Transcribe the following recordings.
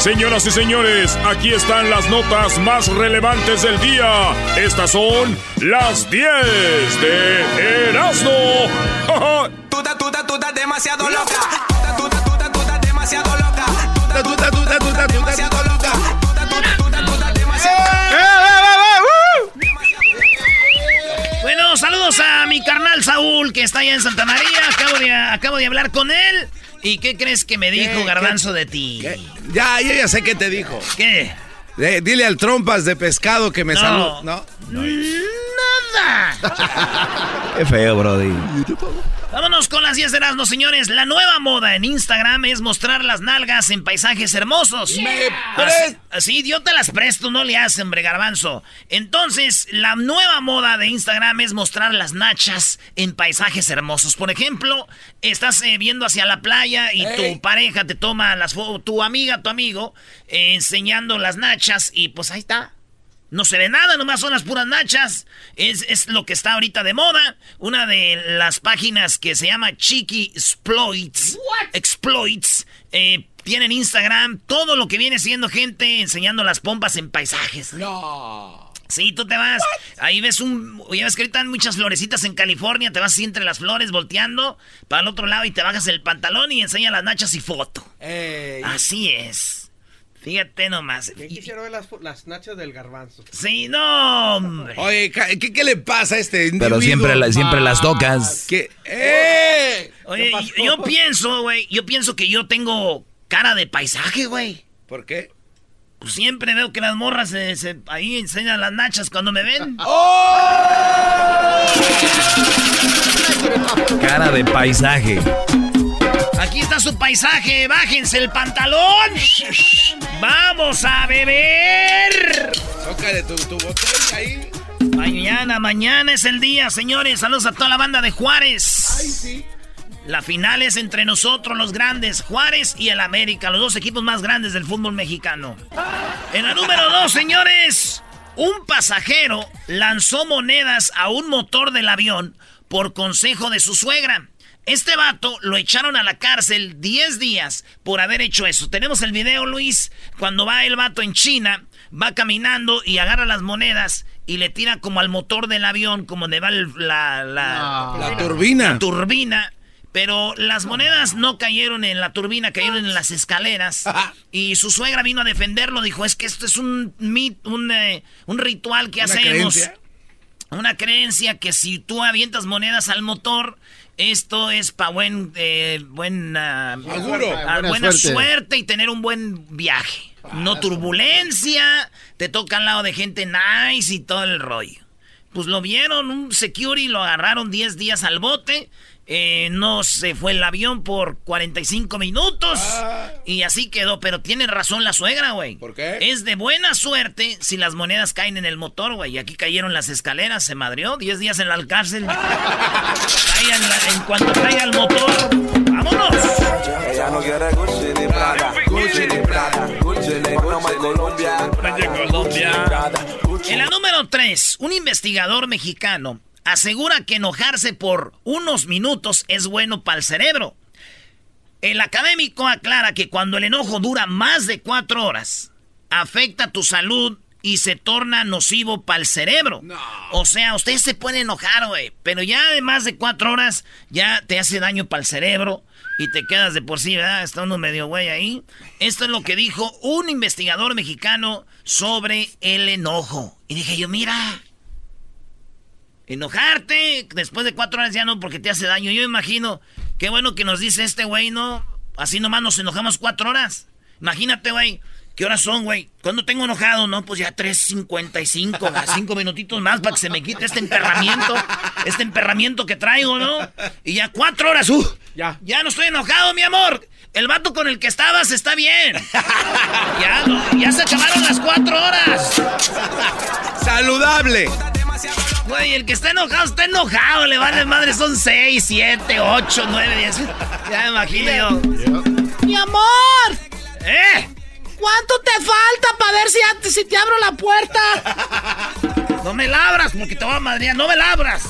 Señoras y señores, aquí están las notas más relevantes del día. Estas son las 10 de Erasmo. Tuta, tuta, tuta, demasiado loca. Tuta, tuta, tuta, demasiado loca. Tuta, tuta, tuta, tuta, demasiado loca. Tuta, tuta, tuta, tuta, demasiado Bueno, saludos a mi carnal Saúl, que está allá en Santa María. Acabo de, acabo de hablar con él. ¿Y qué crees que me dijo Garbanzo de ti? Ya, ya, ya sé qué te dijo. ¿Qué? Eh, dile al trompas de pescado que me No. salude. ¿No? Nada. Qué feo, Brody. Vámonos con las 10 de Erasmo, señores. La nueva moda en Instagram es mostrar las nalgas en paisajes hermosos. Así, así, yo te las presto, no le hacen, hombre, garbanzo. Entonces, la nueva moda de Instagram es mostrar las nachas en paisajes hermosos. Por ejemplo, estás eh, viendo hacia la playa y tu pareja te toma las fotos, tu amiga, tu amigo, eh, enseñando las nachas y pues ahí está. No se ve nada, nomás son las puras nachas. Es, es lo que está ahorita de moda. Una de las páginas que se llama Chiqui Exploits. Exploits. eh, tienen Instagram todo lo que viene siendo gente enseñando las pompas en paisajes. No. Sí, tú te vas. Ahí ves un. Ya ves que ahorita hay muchas florecitas en California. Te vas así entre las flores volteando para el otro lado y te bajas el pantalón y enseña las nachas y foto. Así es. Fíjate nomás. ¿Quién quisiera ver las, las nachas del garbanzo? Sí, no, hombre. Oye, ¿qué, qué le pasa a este individuo? Pero siempre, la- siempre las tocas. ¿Qué? ¡Eh! Oye, yo, yo pienso, güey, yo pienso que yo tengo cara de paisaje, güey. ¿Por qué? Pues siempre veo que las morras se, se- ahí enseñan las nachas cuando me ven. Cara de paisaje. Aquí está su paisaje, bájense el pantalón. Vamos a beber. Tócale tu, tu botella ahí. Mañana, mañana es el día, señores. Saludos a toda la banda de Juárez. Ay, sí. La final es entre nosotros, los grandes, Juárez y el América, los dos equipos más grandes del fútbol mexicano. En la número dos, señores, un pasajero lanzó monedas a un motor del avión por consejo de su suegra. Este vato lo echaron a la cárcel 10 días por haber hecho eso. Tenemos el video, Luis, cuando va el vato en China, va caminando y agarra las monedas y le tira como al motor del avión, como donde va el- la, la, La turbina. la turbina. Pero las monedas no cayeron en la turbina, cayeron en las escaleras. Y su suegra vino a defenderlo. Dijo, es que esto es un mit, un, eh, un ritual que ¿Una hacemos. creencia? Una creencia que si tú avientas monedas al motor, esto es para buen, eh, buen, ah, Seguro. Buena buena suerte. suerte. y tener un buen viaje. No turbulencia, te toca al lado de gente nice y todo el rollo. Pues lo vieron, un security lo agarraron 10 días al bote. Eh, no se fue el avión por 45 minutos. Y así quedó. Pero tiene razón la suegra, güey. ¿Por qué? Es de buena suerte si las monedas caen en el motor, güey. Y aquí cayeron las escaleras, se madrió. 10 días en la cárcel. Cae en, la- en cuanto caiga el motor. ¡Vámonos! Ella no quiere Gucci ni Prada, Gucci ni Prada, Gucci ni Colombia. En la número 3, un investigador mexicano asegura que enojarse por unos minutos es bueno para el cerebro. El académico aclara que cuando el enojo dura más de cuatro horas, afecta tu salud y se torna nocivo para el cerebro. O sea, usted se puede enojar, güey, pero ya de más de cuatro horas ya te hace daño para el cerebro y te quedas de por sí, ¿verdad? Está uno medio güey ahí. Esto es lo que dijo un investigador mexicano sobre el enojo. Y dije yo, mira, enojarte después de cuatro horas ya no porque te hace daño. Yo imagino, qué bueno que nos dice este güey, ¿no? Así nomás nos enojamos cuatro horas. Imagínate, güey. ¿Qué horas son, güey? ¿Cuándo tengo enojado? No, pues ya 3.55, a cinco minutitos más para que se me quite este emperramiento, este emperramiento que traigo, ¿no? Y ya cuatro horas, ¡uh! Ya. Ya no estoy enojado, mi amor. El vato con el que estabas está bien. Ya se acabaron las cuatro horas. Saludable. Güey, el que está enojado, está enojado. Le vale madre, son 6, 7, 8, 9, 10. Ya me imagino yo. Mi amor, ¡Eh! ¿cuánto te falta para ver si, antes- si te abro la puerta? No me labras, porque te voy a madrear. No me labras.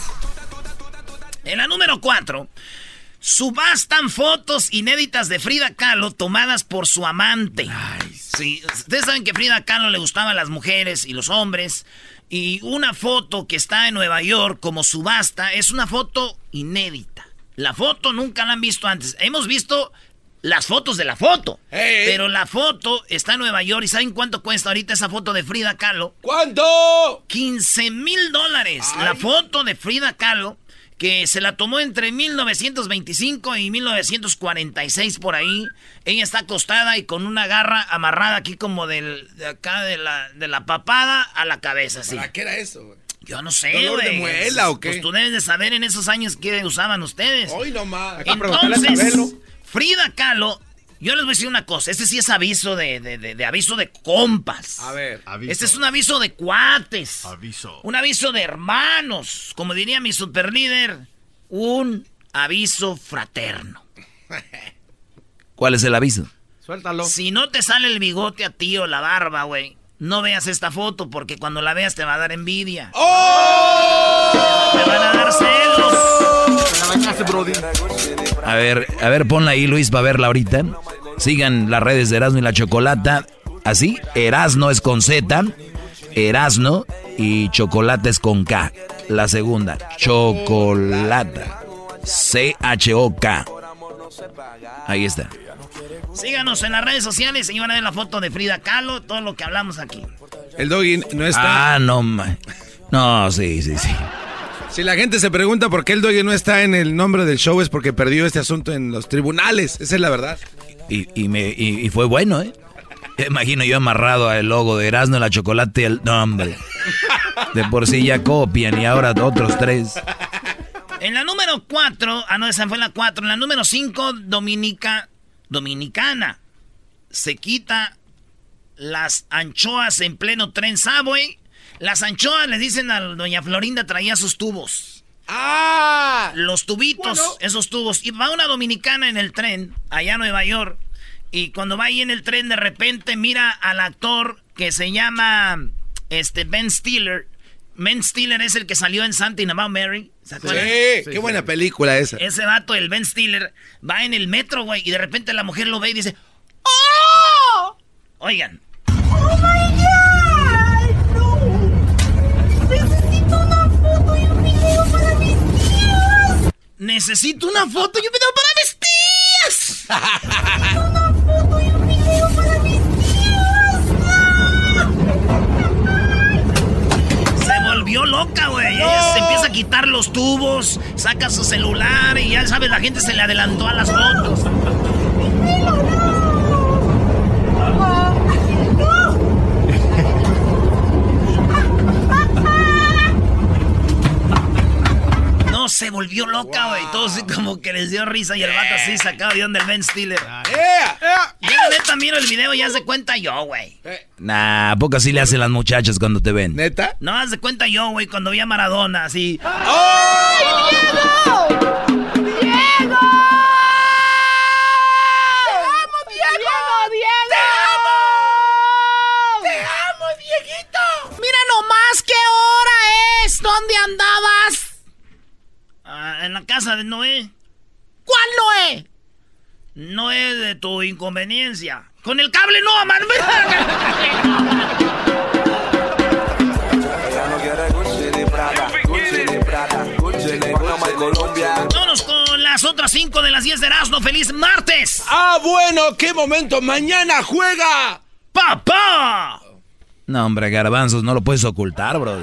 En la número 4, subastan fotos inéditas de Frida Kahlo tomadas por su amante. Sí, ustedes saben que Frida Kahlo le gustaban las mujeres y los hombres. Y una foto que está en Nueva York como subasta es una foto inédita. La foto nunca la han visto antes. Hemos visto las fotos de la foto. Pero la foto está en Nueva York. ¿Y saben cuánto cuesta ahorita esa foto de Frida Kahlo? ¿Cuánto? 15 mil dólares. La foto de Frida Kahlo, que se la tomó entre 1925 y 1946 por ahí. Ella está acostada y con una garra amarrada aquí como del, de acá de la, de la papada a la cabeza, así. ¿Para qué era eso, güey? Yo no sé, ¿Dolor de güey. muela o qué? Pues tú debes de saber en esos años qué usaban ustedes. Hoy nomás. Entonces. Frida Kahlo, yo les voy a decir una cosa. Este sí es aviso de, de- de- de aviso de compas. A ver. Este es un aviso de cuates. Aviso. Un aviso de hermanos. Como diría mi superlíder, un aviso fraterno. ¿Cuál es el aviso? Suéltalo. Si no te sale el bigote a ti o la barba, güey, no veas esta foto porque cuando la veas te va a dar envidia. ¡Oh! Te van a dar celos. A ver, a ver, ponla ahí, Luis, para verla ahorita. Sigan las redes de Erasmo y la Chocolata. Así, Erasno es con Z, Erasno y Chocolata es con K. La segunda, Chocolata. C-H-O-K. Ahí está. Síganos en las redes sociales y van a ver la foto de Frida Kahlo, todo lo que hablamos aquí. El doggy no está. Ah, no, ma- No, sí, sí, sí. Si la gente se pregunta por qué el doggy no está en el nombre del show es porque perdió este asunto en los tribunales. Esa es la verdad. Y, y me, y, y fue bueno, ¿eh? Imagino yo amarrado al logo de Erasmo la Chocolate el nombre. De por sí ya copian y ahora otros tres. En la número 4, ah no, esa fue la 4. En la número 5, Dominica, Dominicana. Se quita las anchoas en pleno tren Subway. Las anchoas le dicen a doña Florinda traía sus tubos. ¡Ah! Los tubitos, esos tubos. Y va una dominicana en el tren, allá a Nueva York. Y cuando va ahí en el tren, de repente mira al actor que se llama este, Ben Stiller. Ben Stiller es el que salió en Something About Mary. ¿Se Sí, acuerdan? qué buena película esa. Ese vato, el Ben Stiller, va en el metro, güey, y de repente la mujer lo ve y dice, ¡Oh! Oigan, necesito una foto y un video para mis tías. Una foto y un video para mis tías. Se volvió loca, güey. Ella se empieza a quitar los tubos, saca su celular y ya sabes, la gente se le adelantó a las fotos. Se volvió loca, güey. Todos así como que les dio risa y el vato así sacado de donde el Ben Stiller. ¡Ea! Ya la neta miro el video y ya se cuenta yo, güey. Nah, ¿a poco así le hacen las muchachas cuando te ven? ¿Neta? No, haz de cuenta yo, güey, cuando vi a Maradona, así. ¡Diego! ¡Diego! ¡Te amo, Diego! ¡Diego! ¡Te amo! ¡Te amo, Dieguito! Mira nomás qué hora es. ¿Dónde andabas? En la casa de Noé. ¿Cuál Noé? No es de tu inconveniencia. Con el cable no, man. Vámonos con las otras cinco de las 10 de Erasmo. ¡Feliz martes! ¡Ah, bueno! ¡Qué momento! ¡Mañana juega! ¡Papá! No, hombre, garbanzos, no lo puedes ocultar, bro.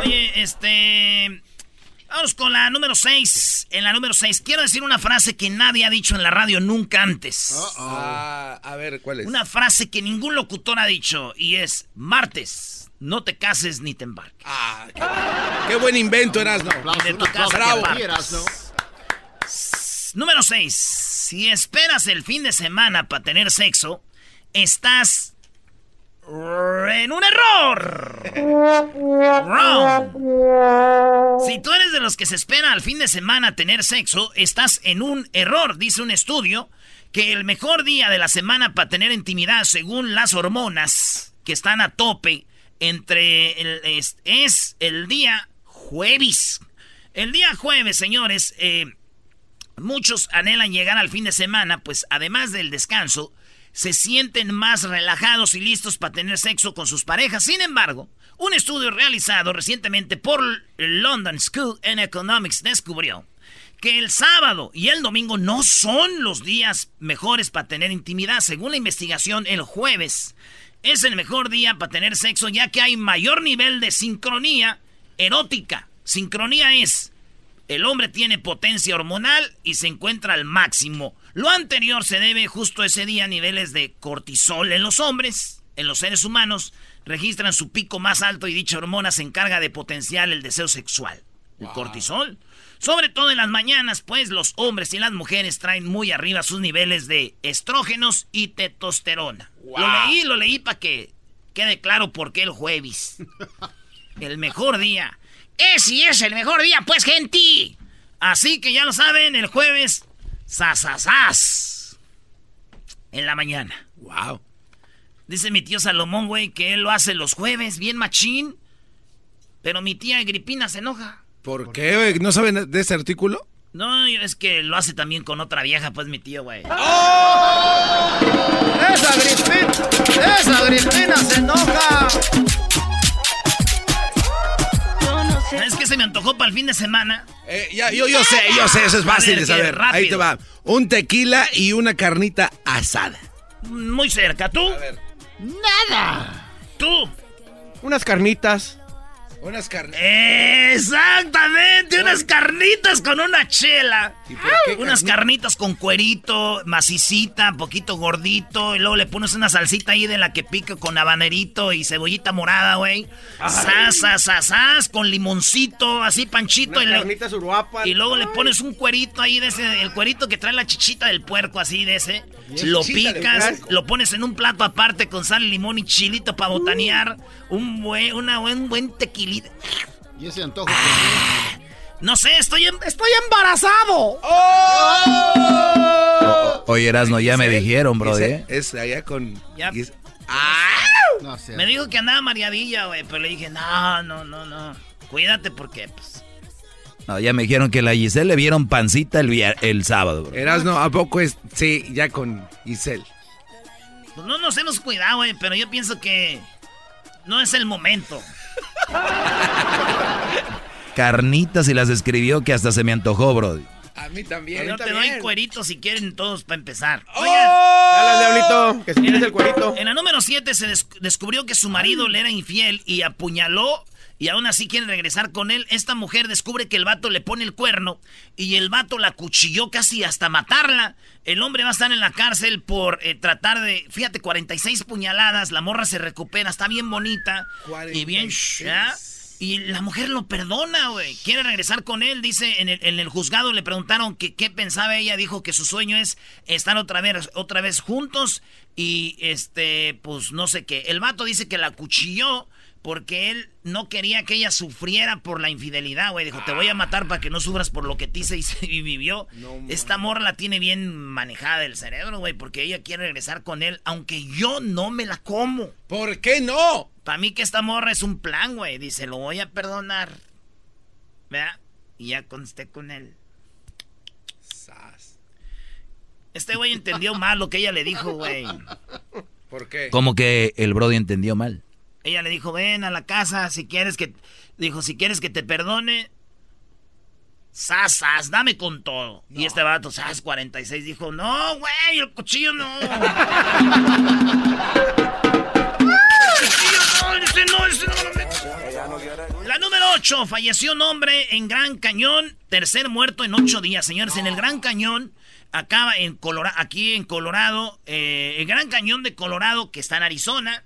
Oye, este... Vamos con la número 6. En la número 6 quiero decir una frase que nadie ha dicho en la radio nunca antes. Ah, a ver, ¿cuál es? Una frase que ningún locutor ha dicho y es martes, no te cases ni te embarques. Ah, qué, qué buen invento, Erasno. Y de tu casa te Bravo. embarques. Número 6. Si esperas el fin de semana para tener sexo, estás en un error. Wrong. Si tú eres de los que se espera al fin de semana tener sexo, estás en un error, dice un estudio, que el mejor día de la semana para tener intimidad según las hormonas que están a tope entre el, es, el día jueves. El día jueves, señores, eh, muchos anhelan llegar al fin de semana, pues además del descanso, se sienten más relajados y listos para tener sexo con sus parejas. Sin embargo, un estudio realizado recientemente por London School of Economics descubrió que el sábado y el domingo no son los días mejores para tener intimidad. Según la investigación, el jueves es el mejor día para tener sexo ya que hay mayor nivel de sincronía erótica. Sincronía es el hombre tiene potencia hormonal y se encuentra al máximo. Lo anterior se debe justo ese día a niveles de cortisol en los hombres, en los seres humanos, registran su pico más alto y dicha hormona se encarga de potenciar el deseo sexual. El cortisol. Sobre todo en las mañanas, pues los hombres y las mujeres traen muy arriba sus niveles de estrógenos y testosterona. Lo leí, lo leí para que quede claro por qué el jueves. el mejor día. Es y es el mejor día, pues, gente. Así que ya lo saben, el jueves ¡Sasasas! En la mañana. Wow. Dice mi tío Salomón, güey, que él lo hace los jueves, bien machín. Pero mi tía Gripina se enoja. ¿Por qué, güey? ¿No saben de ese artículo? No, es que lo hace también con otra vieja, pues mi tío, güey. ¡Oh! ¡Esa Gripina! ¡Esa Gripina se enoja! Es que se me antojó para el fin de semana. Eh, ya, yo, yo sé, yo sé, eso es fácil de saber. Ahí te va. Un tequila y una carnita asada. Muy cerca. ¿Tú? A ver. Nada. ¿Tú? Unas carnitas. Unas carnitas. Exactamente, unas carnitas con una chela. unas carnitas con cuerito, macicita, poquito gordito. Y luego le pones una salsita ahí de la que pica con habanerito y cebollita morada, güey. Sas, sas, con limoncito, así panchito. y, carnitas y luego le pones un cuerito ahí de ese, el cuerito que trae la chichita del puerco, así de ese. Lo picas, lo pones en un plato aparte con sal, limón y chilito para botanear. Un buen, una, un buen ¿Y ese antojo? no sé, estoy, em, estoy embarazado. ¡Oh! Oye, Erasno, ya me dijeron, bro. ¿eh? Es allá con... No sé. Me dijo que andaba mareadilla, güey, pero le dije, no, no, no, no. Cuídate porque, pues... No, ya me dijeron que la Giselle le vieron pancita el, el sábado, bro. Erasno, ¿a poco es...? Sí, ya con Giselle. Pues no nos hemos cuidado, güey, pero yo pienso que no es el momento. Carnitas y las escribió que hasta se me antojó, bro. A mí también. Yo te doy cueritos si quieren todos para empezar. ¡Oh! Dale, diablito, que si quieres el cuerito. En la número 7 se descubrió que su marido le era infiel y apuñaló y aún así quiere regresar con él. Esta mujer descubre que el vato le pone el cuerno y el vato la cuchilló casi hasta matarla. El hombre va a estar en la cárcel por eh, tratar de, fíjate, 46 puñaladas. La morra se recupera, está bien bonita y bien... Y la mujer lo perdona, güey. Quiere regresar con él. Dice, en el, juzgado le preguntaron que, qué pensaba ella. Dijo que su sueño es estar otra vez, otra vez juntos. Y este, pues no sé qué. El vato dice que la cuchilló porque él no quería que ella sufriera por la infidelidad, güey. Dijo, te voy a matar para que no sufras por lo que te hice y, vivió. Esta morra la tiene bien manejada el cerebro, güey, porque ella quiere regresar con él, aunque yo no me la como. ¿Por qué no? Para mí que esta morra es un plan, güey. Dice, lo voy a perdonar. ¿Verdad? Y ya consté con él. Este güey entendió mal lo que ella le dijo, güey. ¿Por qué? Como que el Brody entendió mal. Ella le dijo, ven a la casa si quieres que... Dijo, si quieres que te perdone, sas, dame con todo. Y este vato, sas, 46, dijo, no, güey, el cuchillo no. el cuchillo no, ese no, ese no. La número 8, falleció un hombre en Gran Cañón, tercer muerto en ocho días. Señores, en el Gran Cañón, acaba en Colorado, aquí en Colorado, eh, el Gran Cañón de Colorado, que está en Arizona,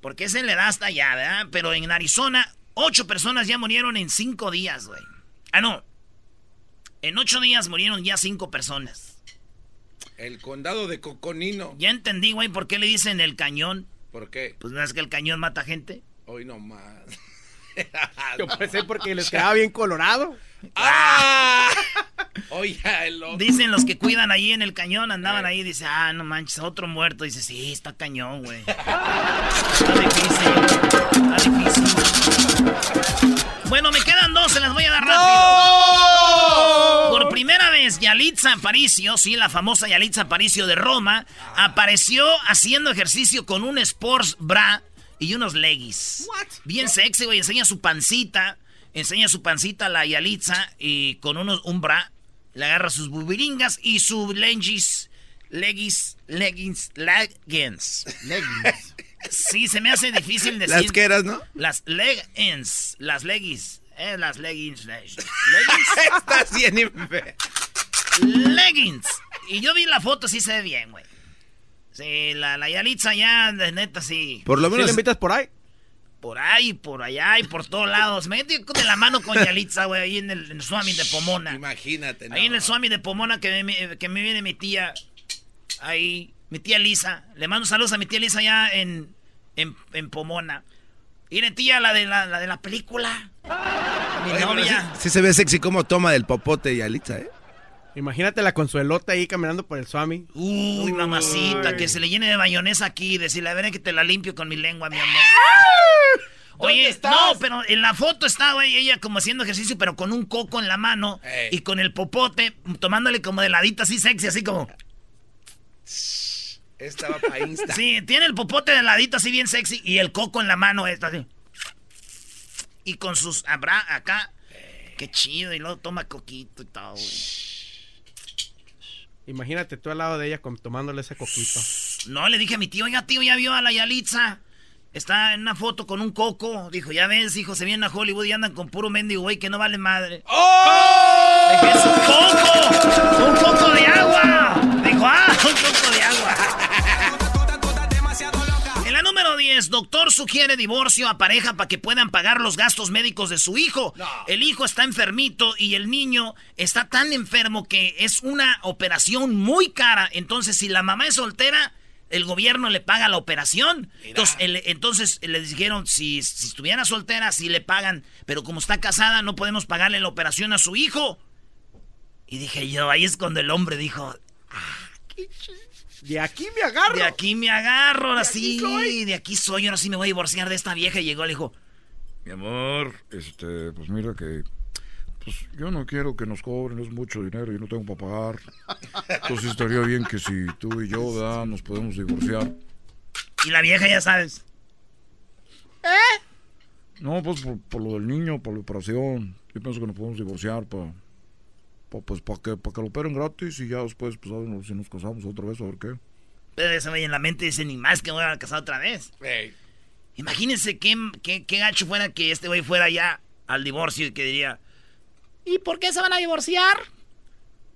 porque ese le da hasta allá, ¿verdad? Pero en Arizona, ocho personas ya murieron en cinco días, güey. Ah, no. En ocho días murieron ya cinco personas. El condado de Coconino. Ya entendí, güey, por qué le dicen el cañón. ¿Por qué? Pues no es que el cañón mata gente. Hoy no más. Yo pensé porque les quedaba bien colorado. ¡Ah! Dicen los que cuidan ahí en el cañón, andaban ahí, dice, ah, no manches, otro muerto. Dice, sí, está cañón, güey. Está difícil. Está difícil. Bueno, me quedan dos, se las voy a dar rápido. Por primera vez, Yalitza Aparicio, sí, la famosa Yalitza Aparicio de Roma, apareció haciendo ejercicio con un sports bra y unos leggings. Bien sexy, güey, enseña su pancita, enseña su pancita a la Yalitza y con unos, un bra, le agarra sus bubiringas y sus leggings, leggings, leggings, leggings. Leggings. Sí, se me hace difícil decir. Las que eras, ¿no? Las leggings, las leggings, eh, las leggings, leggings, Estás bien infe- leggings. Y yo vi la foto, sí se ve bien, güey. Sí, la, la Yalitza ya, de neta, sí. Por lo ¿Sí menos. le invitas por ahí? Por ahí, por allá y por todos lados. Me metí de la mano con Yalitza, güey, ahí en el, en el Swami de Pomona. Imagínate, ¿no? Ahí en el Swami de Pomona que me, que me viene mi tía. Ahí, mi tía Lisa. Le mando saludos a mi tía Lisa allá en, en, en Pomona. Mire, tía, la de la, la de la película. Mi Oye, novia. Sí, sí se ve sexy como toma del popote y Alitza, ¿eh? Imagínate la consuelota ahí caminando por el Swami. Uy, mamacita, que se le llene de mayonesa aquí. Decirle, a ver, que te la limpio con mi lengua, mi amor. Oye, no, pero en la foto está, güey, ella como haciendo ejercicio, pero con un coco en la mano Ey. y con el popote, tomándole como de ladito así sexy, así como. Estaba para Insta. Sí, tiene el popote de ladito así bien sexy y el coco en la mano, esto así. Y con sus abra acá. Qué chido, y luego toma coquito y todo, güey. Imagínate tú al lado de ella con- tomándole ese coquito. No, le dije a mi tío, oiga, tío, ya vio a la Yalitza. Está en una foto con un coco. Dijo, ya ves, hijo, se vienen a Hollywood y andan con puro mendigo, güey, que no vale madre. ¡Oh! Dije, ¡Es un coco! ¡Un coco de agua! Dijo, ¡ah, un coco de la número 10, doctor sugiere divorcio a pareja para que puedan pagar los gastos médicos de su hijo. El hijo está enfermito y el niño está tan enfermo que es una operación muy cara. Entonces, si la mamá es soltera, el gobierno le paga la operación. Entonces, el- entonces le dijeron, si, si estuviera soltera, sí le pagan. Pero como está casada, no podemos pagarle la operación a su hijo. Y dije yo, ahí es cuando el hombre dijo, De aquí me agarro. de aquí me agarro, ahora De aquí sí, soy. de aquí soy, ahora sí me voy a divorciar de esta vieja. Y llegó, le dijo, Mi amor, este, pues mira que. Pues yo no quiero que nos cobren, es mucho dinero y no tengo para pagar. Entonces estaría bien que si tú y yo, ¿verdad? Nos podemos divorciar. y la vieja ya sabes. No, pues por, por lo del niño, por la operación. Yo pienso que nos podemos divorciar para. Pues para que, pa' que lo operen gratis y ya después, pues a ver si nos casamos otra vez, a ver qué. Pero ese güey en la mente dice, ni más que me voy a casar otra vez. Imagínense qué, qué, qué gacho fuera que este güey fuera ya al divorcio y que diría, ¿y por qué se van a divorciar?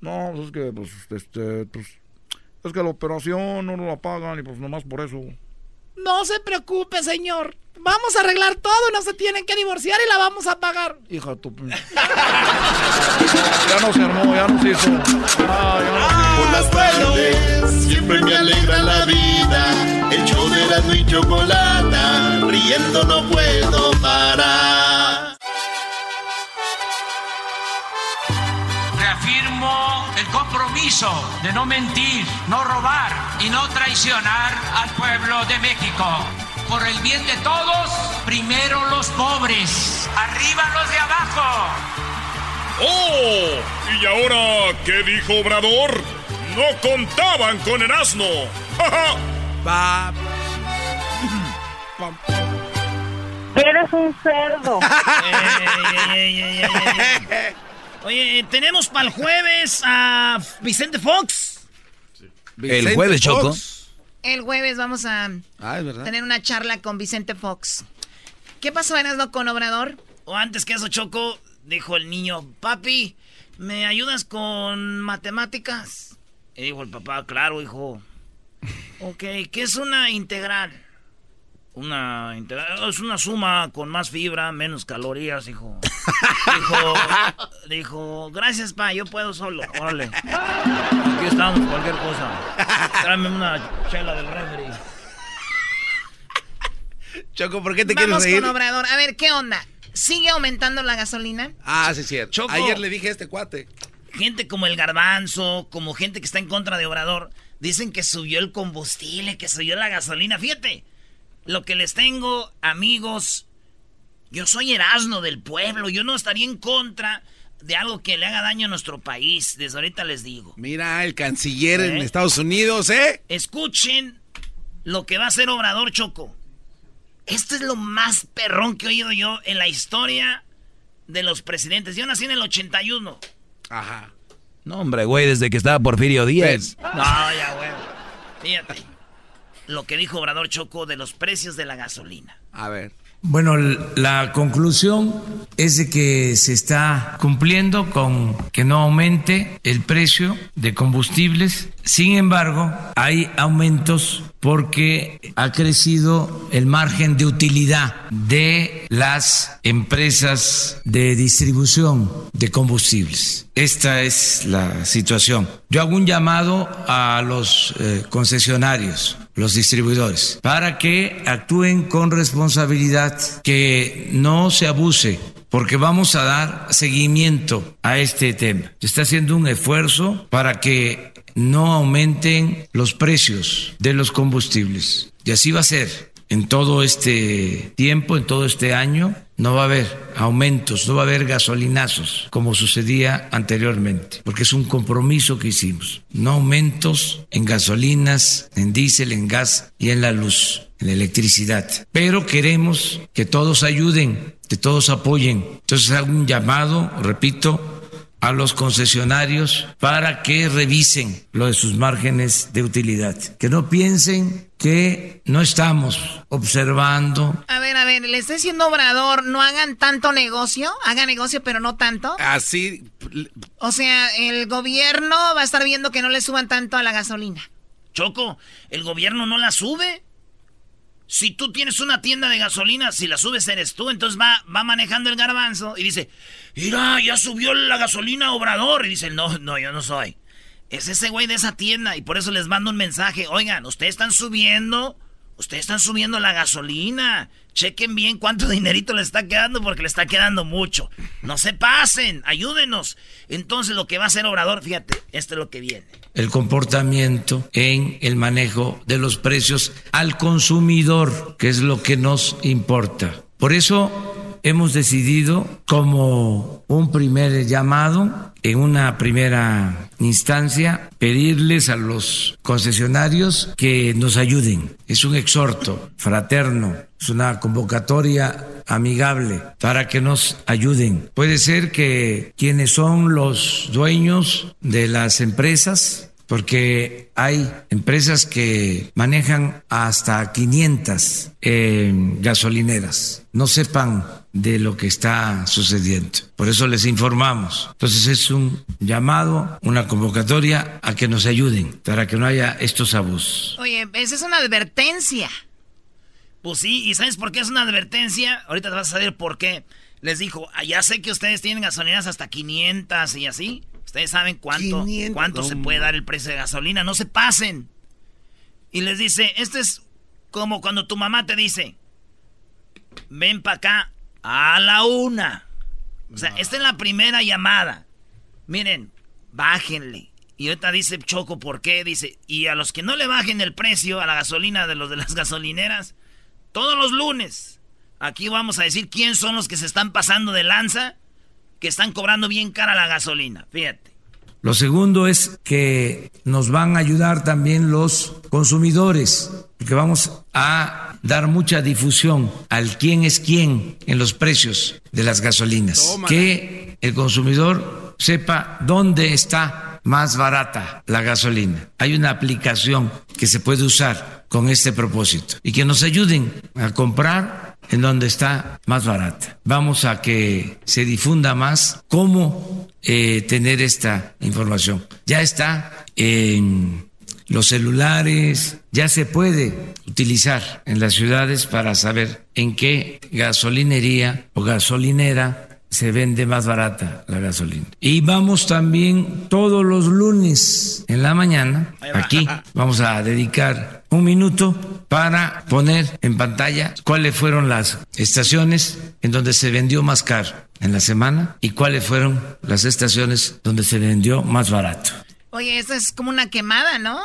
No, pues es que, pues, este, pues. Es que la operación no nos la pagan y pues nomás por eso. No se preocupe, señor. Vamos a arreglar todo, no se tienen que divorciar y la vamos a pagar. Hija, tu. ya no se armó, ya no se hizo. Ah, ya. Por las tardes siempre me alegra la vida. El show de Erasmo y Chocolata, riendo no puedo parar. Reafirmo el compromiso de no mentir, no robar y no traicionar al pueblo de México. Por el bien de todos, primero los pobres, arriba los de abajo. ¡Oh! ¿Y ahora qué dijo Obrador? No contaban con el asno. ¡Ja, ja! Va. Eres un cerdo. Ey, ey, ey, ey, ey, ey. Oye, eh, tenemos para el jueves a Vicente Fox. El jueves, Choco. El jueves vamos a Ah, es verdad. tener una charla con Vicente Fox. ¿Qué pasó, Erasmo, con Obrador? O antes que eso, Choco, dijo el niño, papi, ¿me ayudas con matemáticas? Y dijo el papá, claro, hijo. Ok, ¿qué es una integral? Una es una suma con más fibra, menos calorías, hijo. Dijo, dijo, gracias, pa, yo puedo solo. Órale. Aquí estamos, cualquier cosa. Tráeme una chela del refri. Choco, ¿por qué te Vamos quieres reír? con Obrador. A ver, ¿qué onda? ¿Sigue aumentando la gasolina? Ah, sí, cierto. Choco. Ayer le dije a este cuate. Gente como el garbanzo, como gente que está en contra de Obrador, dicen que subió el combustible, que subió la gasolina. Fíjate, lo que les tengo, amigos, yo soy Erasmo del pueblo, yo no estaría en contra de algo que le haga daño a nuestro país. Desde ahorita les digo. Mira, el canciller en ¿Eh? Estados Unidos, ¿eh? Escuchen lo que va a hacer Obrador Choco. Esto es lo más perrón que he oído yo en la historia de los presidentes. Yo nací en el 81. Ajá. No, hombre, güey, desde que estaba Porfirio Díaz. No, ya, güey. Fíjate. Lo que dijo Obrador Choco de los precios de la gasolina. A ver. Bueno, la conclusión es de que se está cumpliendo con que no aumente el precio de combustibles. Sin embargo, hay aumentos porque ha crecido el margen de utilidad de las empresas de distribución de combustibles. Esta es la situación. Yo hago un llamado a los eh, concesionarios, los distribuidores, para que actúen con responsabilidad, que no se abuse, porque vamos a dar seguimiento a este tema. Se está haciendo un esfuerzo para que no aumenten los precios de los combustibles. Y así va a ser en todo este tiempo, en todo este año, no va a haber aumentos, no va a haber gasolinazos como sucedía anteriormente, porque es un compromiso que hicimos. No aumentos en gasolinas, en diésel, en gas y en la luz, en la electricidad. Pero queremos que todos ayuden, que todos apoyen. Entonces hago un llamado, repito, a los concesionarios para que revisen lo de sus márgenes de utilidad. Que no piensen que no estamos observando. A ver, a ver, le está diciendo Obrador, no hagan tanto negocio, hagan negocio pero no tanto. Así. O sea, el gobierno va a estar viendo que no le suban tanto a la gasolina. Choco, el gobierno no la sube. Si tú tienes una tienda de gasolina, si la subes eres tú, entonces va, va manejando el garbanzo y dice, mira, ya subió la gasolina Obrador. Y dice, no, no, yo no soy. Es ese güey de esa tienda y por eso les mando un mensaje. Oigan, ustedes están subiendo, ustedes están subiendo la gasolina. Chequen bien cuánto dinerito les está quedando porque le está quedando mucho. No se pasen, ayúdenos. Entonces lo que va a hacer Obrador, fíjate, esto es lo que viene. el comportamiento en el manejo de los precios al consumidor, que es lo que nos importa. Por eso hemos decidido como un primer llamado, en una primera instancia, pedirles a los concesionarios que nos ayuden. Es un exhorto fraterno, es una convocatoria amigable para que nos ayuden. Puede ser que quienes son los dueños de las empresas, porque hay empresas que manejan hasta 500 eh, gasolineras, no sepan de lo que está sucediendo. Por eso les informamos. Entonces es un llamado, una convocatoria a que nos ayuden para que no haya estos abusos. Oye, esa es una advertencia. Pues sí, ¿y sabes por qué es una advertencia? Ahorita te vas a saber por qué. Les dijo, "Ah, ya sé que ustedes tienen gasolineras hasta 500 y así. Ustedes saben cuánto, 500, cuánto se no, puede dar el precio de gasolina. No se pasen. Y les dice, este es como cuando tu mamá te dice, ven para acá a la una. O sea, esta es la primera llamada. Miren, bájenle. Y ahorita dice Choco, ¿por qué? Dice, y a los que no le bajen el precio a la gasolina de los de las gasolineras, todos los lunes, aquí vamos a decir quién son los que se están pasando de lanza, que están cobrando bien cara la gasolina. Fíjate. Lo segundo es que nos van a ayudar también los consumidores, porque vamos a dar mucha difusión al quién es quién en los precios de las gasolinas. Tómala. Que el consumidor sepa dónde está más barata la gasolina. Hay una aplicación que se puede usar con este propósito y que nos ayuden a comprar en donde está más barata. Vamos a que se difunda más cómo eh, tener esta información. Ya está en los celulares, ya se puede utilizar en las ciudades para saber en qué gasolinería o gasolinera se vende más barata la gasolina. Y vamos también todos los lunes en la mañana, aquí, vamos a dedicar un minuto para poner en pantalla cuáles fueron las estaciones en donde se vendió más caro en la semana y cuáles fueron las estaciones donde se vendió más barato. Oye, esto es como una quemada, ¿no?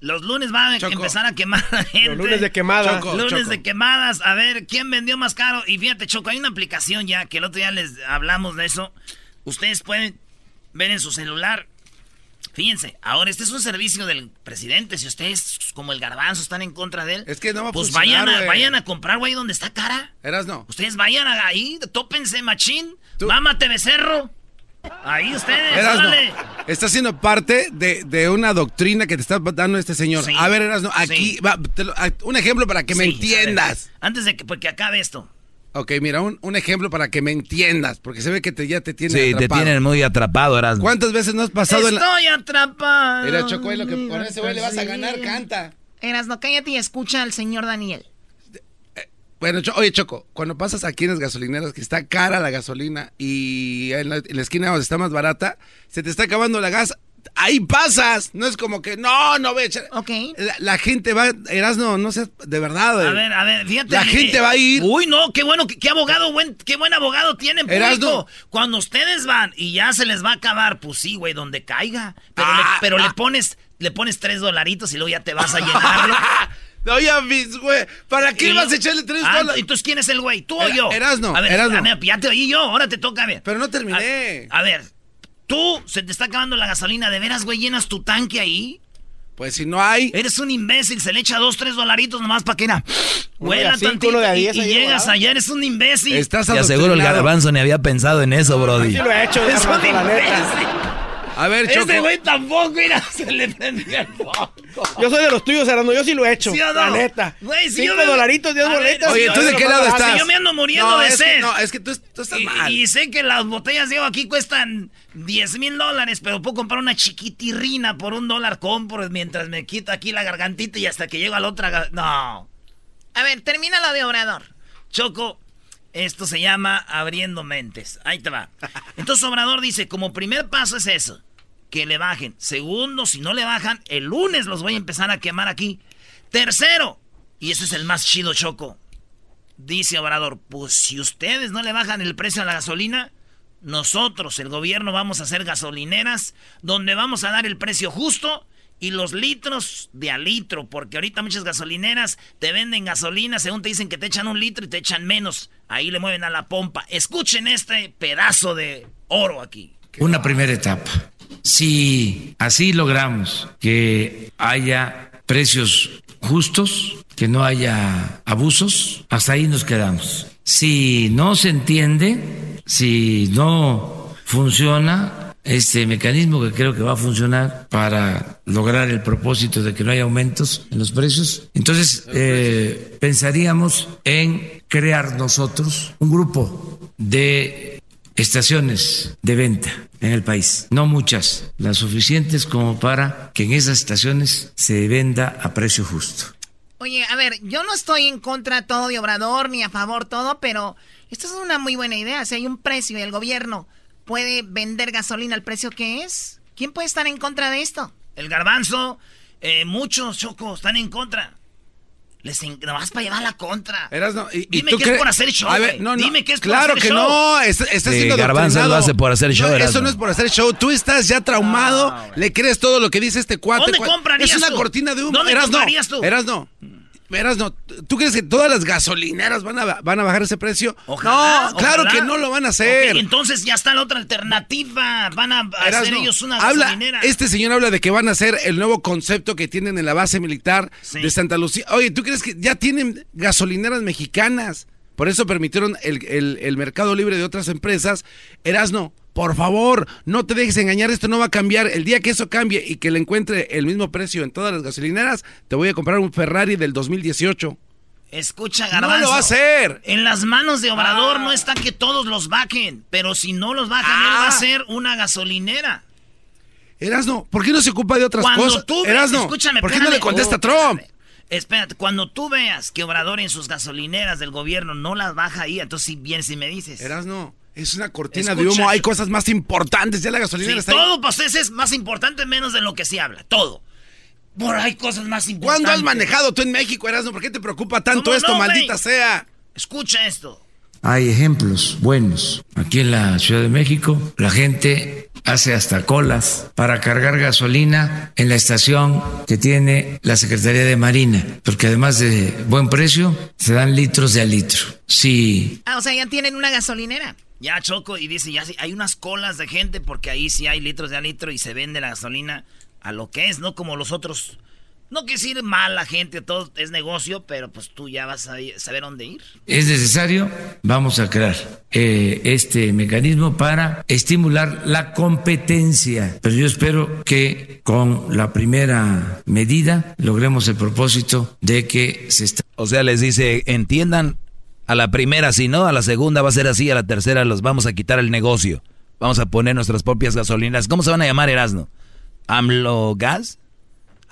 Los lunes van a empezar a quemar a gente. Los lunes de quemadas. Choco, lunes de quemadas. A ver, ¿quién vendió más caro? Y fíjate, Choco, hay una aplicación ya que el otro día les hablamos de eso. Ustedes pueden ver en su celular. Fíjense, ahora este es un servicio del presidente. Si ustedes, como el garbanzo, están en contra de él, es que no va a pues vayan a, vayan a comprar, güey, donde está cara. Eras no. Ustedes vayan ahí, tópense, machín. Mámate becerro. Ahí ustedes, Erasno, Está siendo parte de, de, una doctrina que te está dando este señor. A ver, Erasno, aquí va, lo, un ejemplo para que me entiendas. antes de que, porque acabe esto. Ok, mira, un, un, ejemplo para que me entiendas, porque se ve que te, ya te tienen Sí, te tienen muy atrapado, Erasno. ¿Cuántas veces no has pasado Estoy en la... atrapado. Mira, Choco, lo que con ese güey le vas a ganar, canta. Erasno, cállate y escucha al señor Daniel. Bueno, oye, Choco, cuando pasas aquí en las gasolineras que está cara la gasolina y en la, en la, esquina donde está más barata, se te está acabando la gas, ahí pasas. No es como que, no, no ve. Ok. La, la, gente va, Erasno, no sé, de verdad. A ver, a ver, fíjate. La gente eh, va a ir. Uy, no, qué bueno, qué, qué, abogado, buen, qué buen abogado tienen, público. Erasno. Cuando ustedes van y ya se les va a acabar, pues sí, güey, donde caiga. Pero, ah, le, pero ah. le pones, le pones tres dolaritos y luego ya te vas a llenarlo. No, ya vis, güey. ¿Para qué vas a echarle tres ah, dólares? Entonces, ¿quién es el güey? ¿Tú o yo? Erasno. A ver, Erasno. A ver, ya te oí yo, ahora te toca a ver. Pero no terminé. A, a, ver, tú se te está acabando la gasolina. ¿De veras, güey, llenas tu tanque ahí? Pues si no hay. Eres un imbécil, se le echa dos, tres dolaritos nomás para que era. Huela tantito de y, llegas ¿verdad? allá, eres un imbécil. Estás Te aseguro el garbanzo ni había pensado en eso, Brody. Sí lo he hecho, es un imbécil. A ver, Choco. Ese güey tampoco, mira, se le prendió el foco. Yo soy de los tuyos, Arando. Yo sí lo he hecho. ¿Sí o no? La neta. Güey, si Cinco yo me- dolaritos, diez boletas. Oye, ¿tú de qué lado estás? Si yo me ando muriendo no, de sed. Que, no, es que tú, tú estás Y, mal. y sé que las botellas de agua aquí cuestan 10 mil dólares, pero puedo comprar una chiquitirrina por un dólar compro mientras me quito aquí la gargantita y hasta que llego a la otra. No. A ver, termina lo de Obrador. Choco, esto se llama abriendo mentes. Ahí te va. Entonces Obrador dice, como primer paso es eso, que le bajen. Segundo, si no le bajan, el lunes los voy a empezar a quemar aquí. Tercero, y ese es el más chido, Choco. Dice Obrador, pues si ustedes no le bajan el precio a la gasolina, nosotros, el gobierno, vamos a hacer gasolineras donde vamos a dar el precio justo y los litros de a litro, porque ahorita muchas gasolineras te venden gasolina, según te dicen que te echan un litro y te echan menos. Ahí le mueven a la pompa. Escuchen este pedazo de oro aquí. Una primera etapa. Si así logramos que haya precios justos, que no haya abusos, hasta ahí nos quedamos. Si no se entiende, si no funciona este mecanismo que creo que va a funcionar para lograr el propósito de que no haya aumentos en los precios, entonces eh, pensaríamos en crear nosotros un grupo de estaciones de venta en el país. No muchas, las suficientes como para que en esas estaciones se venda a precio justo. Oye, a ver, yo no estoy en contra todo de Obrador ni a favor todo, pero esto es una muy buena idea. Si hay un precio y el gobierno puede vender gasolina al precio que es, ¿quién puede estar en contra de esto? El garbanzo, eh, muchos chocos están en contra. Les en... vas para llevar la contra. Erasno, y, y Dime tú que cre- es por hacer show. A ver, no, no. Dime que es claro por hacer que show. no, está, está Sí, Garbanzo lo hace por hacer show, No, eso no es por hacer show. Tú estás ya traumado, No, le crees todo lo que dice este cuate. ¿Dónde comprarías Es una tú? cortina de humo. ¿Dónde Erasno, comprarías tú? Erasno, Erasno, ¿tú crees que todas las gasolineras van a, van a bajar ese precio? Ojalá, no, claro ojalá. que no lo van a hacer. Entonces ya está la otra alternativa. Van a hacer Erasno, ellos una habla, gasolinera. Este señor habla de que van a hacer el nuevo concepto que tienen en la base militar Sí. de Santa Lucía. Oye, ¿tú crees que ya tienen gasolineras mexicanas? Por eso permitieron el, el- el mercado libre de otras empresas. Erasno, por favor, no te dejes engañar, esto no va a cambiar. El día que eso cambie y que le encuentre el mismo precio en todas las gasolineras, te voy a comprar un Ferrari del 2018. Escucha, No Garbanzo. lo va a hacer. En las manos de Obrador Ah. no está que todos los bajen. Pero si no los bajan, Ah. él va a hacer una gasolinera. Erasno, ¿por qué no se ocupa de otras Cuando cosas? tú ve- Erasno, escúchame, ¿por qué no le contesta Oh, Trump? espérame. Espérate, cuando tú veas que Obrador en sus gasolineras del gobierno no las baja ahí, entonces si vienes y me dices. Erasno, Es una cortina de humo, hay cosas más importantes, ya la gasolina sí, está Todo para ustedes es más importante menos de lo que se habla, todo. Por hay cosas más importantes. ¿Cuándo has manejado tú en México, Erasmo? ¿Por qué te preocupa tanto esto, no, maldita wey? sea? Escucha esto. Hay ejemplos buenos. Aquí en la Ciudad de México, la gente hace hasta colas para cargar gasolina en la estación que tiene la Secretaría de Marina, porque además de buen precio, se dan litros de a litro. Sí. Ah, o sea, ya tienen una gasolinera. Ya Choco y dice, ya sí, hay unas colas de gente porque ahí sí hay litros de a litro y se vende la gasolina a lo que es, no como los otros. No quiere decir mal la gente, todo es negocio, pero pues tú ya vas a saber dónde ir. Es necesario, vamos a crear eh, este mecanismo para estimular la competencia. Pero yo espero que con la primera medida logremos el propósito de que se está... O sea, les dice, entiendan, a la primera si no, a la segunda va a ser así, a la tercera los vamos a quitar el negocio. Vamos a poner nuestras propias gasolinas. ¿Cómo se van a llamar, Erasno? ¿AMLO Gas?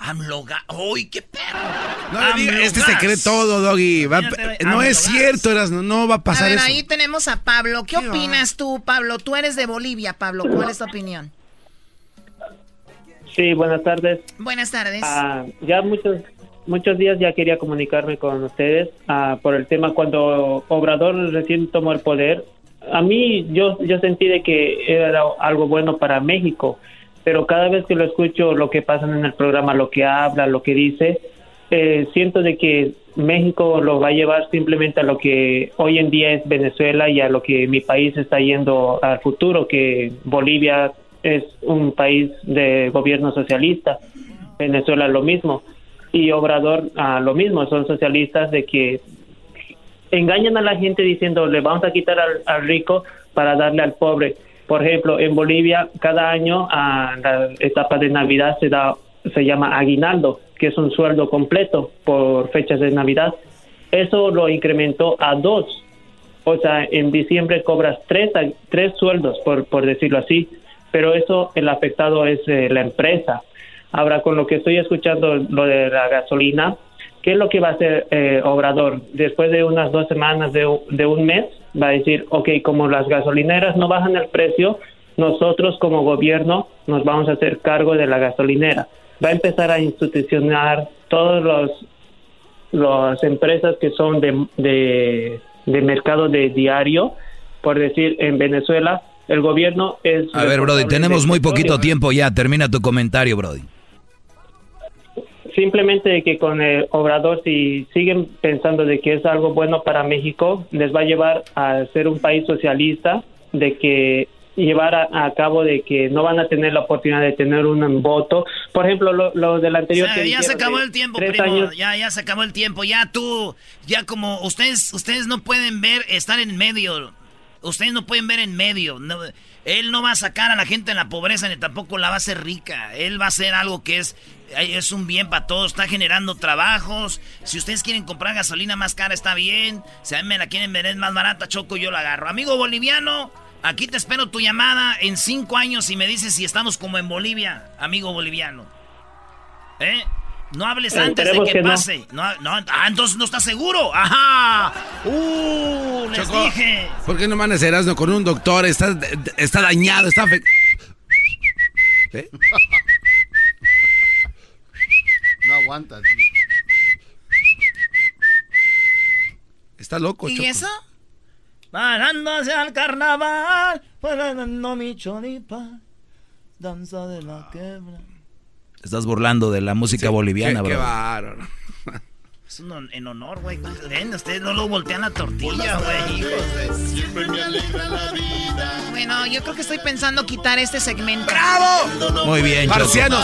AMLOGAS. ¡Uy, qué perro! No le digas, este se cree todo, Doggy. Va- no es cierto, Erasmo, no va a A pasar ver, eso. ahí tenemos a Pablo. ¿Qué opinas tú, Pablo? Tú eres de Bolivia, Pablo. ¿Cuál es tu opinión? Sí, buenas tardes. Buenas tardes. Ah, ya muchos muchos días ya quería comunicarme con ustedes ah, por el tema cuando Obrador recién tomó el poder. A mí yo yo sentí de que era algo bueno para México, pero cada vez que lo escucho lo que pasa en el programa, lo que habla, lo que dice, eh, siento de que México lo va a llevar simplemente a lo que hoy en día es Venezuela y a lo que mi país está yendo al futuro, que Bolivia es un país de gobierno socialista, Venezuela lo mismo y Obrador ah, lo mismo, son socialistas de que engañan a la gente diciendo le vamos a quitar al, rico para darle al pobre. Por ejemplo, en Bolivia cada año a la etapa de Navidad se da se llama aguinaldo, que es un sueldo completo por fechas de Navidad. Eso lo incrementó a dos. O sea, en diciembre cobras tres, tres sueldos, por, por decirlo así. Pero eso, el afectado es eh, la empresa. Ahora, con lo que estoy escuchando, lo de la gasolina, ¿qué es lo que va a hacer eh, Obrador? Después de unas dos semanas, de, de un mes, va a decir, ok, como las gasolineras no bajan el precio, nosotros como gobierno nos vamos a hacer cargo de la gasolinera. Va a empezar a institucionar todos los las empresas que son de, de, de mercado de diario, por decir, en Venezuela, el gobierno es... A ver, Brody, tenemos muy poquito tiempo ya. Termina tu comentario, Brody. Simplemente que con el Obrador, si siguen pensando de que es algo bueno para México, les va a llevar a ser un país socialista, de que llevar a, a cabo de que no van a tener la oportunidad de tener un voto. Por ejemplo, lo, lo del anterior... O sea, que ya se acabó de el tiempo, primo. años- Ya, ya se acabó el tiempo. Ya tú, ya como ustedes, ustedes no pueden ver, estar en medio. Ustedes no pueden ver en medio. No, él no va a sacar a la gente en la pobreza ni tampoco la va a hacer rica. Él va a hacer algo que es, es un bien para todos. Está generando trabajos. Si ustedes quieren comprar gasolina más cara, está bien. Si a mí me la quieren vender más barata, choco, yo la agarro. Amigo boliviano, aquí te espero tu llamada en cinco años y me dices si estamos como en Bolivia, amigo boliviano. ¿Eh? No hables Eh, antes de que, pase. No. No, ah, entonces no estás seguro. Ajá. Uh, les Choco, dije. ¿Por qué no mandas a Erasmo con un doctor? Está, está dañado, está... fe- ¿Eh? Aguantas. Está loco, ¿Y Choco. eso? Parando hacia el carnaval, bailando mi choripa, danza de la quebra. Estás burlando de la música boliviana, Qué, qué bro. Es un en honor, güey. Ven, ustedes no lo voltean la tortilla, güey. Siempre me alegra la vida. Bueno, yo creo que estoy pensando quitar este segmento. ¡Bravo! Muy bien. Marcianos.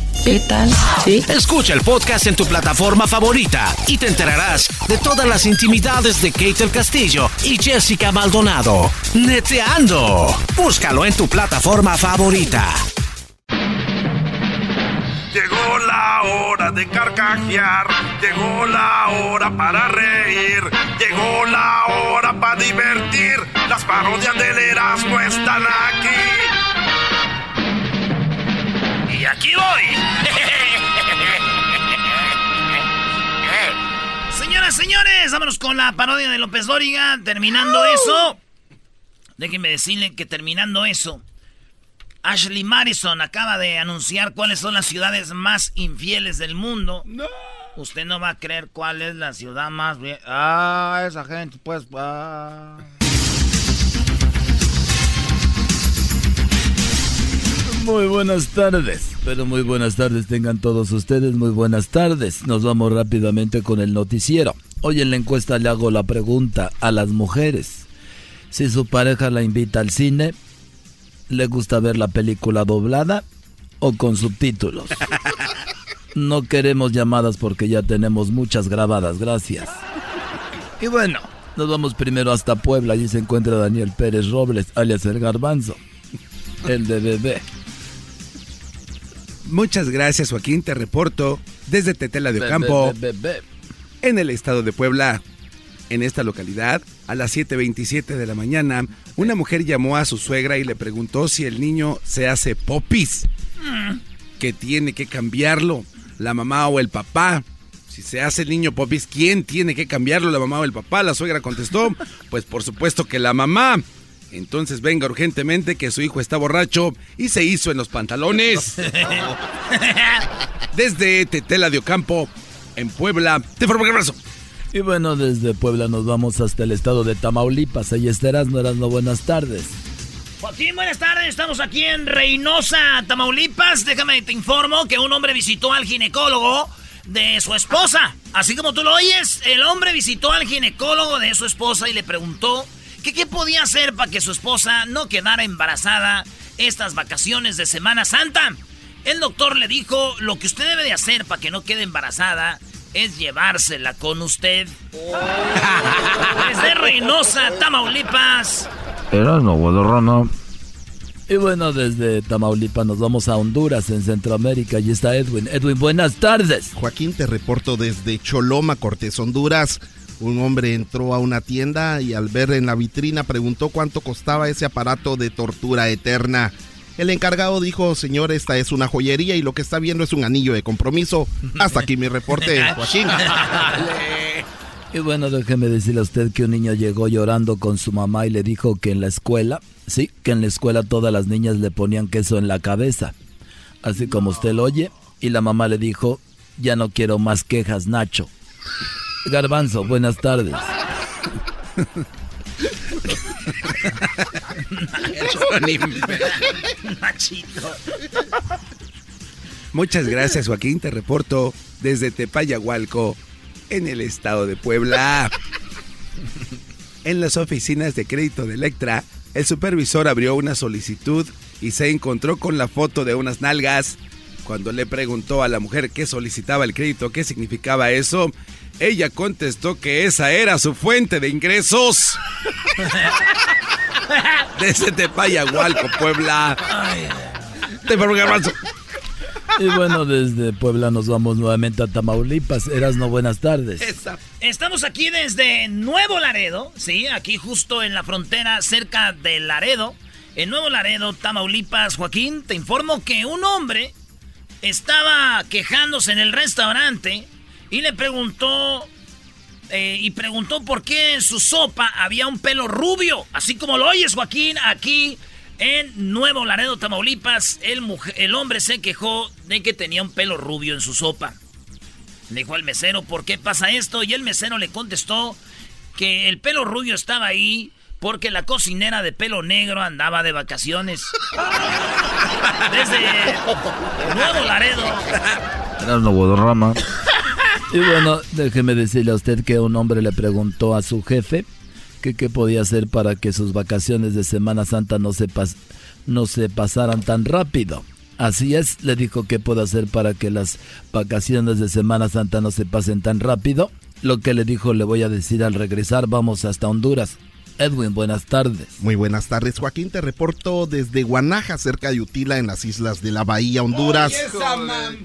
¿Qué tal? ¿Sí? Escucha el podcast en tu plataforma favorita y te enterarás de todas las intimidades de Kate el Castillo y Jessica Maldonado. Neteando. Búscalo en tu plataforma favorita. Llegó la hora de carcajear, llegó la hora para reír, llegó la hora para divertir. Las parodias del Erasmo están aquí. Y aquí voy. Señoras, señores, vámonos con la parodia de López Dóriga. Terminando eso, déjenme decirle que terminando eso, Ashley Madison acaba de anunciar cuáles son las ciudades más infieles del mundo. Usted no va a creer cuál es la ciudad más bien. Ah, esa gente, pues. ah. Muy buenas tardes, pero muy buenas tardes tengan todos ustedes, muy buenas tardes. Nos vamos rápidamente con el noticiero. Hoy en la encuesta le hago la pregunta a las mujeres. Si su pareja la invita al cine, ¿le gusta ver la película doblada o con subtítulos? No queremos llamadas porque ya tenemos muchas grabadas, gracias. Y bueno, nos vamos primero hasta Puebla, allí se encuentra Daniel Pérez Robles, alias el garbanzo, el de bebé. Muchas gracias, Joaquín. Te reporto desde Tetela de Ocampo, be- be- be- en el estado de Puebla. En esta localidad, a las 7.27 de la mañana, una mujer llamó a su suegra y le preguntó si el niño se hace popis, que tiene que cambiarlo, la mamá o el papá. Si se hace el niño popis, ¿quién tiene que cambiarlo, la mamá o el papá? La suegra contestó, pues por supuesto que la mamá. Entonces venga urgentemente que su hijo está borracho y se hizo en los pantalones. Desde Tetela de Ocampo, en Puebla. Te formo un abrazo. Y bueno, desde Puebla nos vamos hasta el estado de Tamaulipas. Ahí estarás, no eras no buenas tardes. Joaquín, buenas tardes. Estamos aquí en Reynosa, Tamaulipas. Déjame te informo que un hombre visitó al ginecólogo de su esposa. Así como tú lo oyes, el hombre visitó al ginecólogo de su esposa y le preguntó que qué podía hacer para que su esposa no quedara embarazada estas vacaciones de Semana Santa. El doctor le dijo, lo que usted debe de hacer para que no quede embarazada es llevársela con usted. Desde Reynosa, Tamaulipas. Eras no Y bueno, desde Tamaulipas nos vamos a Honduras, en Centroamérica. Allí está Edwin. Edwin, buenas tardes. Joaquín, te reporto desde Choloma, Cortés, Honduras. Un hombre entró a una tienda y al ver en la vitrina preguntó cuánto costaba ese aparato de tortura eterna. El encargado dijo, señor, esta es una joyería y lo que está viendo es un anillo de compromiso. Hasta aquí mi reporte, Joaquín. Y bueno, déjeme decirle a usted que un niño llegó llorando con su mamá y le dijo que en la escuela, sí, que en la escuela todas las niñas le ponían queso en la cabeza. Así como usted lo oye. Y la mamá le dijo, ya no quiero más quejas, Nacho. Garbanzo, buenas tardes. Muchas gracias, Joaquín. Te reporto desde Tepayahualco, en el estado de Puebla. En las oficinas de crédito de Electra, el supervisor abrió una solicitud y se encontró con la foto de unas nalgas. Cuando le preguntó a la mujer que solicitaba el crédito qué significaba eso, ella contestó que esa era su fuente de ingresos. Desde Tepayahualco, Puebla. Te formo un abrazo. Y bueno, desde Puebla nos vamos nuevamente a Tamaulipas. Eras no buenas tardes. Estamos aquí desde Nuevo Laredo, sí, aquí justo en la frontera cerca de Laredo. En Nuevo Laredo, Tamaulipas, Joaquín, te informo que un hombre estaba quejándose en el restaurante y le preguntó eh, y preguntó por qué en su sopa había un pelo rubio, así como lo oyes, Joaquín, aquí en Nuevo Laredo, Tamaulipas, el, el hombre se quejó de que tenía un pelo rubio en su sopa. Le dijo al mesero, ¿por qué pasa esto? Y el mesero le contestó que el pelo rubio estaba ahí porque la cocinera de pelo negro andaba de vacaciones. Desde Nuevo Laredo. No Guadarrama. Y bueno, déjeme decirle a usted que un hombre le preguntó a su jefe que qué podía hacer para que sus vacaciones de Semana Santa no se, no se pasaran tan rápido. Así es, le dijo qué puedo hacer para que las vacaciones de Semana Santa no se pasen tan rápido. Lo que le dijo le voy a decir al regresar, vamos hasta Honduras. Edwin, buenas tardes. Muy buenas tardes, Joaquín. Te reporto desde Guanaja, cerca de Utila, en las islas de la Bahía, Honduras.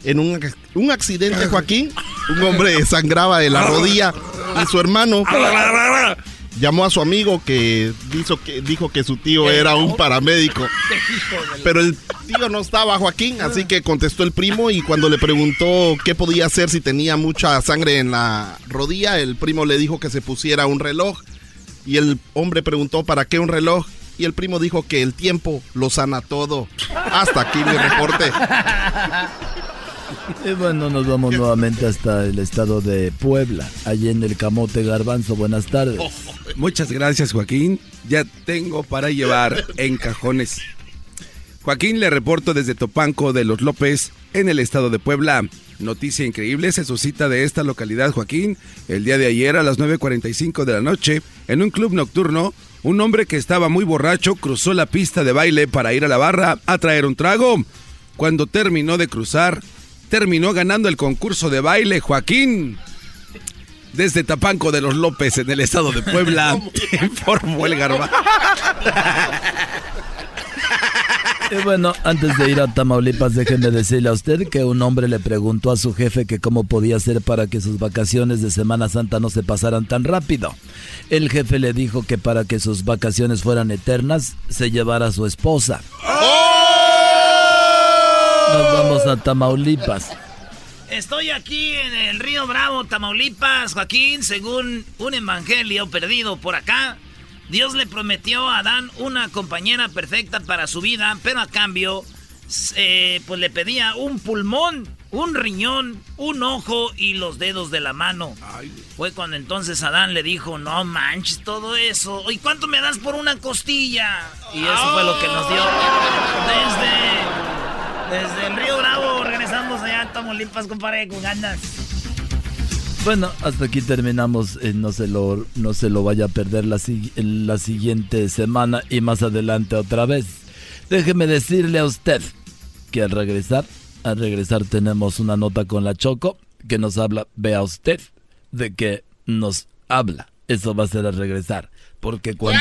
en un, un accidente, Joaquín, un hombre sangraba de la rodilla y su hermano llamó a su amigo que dijo que, dijo que su tío era un paramédico. Pero el tío no estaba, Joaquín, así que contestó el primo y cuando le preguntó qué podía hacer si tenía mucha sangre en la rodilla, el primo le dijo que se pusiera un reloj y el hombre preguntó, ¿para qué un reloj? Y el primo dijo que el tiempo lo sana todo. Hasta aquí mi reporte. Y bueno, nos vamos nuevamente hasta el estado de Puebla, allí en el Camote Garbanzo. Buenas tardes. Muchas gracias, Joaquín. Ya tengo para llevar en cajones. Joaquín le reporto desde Topanco de los López, en el estado de Puebla. Noticia increíble se suscita de esta localidad, Joaquín. El día de ayer a las 9.45 de la noche, en un club nocturno, un hombre que estaba muy borracho cruzó la pista de baile para ir a la barra a traer un trago. Cuando terminó de cruzar, terminó ganando el concurso de baile, Joaquín. Desde Tapanco de los López, en el estado de Puebla, informó el garba. Y bueno, antes de ir a Tamaulipas, déjenme decirle a usted que un hombre le preguntó a su jefe que cómo podía hacer para que sus vacaciones de Semana Santa no se pasaran tan rápido. El jefe le dijo que para que sus vacaciones fueran eternas, se llevara a su esposa. Nos vamos a Tamaulipas. Estoy aquí en el río Bravo, Tamaulipas, Joaquín, según un evangelio perdido por acá. Dios le prometió a Adán una compañera perfecta para su vida, pero a cambio, eh, pues le pedía un pulmón, un riñón, un ojo y los dedos de la mano. Fue cuando entonces Adán le dijo, no manches todo eso. ¿Y cuánto me das por una costilla? Y eso fue lo que nos dio desde, desde el río Bravo. Regresamos allá a Tamaulipas, compadre, con ganas. Bueno, hasta aquí terminamos. Eh, no, se lo, no se lo vaya a perder la, la siguiente semana y más adelante otra vez. Déjeme decirle a usted que al regresar, al regresar tenemos una nota con la Choco que nos habla, vea usted, de que nos habla. Eso va a ser al regresar. Porque cuando...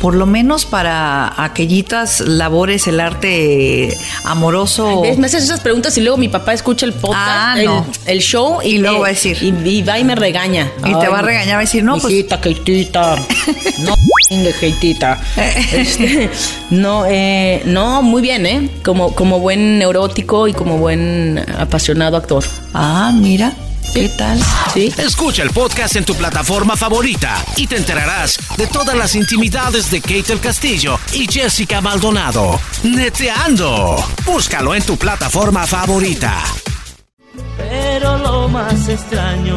por lo menos para aquellitas labores, el arte amoroso. me haces esas preguntas y luego mi papá escucha el podcast, ah, el, show y, luego va a decir. Y, va y me regaña. Y te va a regañar, va a decir, no, pues. Keitita, no, Keitita. Este, no, eh, no, muy bien, ¿eh? Como, como buen neurótico y como buen apasionado actor. Ah, mira. ¿Qué tal? ¿Sí? Escucha el podcast en tu plataforma favorita y te enterarás de todas las intimidades de Kate el Castillo y Jessica Maldonado. Neteando. Búscalo en tu plataforma favorita. Pero lo más extraño,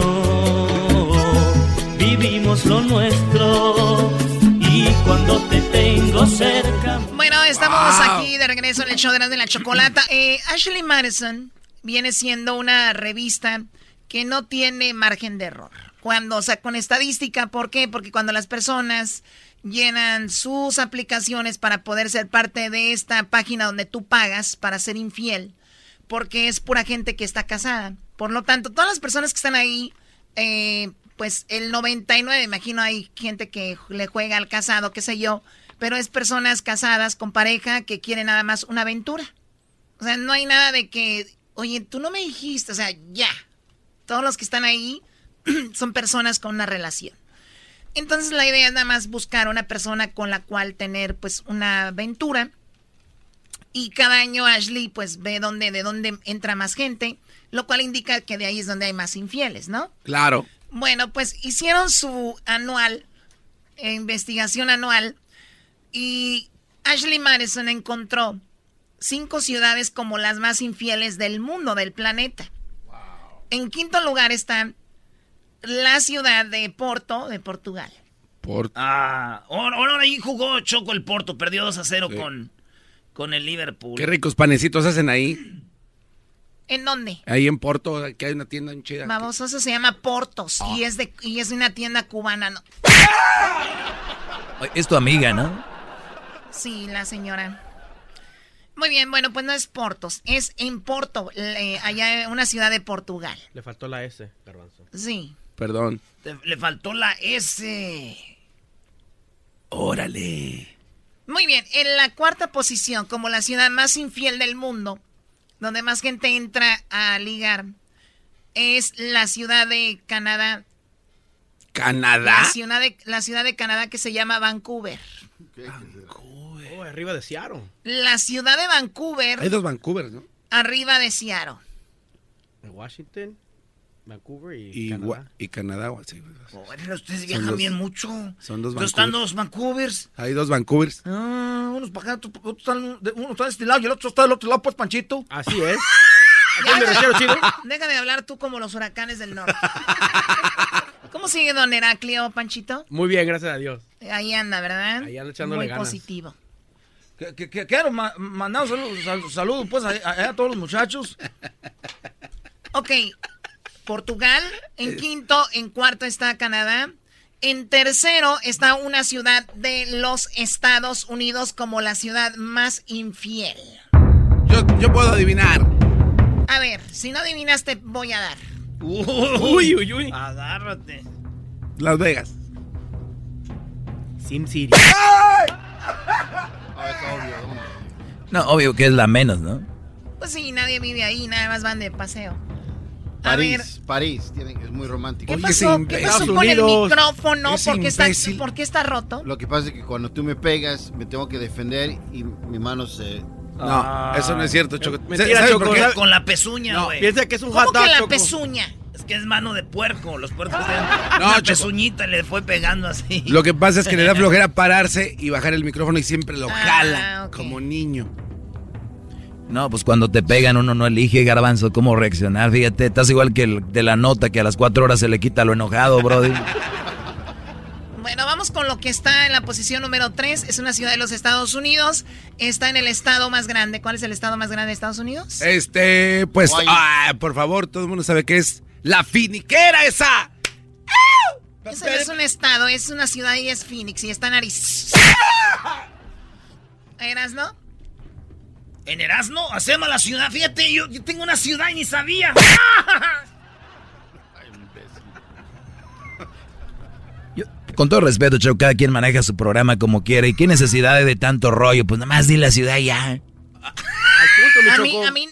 vivimos lo nuestro. Y cuando te tengo cerca. Bueno, estamos aquí de regreso en el show de la, de la chocolata. Eh, Ashley Madison viene siendo una revista que no tiene margen de error. Cuando, o sea, con estadística, ¿por qué? Porque cuando las personas llenan sus aplicaciones para poder ser parte de esta página donde tú pagas para ser infiel, porque es pura gente que está casada. Por lo tanto, todas las personas que están ahí, eh, pues el 99, imagino hay gente que le juega al casado, qué sé yo, pero es personas casadas con pareja que quieren nada más una aventura. O sea, no hay nada de que, oye, tú no me dijiste, o sea, ya, todos los que están ahí son personas con una relación. Entonces la idea es nada más buscar una persona con la cual tener pues una aventura. Y cada año Ashley pues ve dónde, de dónde entra más gente, lo cual indica que de ahí es donde hay más infieles, ¿no? Claro. Bueno, pues hicieron su anual, investigación anual, y Ashley Madison encontró cinco ciudades como las más infieles del mundo, del planeta. En quinto lugar está la ciudad de Porto, de Portugal. Porto. Ah, ahora, ahora ahí jugó Choco el Porto, perdió 2 a 0 con, con el Liverpool. Qué ricos panecitos hacen ahí. ¿En dónde? Ahí en Porto, que hay una tienda en chida. Baboso, eso se llama Portos y es de y es una tienda cubana, Es tu amiga, ¿no? Sí, la señora. Muy bien, bueno, pues no es Portos, es en Porto, eh, allá en una ciudad de Portugal. Le faltó la S, Garbanzo. Sí. Perdón. Te- le faltó la S. Órale. Muy bien, en la cuarta posición, como la ciudad más infiel del mundo, donde más gente entra a ligar, es la ciudad de Canadá. ¿Canadá? La ciudad de, la ciudad de Canadá que se llama Vancouver. Oh, arriba de Seattle. La ciudad de Vancouver, Hay dos Vancouver, ¿no? arriba de Seattle. Washington, Vancouver y, Y, Canadá. Y Canadá, sí. Oye, ustedes Son viajan dos- bien mucho. Son dos Entonces están Vancouver. dos Vancouvers. Hay dos Vancouvers. Ah, unos para acá, otro- otro están uno está de este lado y el otro está del otro lado, pues, Panchito. Así es. Ya, me refiero, chino? Deja de hablar tú como los huracanes del norte. ¿Cómo sigue don Heraclio, Panchito? Muy bien, gracias a Dios. Ahí anda, ¿verdad? Ahí anda echándole Muy ganas. positivo. Que, que- quiero ma- mandar un saludo, sal- saludo, pues, a, a- a todos los muchachos. Ok, Portugal en quinto, en cuarto está Canadá. En tercero está una ciudad de los Estados Unidos como la ciudad más infiel. Yo, yo puedo adivinar. A ver, si no adivinas te voy a dar. Uy, uy, uy. Agárrate. Las Vegas. Sim City. No, obvio que es la menos, ¿no? Pues sí, nadie vive ahí, nada más van de paseo. A ver, París, París, tiene- es muy romántico. ¿qué pasó, ¿Qué pasó con el micrófono? ¿Por qué, está, ¿Por qué está roto? Lo que pasa es que cuando tú me pegas, me tengo que defender y mi mano se... No, eso no es cierto, Choco. Mentira, ¿Sabes Choco. Con la pezuña, No, güey. piensa que es un ¿Cómo hot dog, que la Choco. pezuña? Es que es mano de puerco. Los puercos tienen No, una Choco. pezuñita y le fue pegando así. Lo que pasa es que le da flojera pararse y bajar el micrófono y siempre lo Ah, jala como niño. No, pues cuando te pegan uno no elige, garbanzo, cómo reaccionar. Fíjate, estás igual que el de la nota que a las cuatro horas se le quita lo enojado, brody. Bueno, vamos con lo que está en la posición número 3. Es una ciudad de los Estados Unidos. Está en el estado más grande. ¿Cuál es el estado más grande de Estados Unidos? Este, pues, ah, por favor, todo el mundo sabe que es la finiquera esa. Eso no es un estado, es una ciudad y es Phoenix y está en Arizona. ¿Eras, no? En Erasmo hacemos la ciudad. Fíjate, yo, yo tengo una ciudad y ni sabía. Con todo respeto, Choco, cada quien maneja su programa como quiere. ¿Y qué necesidad de tanto rollo? Pues nada más di la ciudad y ya. Al punto, mi A mí, a mí,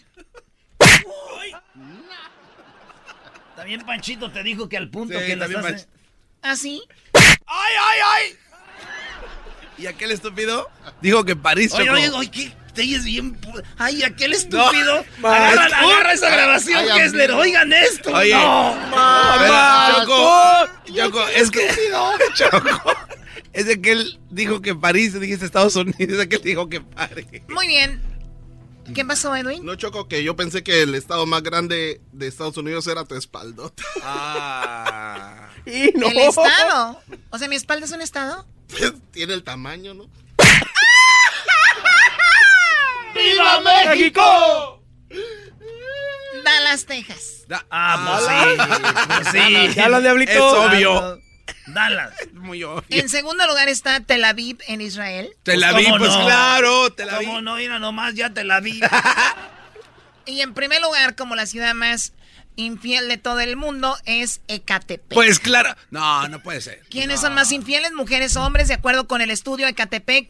También Panchito te dijo que al punto Sí, que las hace- así. ¡Ay, ay, ay! ¿Y aquel estúpido? Dijo que París, Oye, Choco. oye, oye, ¿qué? Te oyes bien. pu- Ay, aquel estúpido. No, agarra, agarra esa grabación, Ay, Kessler. amigo. Oigan esto. Oye. no. Mamá, Choco, Choco, es que... Choco, es de que él dijo que París, dijiste Estados Unidos, es de que él dijo que París. Muy bien. ¿Qué pasó, Edwin? No choco que yo pensé que el estado más grande de Estados Unidos era tu espaldota. Ah. Y no. El estado. O sea, mi espalda es un estado. Pues, Tiene el tamaño, ¿no? ¡Viva México! Dallas, Texas. Ah, pues sí. Pues sí. Ya hablan, diablito. Es obvio. Dallas. Muy obvio. En segundo lugar está Tel Aviv, en Israel. Tel Aviv, ¿cómo pues no? claro, Tel Aviv. ¿Cómo no? Mira nomás, ya te la vi. Y en primer lugar, como la ciudad más infiel de todo el mundo, es Ecatepec. Pues claro. No, no puede ser. ¿Quiénes son más infieles? Mujeres o hombres. De acuerdo con el estudio Ecatepec,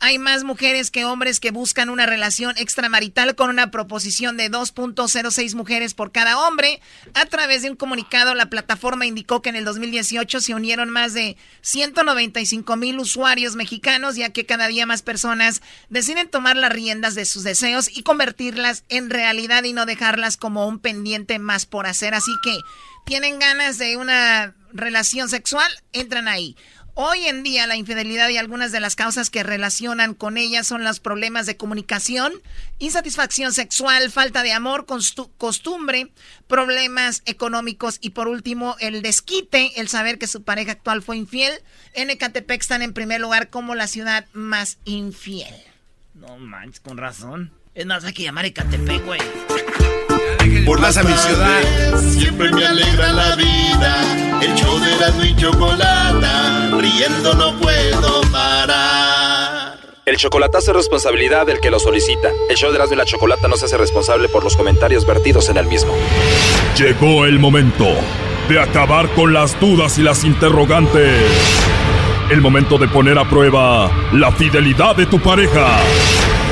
hay más mujeres que hombres que buscan una relación extramarital con una proposición de 2.06 mujeres por cada hombre. A través de un comunicado, la plataforma indicó que en el 2018 se unieron más de 195 mil usuarios mexicanos, ya que cada día más personas deciden tomar las riendas de sus deseos y convertirlas en realidad y no dejarlas como un pendiente más por hacer. Así que tienen ganas de una relación sexual, entran ahí. Hoy en día la infidelidad y algunas de las causas que relacionan con ella son los problemas de comunicación, insatisfacción sexual, falta de amor, costumbre, problemas económicos y por último el desquite, el saber que su pareja actual fue infiel. En Ecatepec están en primer lugar como la ciudad más infiel. No manches, con razón. Es más, hay que llamar Ecatepec, güey. Por las mi siempre me alegra la vida. El show de la y chocolata, riendo no puedo parar. El chocolatazo es responsabilidad del que lo solicita. El show de Erasmo y la Chocolata no se hace responsable por los comentarios vertidos en el mismo. Llegó el momento de acabar con las dudas y las interrogantes. El momento de poner a prueba la fidelidad de tu pareja.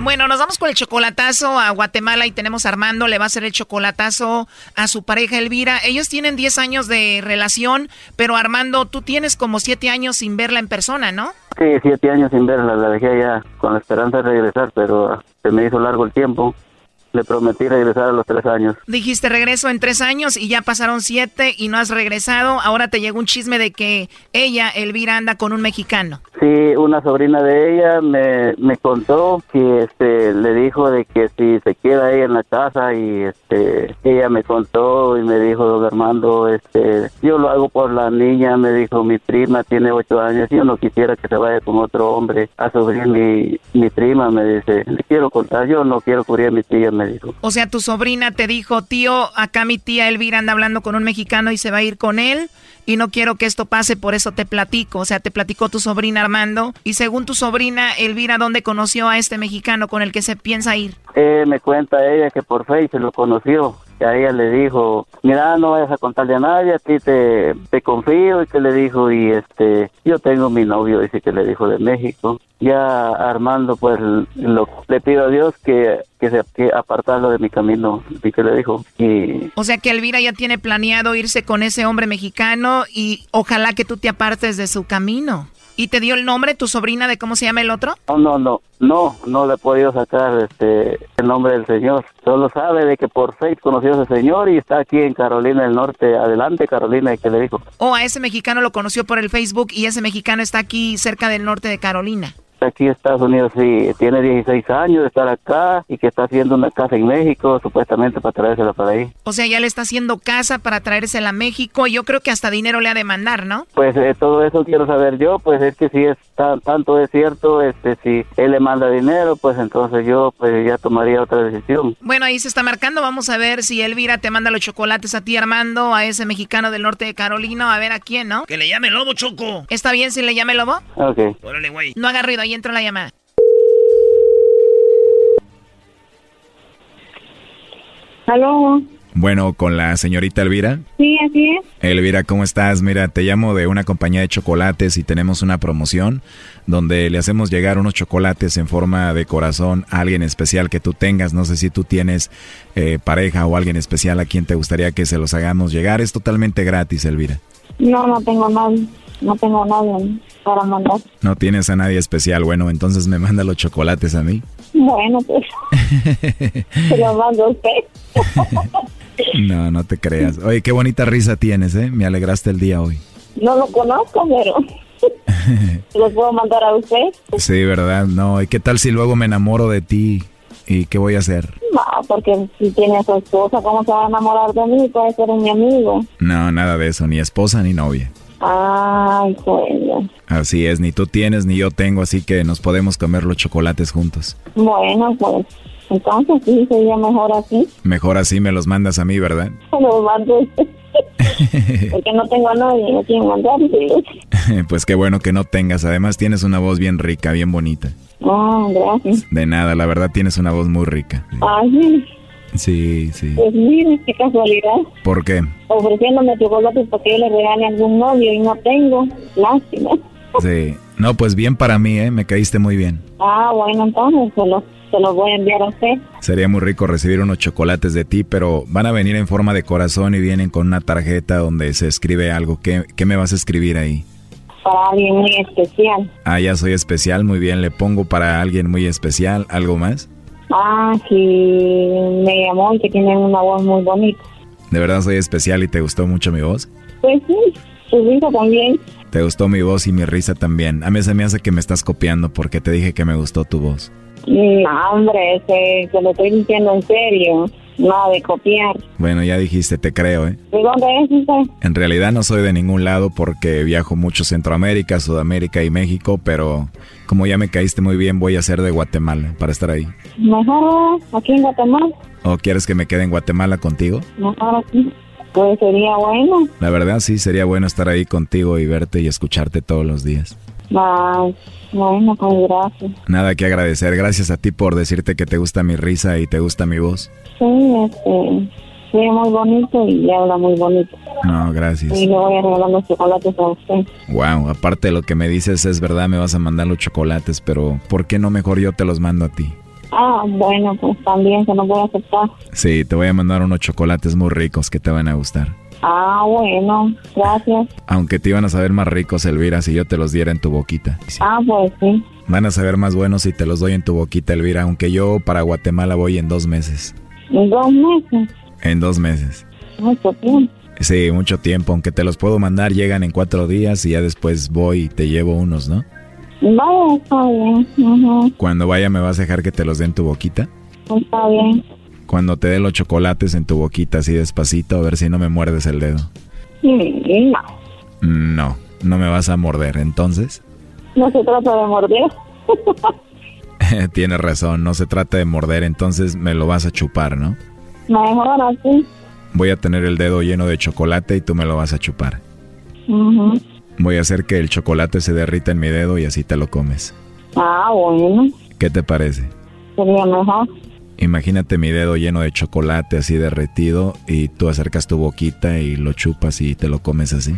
Bueno, nos vamos con el chocolatazo a Guatemala y tenemos a Armando, le va a hacer el chocolatazo a su pareja Elvira. Ellos tienen 10 años de relación, pero Armando, tú tienes como 7 años sin verla en persona, ¿no? Sí, 7 años sin verla, la dejé allá con la esperanza de regresar, pero se me hizo largo el tiempo le prometí regresar a los tres años. Dijiste regreso en tres años y ya pasaron siete y no has regresado. Ahora te llegó un chisme de que ella, Elvira, anda con un mexicano. Sí, una sobrina de ella me, me contó que este le dijo de que si se queda ella en la casa y este ella me contó y me dijo don Armando este yo lo hago por la niña me dijo mi prima tiene ocho años yo no quisiera que se vaya con otro hombre a sufrir mi, mi prima me dice le quiero contar yo no quiero cubrir a mi tía me o sea tu sobrina te dijo tío acá mi tía Elvira anda hablando con un mexicano y se va a ir con él y no quiero que esto pase, por eso te platico. O sea, te platicó tu sobrina Armando. Y según tu sobrina Elvira, ¿dónde conoció a este mexicano con el que se piensa ir? Eh, me cuenta ella que por Facebook se lo conoció que a ella le dijo, mira, no vayas a contarle a nadie, a ti te, te confío, y que le dijo, y este, yo tengo mi novio, dice que le dijo de México. Ya Armando, pues, lo, le pido a Dios que, que, se, que apartarlo de mi camino, y que le dijo. Y... O sea que Elvira ya tiene planeado irse con ese hombre mexicano y ojalá que tú te apartes de su camino. ¿Y te dio el nombre tu sobrina de cómo se llama el otro? No, no, no, no, no le he podido sacar este el nombre del señor. Solo sabe de que por Facebook conoció a ese señor y está aquí en Carolina del Norte. Adelante, Carolina, y que le dijo. O oh, a ese mexicano lo conoció por el Facebook y ese mexicano está aquí cerca del norte de Carolina aquí en Estados Unidos sí tiene 16 años de estar acá y que está haciendo una casa en México supuestamente para traérsela para ahí. O sea, ya le está haciendo casa para traérsela a México. Yo creo que hasta dinero le ha de mandar, ¿no? Pues eh, todo eso quiero saber yo, pues es que si es tanto es cierto, este si él le manda dinero, pues entonces yo pues ya tomaría otra decisión. Bueno, ahí se está marcando, vamos a ver si Elvira te manda los chocolates a ti Armando, a ese mexicano del norte de Carolina, a ver a quién, ¿no? Que le llame Lobo Choco. ¿Está bien si le llame Lobo? Ok. Órale, güey. No haga ruido, ahí entra la llamada. ¿Aló? Bueno, con la señorita Elvira. Sí, así es. Elvira, ¿cómo estás? Mira, te llamo de una compañía de chocolates y tenemos una promoción donde le hacemos llegar unos chocolates en forma de corazón a alguien especial que tú tengas. No sé si tú tienes eh, pareja o alguien especial a quien te gustaría que se los hagamos llegar. Es totalmente gratis, Elvira. No, no tengo nadie. No tengo nadie para mandar. No tienes a nadie especial. Bueno, entonces me manda los chocolates a mí. Bueno, pues. se los mando a usted. no, no te creas. Oye, qué bonita risa tienes, ¿eh? Me alegraste el día hoy. No lo conozco, pero. ¿Los puedo mandar a usted? Sí, ¿verdad? No, ¿y qué tal si luego me enamoro de ti? ¿Y qué voy a hacer? No, porque si tiene a su esposa, ¿cómo se va a enamorar de mí? Puede ser mi amigo. No, nada de eso, ni esposa ni novia. Ay, bueno. Así es, ni tú tienes ni yo tengo, así que nos podemos comer los chocolates juntos. Bueno, pues entonces sí, sería mejor así. Mejor así me los mandas a mí, ¿verdad? Los mando. Porque no tengo a nadie, no quiero mandar. pues qué bueno que no tengas. Además tienes una voz bien rica, bien bonita. Ah, gracias. De nada, la verdad tienes una voz muy rica. Ay, Sí, sí. Pues mira, qué casualidad. ¿Por qué? Ofreciéndome chocolates para que yo le regale a algún novio y no tengo. Lástima. Sí. No, pues bien para mí, ¿eh? Me caíste muy bien. Ah, bueno, entonces se los, se los voy a enviar a usted. Sería muy rico recibir unos chocolates de ti, pero van a venir en forma de corazón y vienen con una tarjeta donde se escribe algo. ¿Qué, qué me vas a escribir ahí? para alguien muy especial. Ah, ya soy especial, muy bien. Le pongo para alguien muy especial. ¿Algo más? Ah, sí, me llamó y que tiene una voz muy bonita. ¿De verdad soy especial y te gustó mucho mi voz? Pues sí, tu risa también. Te gustó mi voz y mi risa también. A mí se me hace que me estás copiando porque te dije que me gustó tu voz. No, hombre, ese, te lo estoy diciendo en serio. Nada de copiar. Bueno, ya dijiste, te creo, ¿eh? ¿De dónde es usted? En realidad no soy de ningún lado porque viajo mucho Centroamérica, Sudamérica y México, pero como ya me caíste muy bien, voy a ser de Guatemala para estar ahí. Mejor aquí en Guatemala. ¿O quieres que me quede en Guatemala contigo? Mejor aquí. Pues sería bueno. La verdad sí, sería bueno estar ahí contigo y verte y escucharte todos los días. Ay, bueno, pues gracias. Nada que agradecer, gracias a ti por decirte que te gusta mi risa y te gusta mi voz. Sí, este, sí, muy bonito y habla muy bonito. No, gracias. Y le voy a regalar los chocolates a usted. Wow, aparte de lo que me dices es verdad, me vas a mandar los chocolates, pero ¿por qué no mejor yo te los mando a ti? Ah, bueno, pues también se los voy a aceptar. Sí, te voy a mandar unos chocolates muy ricos que te van a gustar. Ah, bueno, gracias. Aunque te iban a saber más ricos, Elvira, si yo te los diera en tu boquita. Ah, pues sí. Van a saber más buenos si te los doy en tu boquita, Elvira, aunque yo para Guatemala voy en dos meses. ¿En dos meses? En dos meses. Mucho tiempo. Sí, mucho tiempo, aunque te los puedo mandar, llegan en cuatro días y ya después voy y te llevo unos, ¿no? Vaya, está bien. Ujú, Cuando vaya, ¿me vas a dejar que te los dé en tu boquita? Está bien. Cuando te dé los chocolates en tu boquita así despacito, a ver si no me muerdes el dedo. Mm, No, No, no me vas a morder, entonces. no se trata de morder. Tienes razón, no se trata de morder, entonces me lo vas a chupar, ¿no? Mejor así. Voy a tener el dedo lleno de chocolate y tú me lo vas a chupar. Ujú. Voy a hacer que el chocolate se derrita en mi dedo y así te lo comes. Ah, bueno, ¿Qué te parece? sería mejor. Imagínate mi dedo lleno de chocolate así derretido y tú acercas tu boquita y lo chupas y te lo comes así.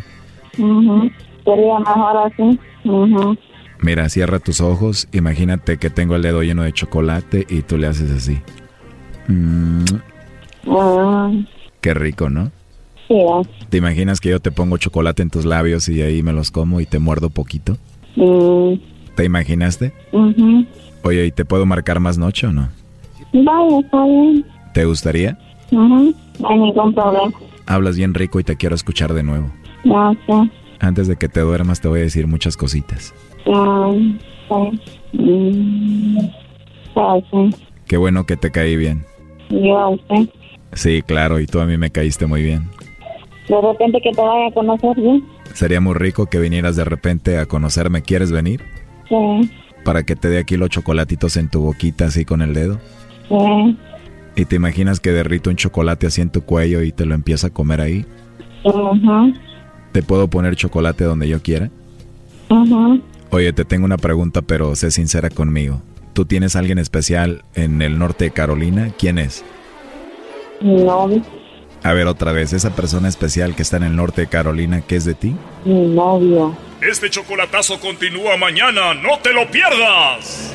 Sería mejor así. Mira, cierra tus ojos, imagínate que tengo el dedo lleno de chocolate y tú le haces así. Mm, qué rico, ¿no? sí, ah. ¿Te imaginas que yo te pongo chocolate en tus labios y ahí me los como y te muerdo poquito? Mm, ¿Te imaginaste? Oye, ¿y te puedo marcar más noche o no? Vaya, está bien. ¿Te gustaría? Ujú. No hay ningún problema. Hablas bien rico y te quiero escuchar de nuevo. Sé. Antes de que te duermas te voy a decir muchas cositas. Ah, sí. Mm. Qué bueno que te caí bien. Yo a usted. Sí, claro, y tú a mí me caíste muy bien. De repente que te vaya a conocer bien. Sería muy rico que vinieras de repente a conocerme. ¿Quieres venir? Sí, Para que te dé aquí los chocolatitos en tu boquita así con el dedo. Sí. ¿Y te imaginas que derrito un chocolate así en tu cuello y te lo empiezo a comer ahí? Ujú, ¿Te puedo poner chocolate donde yo quiera? ujú. Oye, te tengo una pregunta, pero sé sincera conmigo. ¿Tú tienes alguien especial en el norte de Carolina? ¿Quién es? Mi novio, A ver otra vez, esa persona especial que está en el norte de Carolina, ¿qué es de ti? mi novio. Este chocolatazo continúa mañana, no te lo pierdas.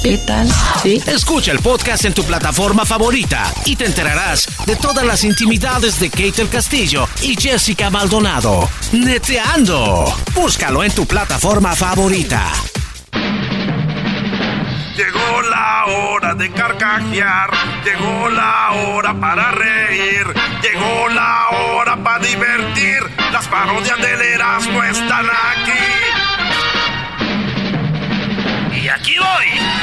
¿Qué tal? Sí. Escucha el podcast en tu plataforma favorita y te enterarás de todas las intimidades de Kate el Castillo y Jessica Maldonado. Neteando. Búscalo en tu plataforma favorita. Llegó la hora de carcajear, llegó la hora para reír, llegó la hora para divertir. Las parodias del Erasmo están aquí. Y aquí voy.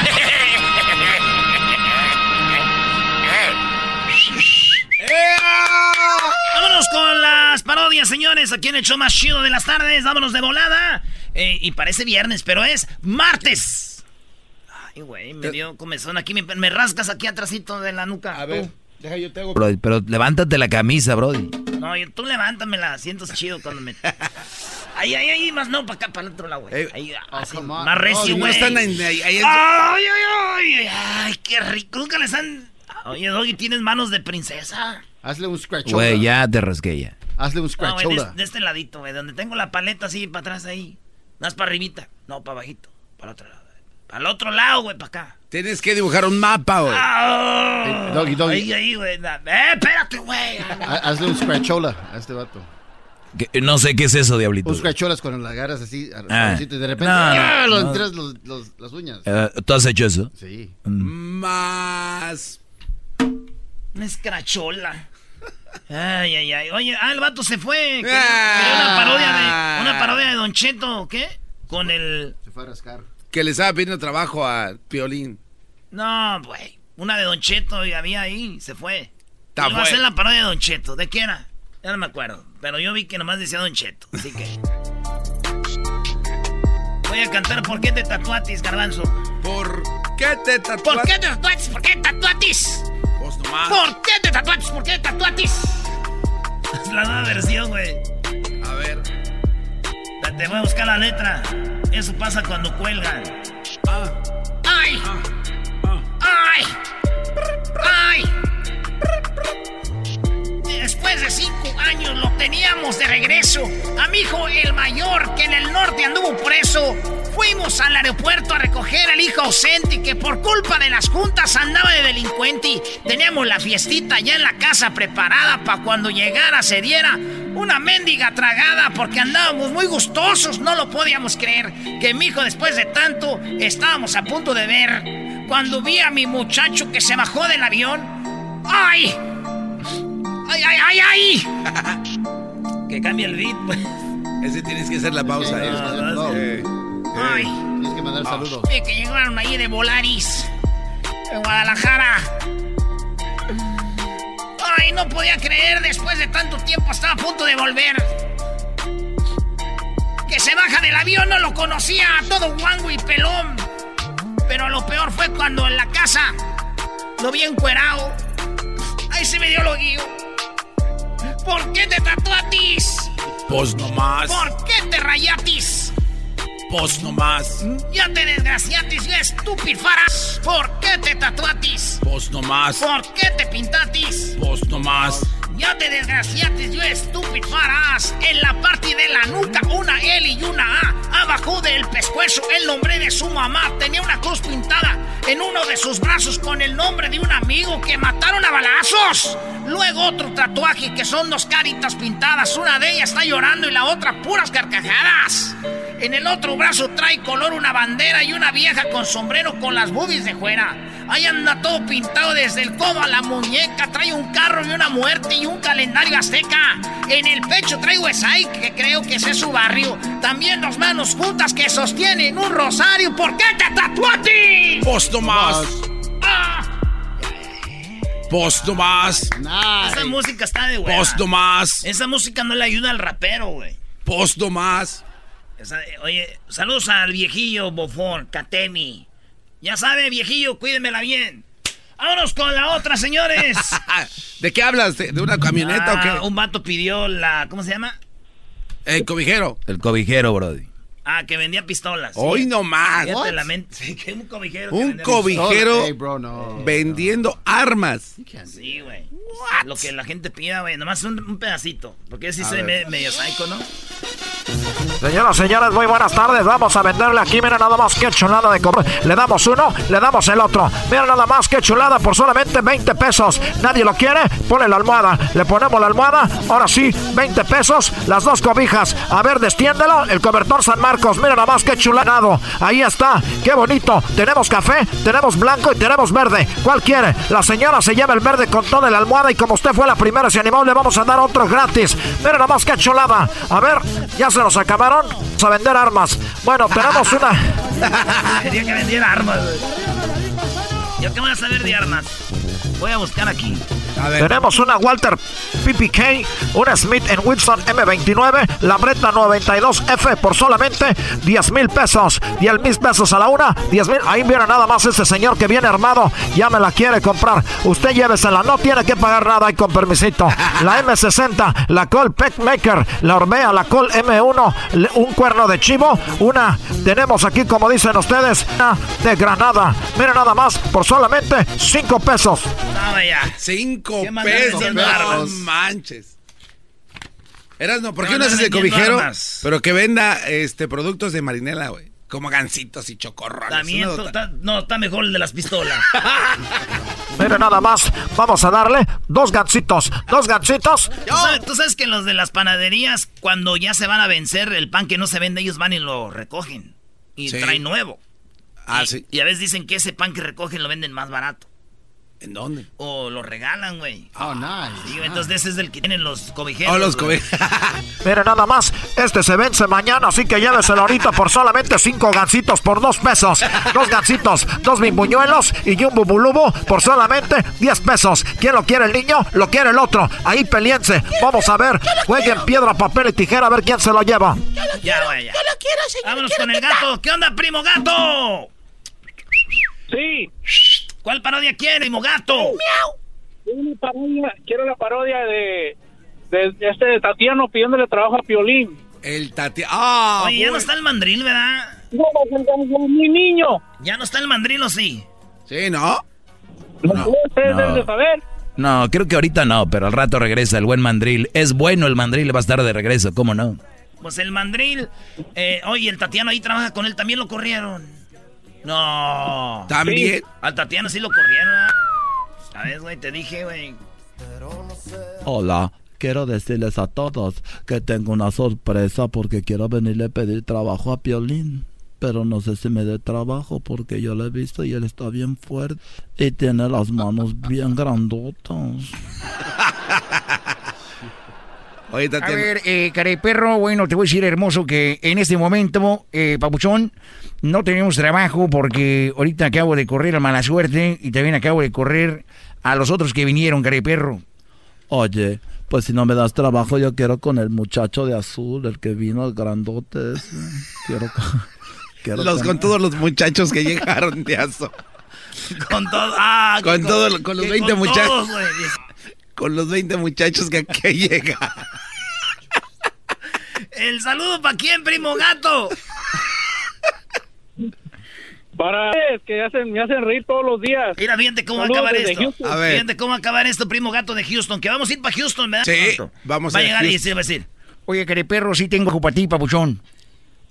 Vámonos con las parodias, señores. Aquí en el show más chido de las tardes. Vámonos de volada. Eh, y parece viernes, pero es martes. Ay, güey, me dio comezón aquí. Me, me rascas aquí atrásito de la nuca. A ver, tú. deja yo te hago. Brody, pero levántate la camisa, Brody. No, yo- tú levántamela. Siento chido cuando me. Ay, ay, ay, más no, para acá, para el otro lado, güey. Ahí, así, come on. más recio, No, no güey. están ahí- ahí- ahí en- ay, ay, ay, ay, ay, qué rico. Nunca les han. Oye, Doggy, tienes manos de princesa. Hazle un scratch Güey, ya te rasqué ya. Hazle un No, scratch güey, de, de este ladito, güey. Donde tengo la paleta así para atrás ahí. Más para arribita. No, para bajito. Para el otro lado. Para el otro lado, güey, para acá. Tienes que dibujar un mapa, güey. Ah, doggy, doggy. Ahí, ahí, güey. Eh, espérate, güey. Hazle un scratchola a este vato. No sé qué es eso, diablito. Un scratcholas cuando la agarras así, a- Ah. y de repente No, ¡ah! no, lo no. entras los, los- las uñas. Eh, ¿Tú has hecho eso? Sí. Mm. Más. Una escrachola. Ay, ay, ay. Oye, ah, el vato se fue. Quería, Ah. quería una parodia de. Una parodia de Don Cheto, ¿qué? Con el. Se fue a rascar. Que le estaba pidiendo trabajo a Piolín. No, güey. Una de Don Cheto y había ahí, se fue. Iba a hacer la parodia de Don Cheto. ¿De qué era? Ya no me acuerdo. Pero yo vi que nomás decía Don Cheto. Así que. Voy a cantar ¿Por qué te tatuatis, garbanzo? ¿Por qué te tatuatis? ¿Por qué te tatuatis? ¿Por qué te tatuatis? Nomás. ¿Por qué te tatuatis? ¿Por qué te tatuatis? Es la nueva versión, güey. A ver. Te voy a buscar la letra. Eso pasa cuando cuelgan. ¡Ay! ¡Ay! ¡Ay! Después de cinco años lo teníamos de regreso. A mi hijo el mayor, que en el norte anduvo preso. Fuimos al aeropuerto a recoger al hijo ausente que por culpa de las juntas andaba de delincuente. Teníamos la fiestita ya en la casa preparada para cuando llegara se diera una mendiga tragada porque andábamos muy gustosos. No lo podíamos creer que mi hijo después de tanto estábamos a punto de ver. Cuando vi a mi muchacho que se bajó del avión. ¡Ay! ¡Ay, ay, ay, ay! que cambie el beat, pues. Ese tienes que hacer la pausa. Eh. no, no, Eh, Ay. Tienes que mandar saludos. Vi que llegaron ahí de Volaris. En Guadalajara. Ay, no podía creer, después de tanto tiempo estaba a punto de volver. Que se baja del avión, no lo conocía, todo guango y pelón. Pero lo peor fue cuando en la casa lo vi encuerado. Ahí se me dio lo guío. ¿Por qué te tatuatis? Pues nomás. ¿Por qué te rayatis? Pues nomás. Ya te desgraciatis, yo estupifaras. ¿Por qué te tatuatis? Pues nomás. ¿Por qué te pintatis? Pues nomás. Ya te desgraciatis, yo estupifaras. En la parte de la nuca, una L y una A. Abajo del pescuezo, el nombre de su mamá. Tenía una cruz pintada en uno de sus brazos con el nombre de un amigo que mataron a balazos. Luego otro tatuaje que son dos caritas pintadas. Una de ellas está llorando y la otra puras carcajadas. En el otro brazo trae color una bandera y una vieja con sombrero con las boobies de fuera. Ahí anda todo pintado desde el codo a la muñeca. Trae un carro y una muerte y un calendario azteca. En el pecho trae Wesay, que creo que ese es su barrio. También dos manos juntas que sostienen un rosario. ¿Por qué te tatuaste? Pues nomás. Ah, Pues nomás. esa música está de hueva. Pues nomás. Esa música no le ayuda al rapero, güey. Nomás. Oye, saludos al viejillo bofón, Katemi. Ya sabe, viejillo, cuídemela bien. Vámonos con la otra, señores. ¿De qué hablas? ¿De, una camioneta o Ah, qué? Un vato pidió la. ¿Cómo se llama? El cobijero. El cobijero, Brody. Ah, que vendía pistolas. sí. Hoy no más. Fíjate la mente. Sí, que un cobijero. Un cobijero Hey, bro, no. vendiendo armas. Sí, güey. Lo que la gente pida, güey. Nomás un, un pedacito. Porque sí A soy me- medio psycho, ¿no? Señoras, señores, muy buenas tardes. Vamos a venderle aquí. Mira nada más qué chulada de comer. Le damos uno, le damos el otro. Mira nada más qué chulada por solamente 20 pesos. Nadie lo quiere. Pone la almohada. Le ponemos la almohada. Ahora sí, 20 pesos. Las dos cobijas. A ver, destiéndelo. El cobertor San Marcos. Mira nada más qué chulado. Ahí está. Qué bonito. Tenemos café, tenemos blanco y tenemos verde. ¿Cuál quiere? La señora se lleva el verde con toda la almohada y como usted fue la primera se animó, le vamos a dar otro gratis. Mira nada más qué chulada. A ver, ya se nos acabaron a vender armas. Bueno, tenemos una. Quería que vendiera armas, ¿Yo qué voy a saber de armas? Voy a buscar aquí. Tenemos una Walter PPK, una Smith Wilson M29, la Bretta 92F por solamente 10 mil pesos. 10 mil pesos a la una, 10 mil. Ahí viene nada más ese señor que viene armado, ya me la quiere comprar. Usted llévesela, no tiene que pagar nada ahí con permisito. La M60, la Col Maker, la Ormea, la Col M1, un cuerno de chivo, una tenemos aquí, como dicen ustedes, una de Granada. Mire nada más, por solamente 5 pesos. No, ya. 5 pesos. No manches. Eras no, ¿por qué no, haces el cobijero? Pero que venda este productos de marinela, güey. Como gancitos y chocorrones. También no, está, mejor el de las pistolas. Mira nada más, vamos a darle dos gancitos, dos gancitos. ¿Tú sabes, que los de las panaderías, cuando ya se van a vencer, el pan que no se vende, ellos van y lo recogen. Y traen nuevo. Ah, sí. Y a veces dicen que ese pan que recogen lo venden más barato. ¿En dónde? O lo regalan, güey. Oh, nice. entonces ese es el que tienen los cobijeros. Oh, los cobijeros. Mira, nada más, este se vence mañana, así que lléveselo ahorita por solamente cinco gancitos por dos pesos. Dos gancitos, dos bimbuñuelos y un bubulubo por solamente 10 pesos. ¿Quién lo quiere el niño? Lo quiere el otro. Ahí peliense. Vamos a ver. Jueguen piedra, papel y tijera a ver quién se lo lleva. ya, güey, ya. Yo lo quiero, señor. Vámonos con el gato. ¿Qué onda, primo gato? Sí. ¿Cuál parodia quiere, Mogato? ¡Miau! quiero la parodia de, de este Tatiano pidiéndole trabajo a Piolín. El Tatiano. ¡Ah! Oye, ya no está el mandril, ¿verdad? No, mi niño. ¿Ya no está el mandril o sí? Sí, ¿no? No, no. de saber. No, creo que ahorita no, pero al rato regresa el buen mandril. Es bueno el mandril, va a estar de regreso, ¿cómo no? Pues el mandril, eh, oye, el Tatiano ahí trabaja con él, también lo corrieron. No. También. Al Tatiana sí lo corrieron. ¿Sabes, güey? Te dije, güey. Hola. Quiero decirles a todos que tengo una sorpresa porque quiero venirle a pedir trabajo a Piolín. Pero no sé si me dé trabajo porque yo lo he visto y él está bien fuerte y tiene las manos bien grandotas. Oye, a ver, eh, perro, bueno, te voy a decir hermoso que en este momento, eh, Papuchón, no tenemos trabajo porque ahorita acabo de correr a mala suerte y también acabo de correr a los otros que vinieron, perro. Oye, pues si no me das trabajo, yo quiero con el muchacho de azul, el que vino, el grandote. Quiero, los, con, todos los muchachos que llegaron de azul. con todo, ah, con, todo, con los 20 muchachos con los 20 muchachos que aquí llega. El saludo para quién, primo gato. Para que hacen, me hacen reír todos los días. Mira, fíjate cómo va a acabar esto. A ver. Fíjate cómo va a acabar esto, primo gato de Houston. Que vamos a ir para Houston, ¿verdad? Sí, vamos a Va a llegar y se va a decir. Oye, perro, sí tengo para ti, papuchón.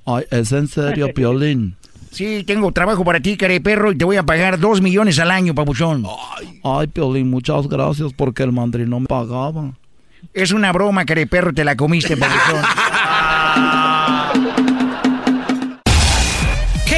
Ay, ¿es en serio, Piolín? Sí, tengo trabajo para ti, perro, y te voy a pagar dos millones al año, papuchón. Ay, Ay Piolín, muchas gracias porque el mandril no me pagaba. Es una broma, perro, te la comiste, papuchón.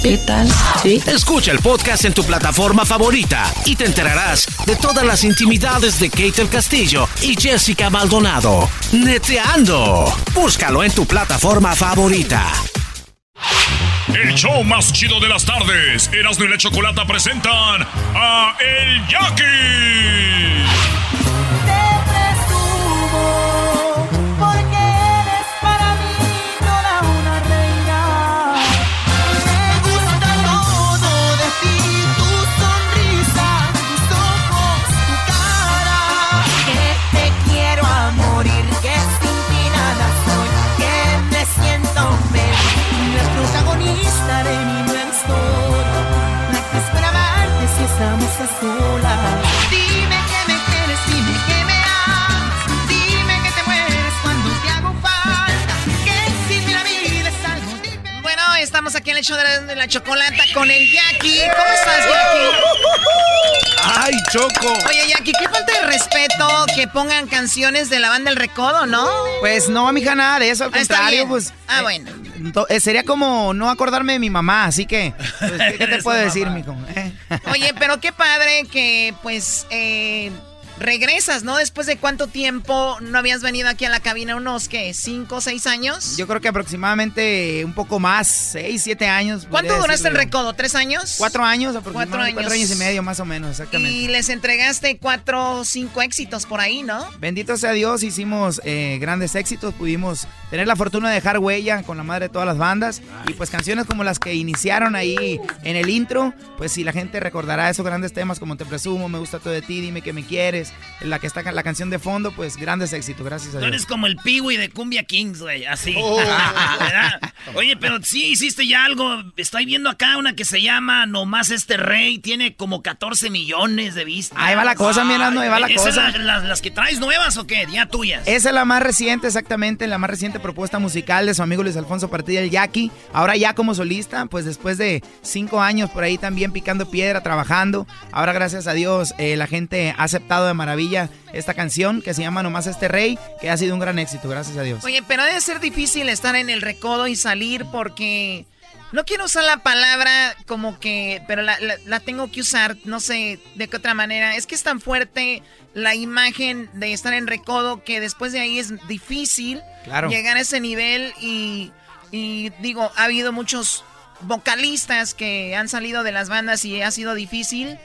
¿Qué tal? ¿Sí? Escucha el podcast en tu plataforma favorita y te enterarás de todas las intimidades de Kate el Castillo y Jessica Maldonado. Neteando. Búscalo en tu plataforma favorita. el show más chido de las tardes. Erasmo y la Chocolata presentan a El Jackie. El show de la, chocolata con el Jackie. ¿Cómo estás, Jackie? ¡Ay, Choco! Oye, Jackie, qué falta de respeto que pongan canciones de la banda El Recodo, ¿no? Pues no, mija, nada de eso, al Ah, contrario, pues... Ah, eh, bueno. eh, sería como no acordarme de mi mamá, así que... pues, ¿Qué, qué te puedo decir, mijo? Eh. Oye, pero qué padre que, pues, eh, regresas, ¿no? Después de cuánto tiempo no habías venido aquí a la cabina, unos, ¿qué? ¿Cinco o seis años? Yo creo que aproximadamente un poco más, seis, siete años. ¿Cuánto duraste el recodo? ¿Tres años? Cuatro años aproximadamente. Cuatro años. Cuatro años y medio, más o menos, exactamente. Y les entregaste cuatro o cinco éxitos por ahí, ¿no? Bendito sea Dios, hicimos eh, grandes éxitos, pudimos tener la fortuna de dejar huella con la madre de todas las bandas y pues canciones como las que iniciaron ahí en el intro, pues si la gente recordará esos grandes temas como Te Presumo, Me Gusta Todo de Ti, Dime Que Me Quieres, la que está la canción de fondo, pues grandes éxitos, gracias a Tú Dios. eres como el Piwi de Cumbia Kings, güey, así. Oh. Oye, pero sí hiciste ya algo. Estoy viendo acá una que se llama Nomás este rey. Tiene como 14 millones de vistas. Ahí va la cosa, mi Erasmo, ahí va la ¿Esas cosa. la- las, las que traes nuevas o qué? Ya tuyas. Esa es la más reciente, exactamente, la más reciente propuesta musical de su amigo Luis Alfonso Partida el Jackie. Ahora ya como solista, pues después de cinco años por ahí también picando piedra, trabajando. Ahora gracias a Dios eh, la gente ha aceptado de maravilla esta canción que se llama Nomás este rey, que ha sido un gran éxito, gracias a Dios. Oye, pero debe ser difícil estar en el recodo y salir porque no quiero usar la palabra como que, pero la, la- la tengo que usar, no sé de qué otra manera. Es que es tan fuerte la imagen de estar en recodo que después de ahí es difícil Claro. llegar a ese nivel y, y digo, ha habido muchos vocalistas que han salido de las bandas y ha sido difícil.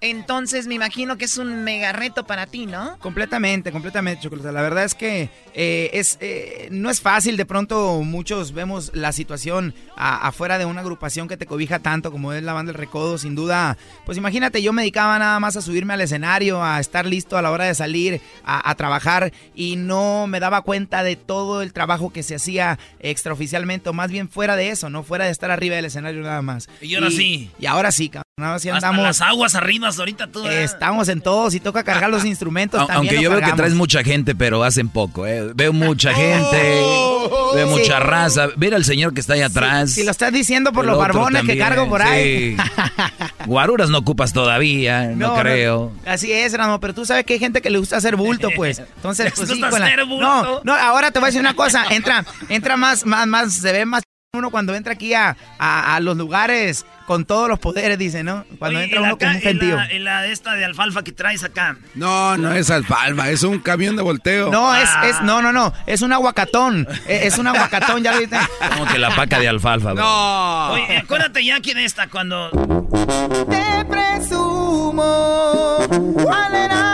Entonces me imagino que es un mega reto para ti, ¿no? Completamente, completamente, Chocolate. La verdad es que eh, es, eh, no es fácil. De pronto muchos vemos la situación a- afuera de una agrupación que te cobija tanto como es la banda El Recodo. Sin duda, pues imagínate, yo me dedicaba nada más a subirme al escenario, a estar listo a la hora de salir, a, a trabajar y no me daba cuenta de todo el trabajo que se hacía extraoficialmente o más bien fuera de eso, no fuera de estar arriba del escenario nada más. Y ahora sí. Y ahora sí, cabrón. Sí Hasta andamos. las aguas arriba ahorita tú. ¿eh? Estamos en todos y toca cargar los instrumentos. También Aunque yo veo que traes mucha gente, pero hacen poco, ¿eh? Veo mucha gente, veo Sí. mucha raza. Mira el señor que está ahí atrás. Si lo estás diciendo por El los barbones que cargo por ahí. Guaruras no ocupas todavía, no, creo. así es, Ramo, pero tú sabes que hay gente que le gusta hacer bulto, pues. Entonces, ¿Les pues sí, con la- bulto? No, no, ahora te voy a decir una cosa. Entra, entra más, más, más, se ve más uno cuando entra aquí a, a- a los lugares con todos los poderes, dice, ¿no? Cuando Oye, entra uno con acá- un gentío. y la, y la esta de alfalfa que traes acá. No, no es alfalfa, es un camión de volteo. No, es, es, no, no, no, es un aguacatón. Es, es un aguacatón, ya lo viste. Como que la paca de alfalfa, bro. No. Oye, acuérdate ya que de esta cuando. Te presumo al Erasmo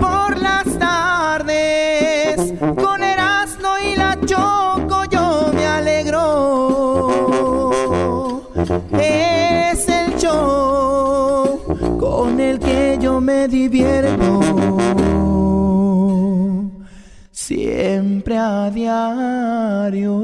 Por las tardes con Erasmo y la choco yo me alegro. Es el show con el que yo me divierto. Siempre a diario.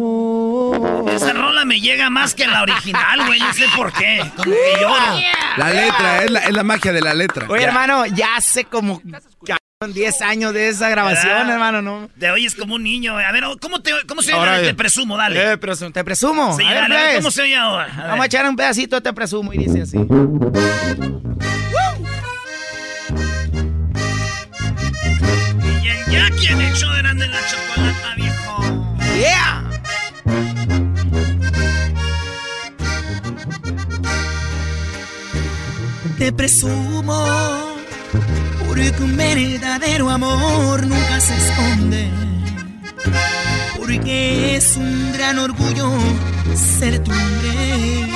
Me llega más que la original, güey. No sé por qué. Como que lloro. La letra, es la, es la magia de la letra. Oye, hermano, ya hace como cabrón, 10 años de esa grabación, ¿Verdad? hermano, ¿no? Te oyes como un niño. güey. A ver, ¿cómo, te, cómo se Ahora, oye? Te eh, presumo, dale. Eh, presu- te presumo. Sí, A ver, dale, a ver, pues. ¿cómo se oye ahora? A Vamos a echar un pedacito te presumo y dice así. Y el Jackie el de Grande en la Chocolata, viejo. Yeah. Te presumo, porque un verdadero amor nunca se esconde. Porque es un gran orgullo ser tu hombre.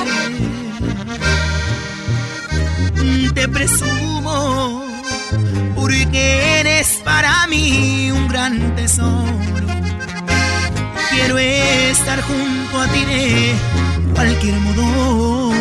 Te presumo, porque eres para mí un gran tesoro. Quiero estar junto a ti de cualquier modo.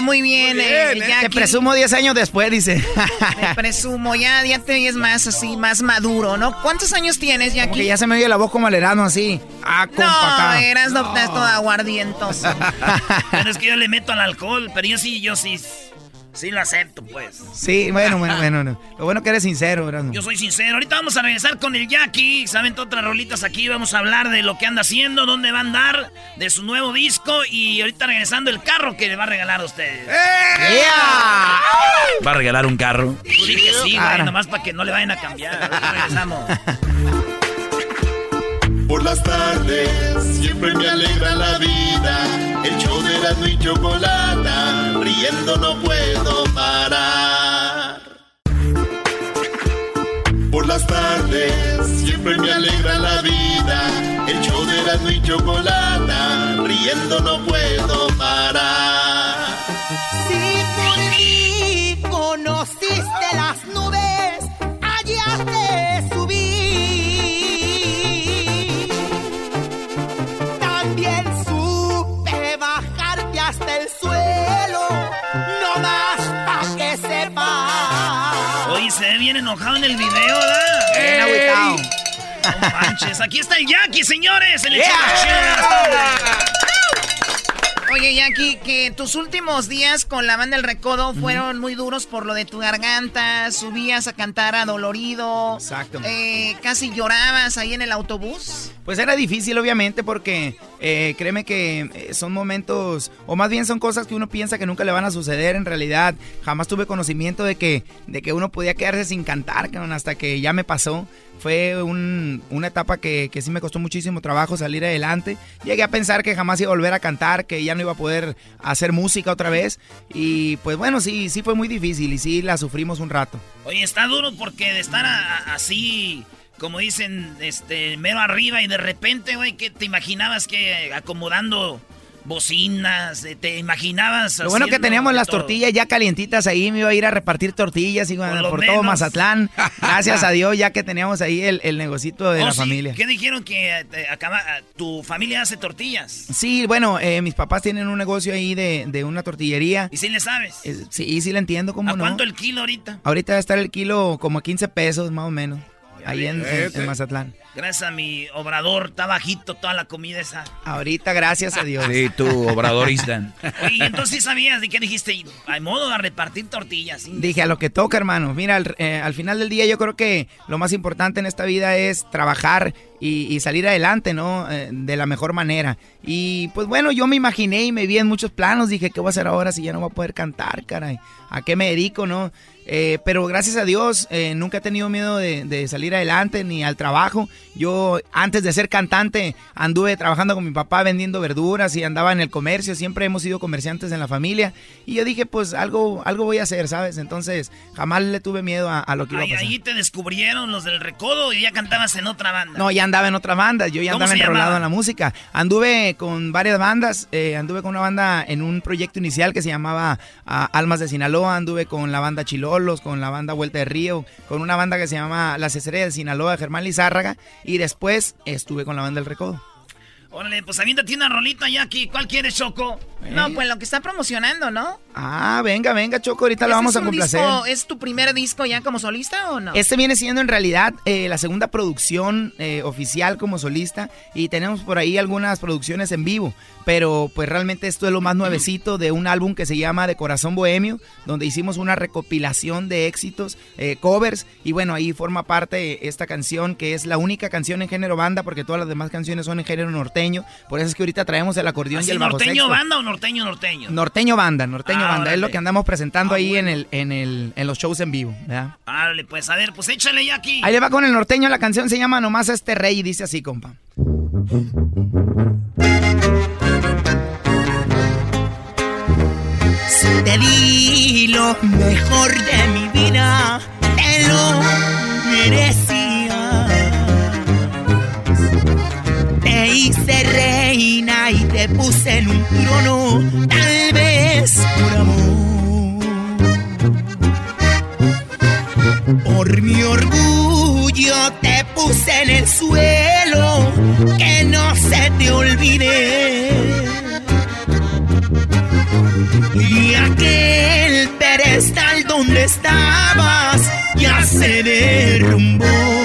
Muy, bien. Muy eh, bien, ¿eh? Jackie. Te presumo 10 años después, dice. Te presumo, ya, ya te oyes más así, más maduro, ¿no? ¿Cuántos años tienes, Jackie? Como que ya se me oye la voz como al Erasmo así. Ah, compa, No, eras no, todo aguardientoso. Pero es que yo le meto al alcohol, pero yo sí, yo sí, sí lo acepto, pues. Sí, bueno, bueno, bueno. no. Lo bueno que eres sincero, Erasmo. Yo soy sincero. Ahorita vamos a regresar con el Jackie. Saben otras rolitas aquí. Vamos a hablar de lo que anda haciendo, dónde va a andar, de su nuevo disco. Y ahorita regresando el carro que le va a regalar a ustedes. ¿Va a regalar un carro? Tú di que sí, güey, nomás para que no le vayan a cambiar. Ahorita regresamos. Por las tardes siempre me alegra la vida. El show de Erasmo y Chocolata, riendo no puedo parar. Por las tardes siempre me alegra la vida. El show de Erasmo y Chocolata, riendo no puedo parar. Si por mí conociste enojado en el video, ¿verdad? Bien agüitado. No manches, aquí está el Jackie, señores. El Yeah. Oye, Jackie, que tus últimos días con la banda El Recodo fueron muy duros por lo de tu garganta, subías a cantar adolorido. Exacto. Eh, casi llorabas ahí en el autobús. Pues era difícil, obviamente, porque eh, créeme que eh, son momentos, o más bien son cosas que uno piensa que nunca le van a suceder. En realidad, jamás tuve conocimiento de que, de que uno podía quedarse sin cantar, hasta que ya me pasó. Fue un- una etapa que, que sí me costó muchísimo trabajo salir adelante. Llegué a pensar que jamás iba a volver a cantar, que ya no iba a poder hacer música otra vez. Y pues bueno, sí, sí fue muy difícil y sí la sufrimos un rato. Oye, está duro porque de estar así, como dicen, este, mero arriba y de repente, güey, que te imaginabas que acomodando bocinas, eh, te imaginabas. Lo bueno que teníamos las todo. tortillas ya calientitas ahí, me iba a ir a repartir tortillas y Por por todo. Mazatlán. Gracias a Dios ya que teníamos ahí el, el negocito de Oh, la sí, familia. ¿Qué dijeron que eh, acaba, eh, tu familia hace tortillas? Sí, bueno, eh, mis papás tienen un negocio ahí de, de una tortillería. ¿Y si le sabes? Eh, sí, sí le entiendo, ¿cómo ¿A no? cuánto el kilo ahorita? Ahorita va a estar el kilo como a 15 pesos más o menos, ahí en, en- en. Mazatlán. Gracias a mi obrador, está bajito toda la comida esa. Ahorita, gracias a Dios. Sí, tú, obradorista. Oye, entonces sí sabías de qué dijiste, hay modo de repartir tortillas. ¿sí? Dije a lo que toca, hermano. Mira, al, eh, al final del día yo creo que lo más importante en esta vida es trabajar y, y salir adelante, ¿no? Eh, de la mejor manera. Y pues bueno, yo me imaginé y me vi en muchos planos. Dije, ¿qué voy a hacer ahora si ya no voy a poder cantar, caray? ¿A qué me dedico, no? Eh, pero gracias a Dios eh, nunca he tenido miedo de, de salir adelante ni al trabajo. Yo, antes de ser cantante, anduve trabajando con mi papá vendiendo verduras y andaba en el comercio. Siempre hemos sido comerciantes en la familia. Y yo dije, pues algo, algo voy a hacer, ¿sabes? Entonces, jamás le tuve miedo a, a lo que iba a pasar. ahí te descubrieron los del recodo y ya cantabas en otra banda. No, ya andaba en otra banda, yo ya ¿Cómo andaba enrolado en la música. Anduve con varias bandas, eh, anduve con una banda en un proyecto inicial que se llamaba ah, Almas de Sinaloa, anduve con la banda Con la banda Vuelta de Río, con una banda que se llama Las Estrellas de Sinaloa Germán Lizárraga y después estuve con la banda El Recodo. Órale, pues aviéntate una rolita ya aquí. ¿Cuál quieres, Choco? No, pues lo que está promocionando, ¿no? Ah, venga, venga, Choco, ahorita lo ¿Ese vamos a complacer. disco- ¿Es tu primer disco ya como solista o no? Este viene siendo en realidad eh, la segunda producción eh, oficial como solista y tenemos por ahí algunas producciones en vivo, pero pues realmente esto es lo más nuevecito de un álbum que se llama De Corazón Bohemio, donde hicimos una recopilación de éxitos, eh, covers y bueno, ahí forma parte esta canción que es la única canción en género banda porque todas las demás canciones son en género norteño, por eso es que ahorita traemos el acordeón y ¿Así el bajo norteño sexto. banda o norteño norteño? Norteño banda, norteño Ah, banda, es lo que andamos presentando ahí en, el, en, el, en los shows en vivo. ¿verdad? Árale, pues a ver, pues échale ya aquí. Ahí le va con el norteño, la canción se llama Nomás este rey y dice así, compa. Si te di lo mejor de mi vida, te lo merecía. Te hice reina y te puse en un trono, tal vez el suelo, que no se te olvide. Y aquel pedestal donde estabas ya se derrumbó.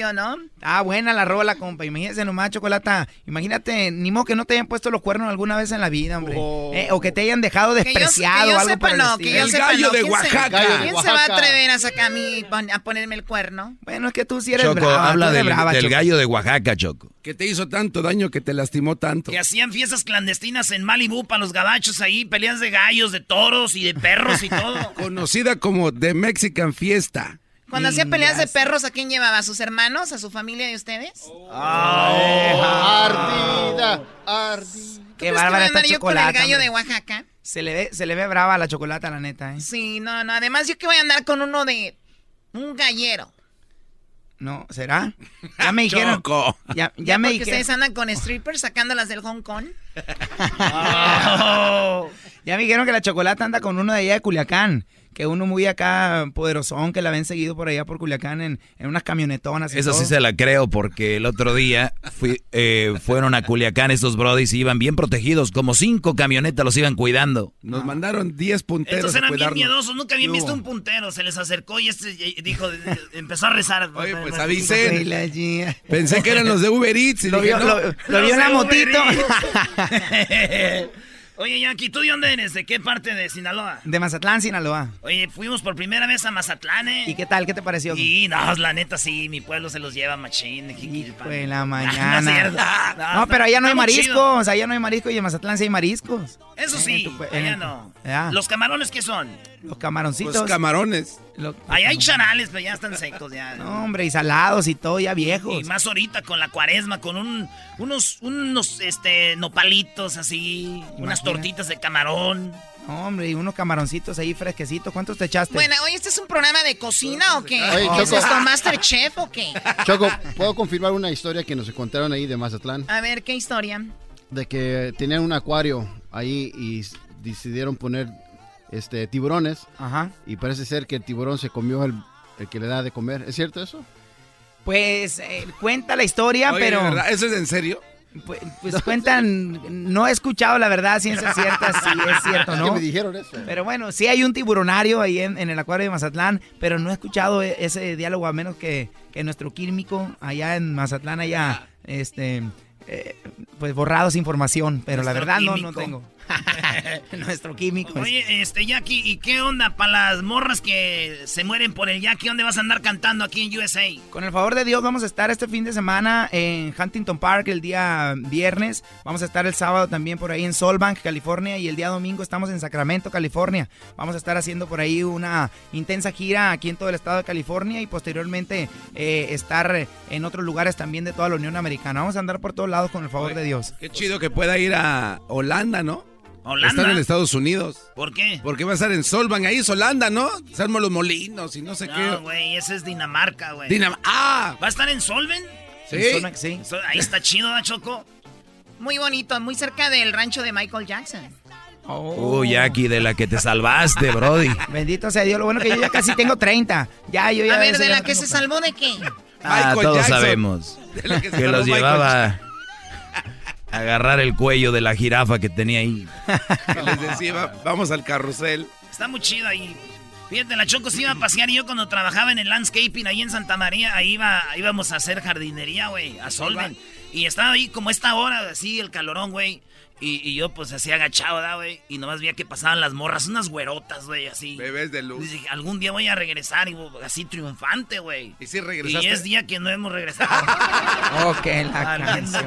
Canción, ¿no? Ah, buena la rola, compa. Imagínense nomás, chocolata. Imagínate, ni modo que no te hayan puesto los cuernos alguna vez en la vida, hombre. Eh, o que te hayan dejado Que yo- despreciado que yo o algo sepa, por el no, que yo sepa, no. ¿Quién se- ¿Quién se va a atrever a sacar a mí a ponerme el cuerno? Bueno, es que tú sí eres Choco, brava. habla del, brava, del Choco. gallo de Oaxaca, Choco. Que te hizo tanto daño, que te lastimó tanto. Que hacían fiestas clandestinas en Malibu para los gabachos ahí, peleas de gallos, de toros y de perros y todo. Conocida como The Mexican Fiesta. Cuando hacía peleas de perros, ¿a quién llevaba? ¿A sus hermanos? ¿A su familia de ustedes? Ardida, ardida. Qué ¿Tú crees que voy bárbara a esta andar yo con el gallo hombre. de Oaxaca? Se le, ve, se le ve brava la chocolata, la neta, ¿eh? Sí, no, no. Además, yo que voy a andar con uno de... Un gallero. No, ¿será? Ya me dijeron. Choco. Ya, ya me Porque dijeron. ustedes andan con strippers sacándolas del Hong Kong. Ya me dijeron que la chocolata anda con uno de allá de Culiacán. Que uno muy acá poderosón, que la ven seguido por allá por Culiacán en, en unas camionetonas. y Eso sí se la creo porque el otro día fui- eh, fueron a Culiacán estos brodis y iban bien protegidos, como cinco camionetas los iban cuidando. Nos mandaron 10 punteros Estos a eran bien miedosos, nunca habían ¿Qué visto un puntero. Se les acercó y este dijo, empezó a rezar. Oye, pues avisen. Pensé que eran los de Uber Eats. Y Lo dije, vio, no. lo- lo vio en la motito. Oye, Yankee, ¿tú de dónde eres? ¿De qué parte de Sinaloa? De Mazatlán, Sinaloa. Oye, fuimos por primera vez a Mazatlán, ¿eh? ¿Y qué tal? ¿Qué te pareció? Y no, la neta sí, mi pueblo se los lleva machín. Pues la No, mañana. es cierto. No, pero allá no hay mariscos. Allá no hay mariscos y en Mazatlán sí hay mariscos. Eso Eh, sí, pues, allá eh, no. ¿Los camarones qué son? Los camaroncitos. Los camarones. Lo- Allá hay charales, pero ya están secos ya. No, hombre, y salados y todo, ya viejos. Y más ahorita con la cuaresma, con un, unos, unos este, nopalitos así, unas tortitas de camarón. No, hombre, y unos camaroncitos ahí fresquecitos. ¿Cuántos te echaste? Bueno, oye, ¿este es un programa de cocina o qué? Oye, ¿Qué es Choco. esto, Masterchef o qué? Choco, ¿puedo confirmar una historia que nos contaron ahí de Mazatlán? A ver, ¿qué historia? De que tenían un acuario ahí y decidieron poner este, tiburones. Ajá. Y parece ser que el tiburón se comió el, el que le da de comer. ¿Es cierto eso? Pues eh, cuenta la historia, Oye, pero... ¿Eso es en serio? Pues, pues cuentan, no he escuchado la verdad, ciencia cierta, si es cierto, Es ¿no? que me dijeron eso. Pero bueno, sí hay un tiburonario ahí en, en el acuario de Mazatlán, pero no he escuchado e- ese diálogo a menos que, que nuestro químico allá en Mazatlán haya, este, eh, pues borrado esa información, pero la verdad no, no tengo. nuestro químico. Oye, este, Jackie, ¿y qué onda para las morras que se mueren por el Jackie? ¿Dónde vas a andar cantando aquí en USA? Con el favor de Dios vamos a estar este fin de semana en Huntington Park el día viernes. Vamos a estar el sábado también por ahí en Solbank, California. Y el día domingo estamos en Sacramento, California. Vamos a estar haciendo por ahí una intensa gira aquí en todo el estado de California y posteriormente eh, estar en otros lugares también de toda la Unión Americana. Vamos a andar por todos lados con el favor de Dios. Qué chido que pueda ir a Holanda, ¿no? ¿Holanda? Estar en Estados Unidos. ¿Por qué? Porque va a estar en Solvang, ahí es Holanda, ¿no? Arman los molinos y no sé No, qué. güey, ese es Dinamarca, güey. Dinam- ¡Ah! ¿Va a estar en Solven? Sí. En sí. Ahí está chido, ¿da, Choco? Muy bonito, muy cerca del rancho de Michael Jackson. Uy, Jackie, de la que te salvaste, Brody. Bendito sea Dios. Lo bueno que yo ya casi tengo 30. Ya, yo ya A ver, ¿de la no que se salvó de qué? Ah, Michael todos Jackson. sabemos. De la que se Que salvó los Michael llevaba a agarrar el cuello de la jirafa que tenía ahí. Que les decía, va- vamos al carrusel. Está muy chido ahí. Fíjate, la Choco se iba a pasear y yo cuando trabajaba en el landscaping ahí en Santa María, ahí iba, íbamos a hacer jardinería, güey, a Solven. Y estaba ahí como esta hora, así, el calorón, güey. Y, y yo pues así agachado, ¿verdad, güey? Y nomás veía que pasaban las morras, unas güerotas, güey, así. Bebés de luz. Y dije, algún día voy a regresar y así triunfante, güey. ¿Y si Y regresaste? es día que no hemos regresado. Ok, la canción.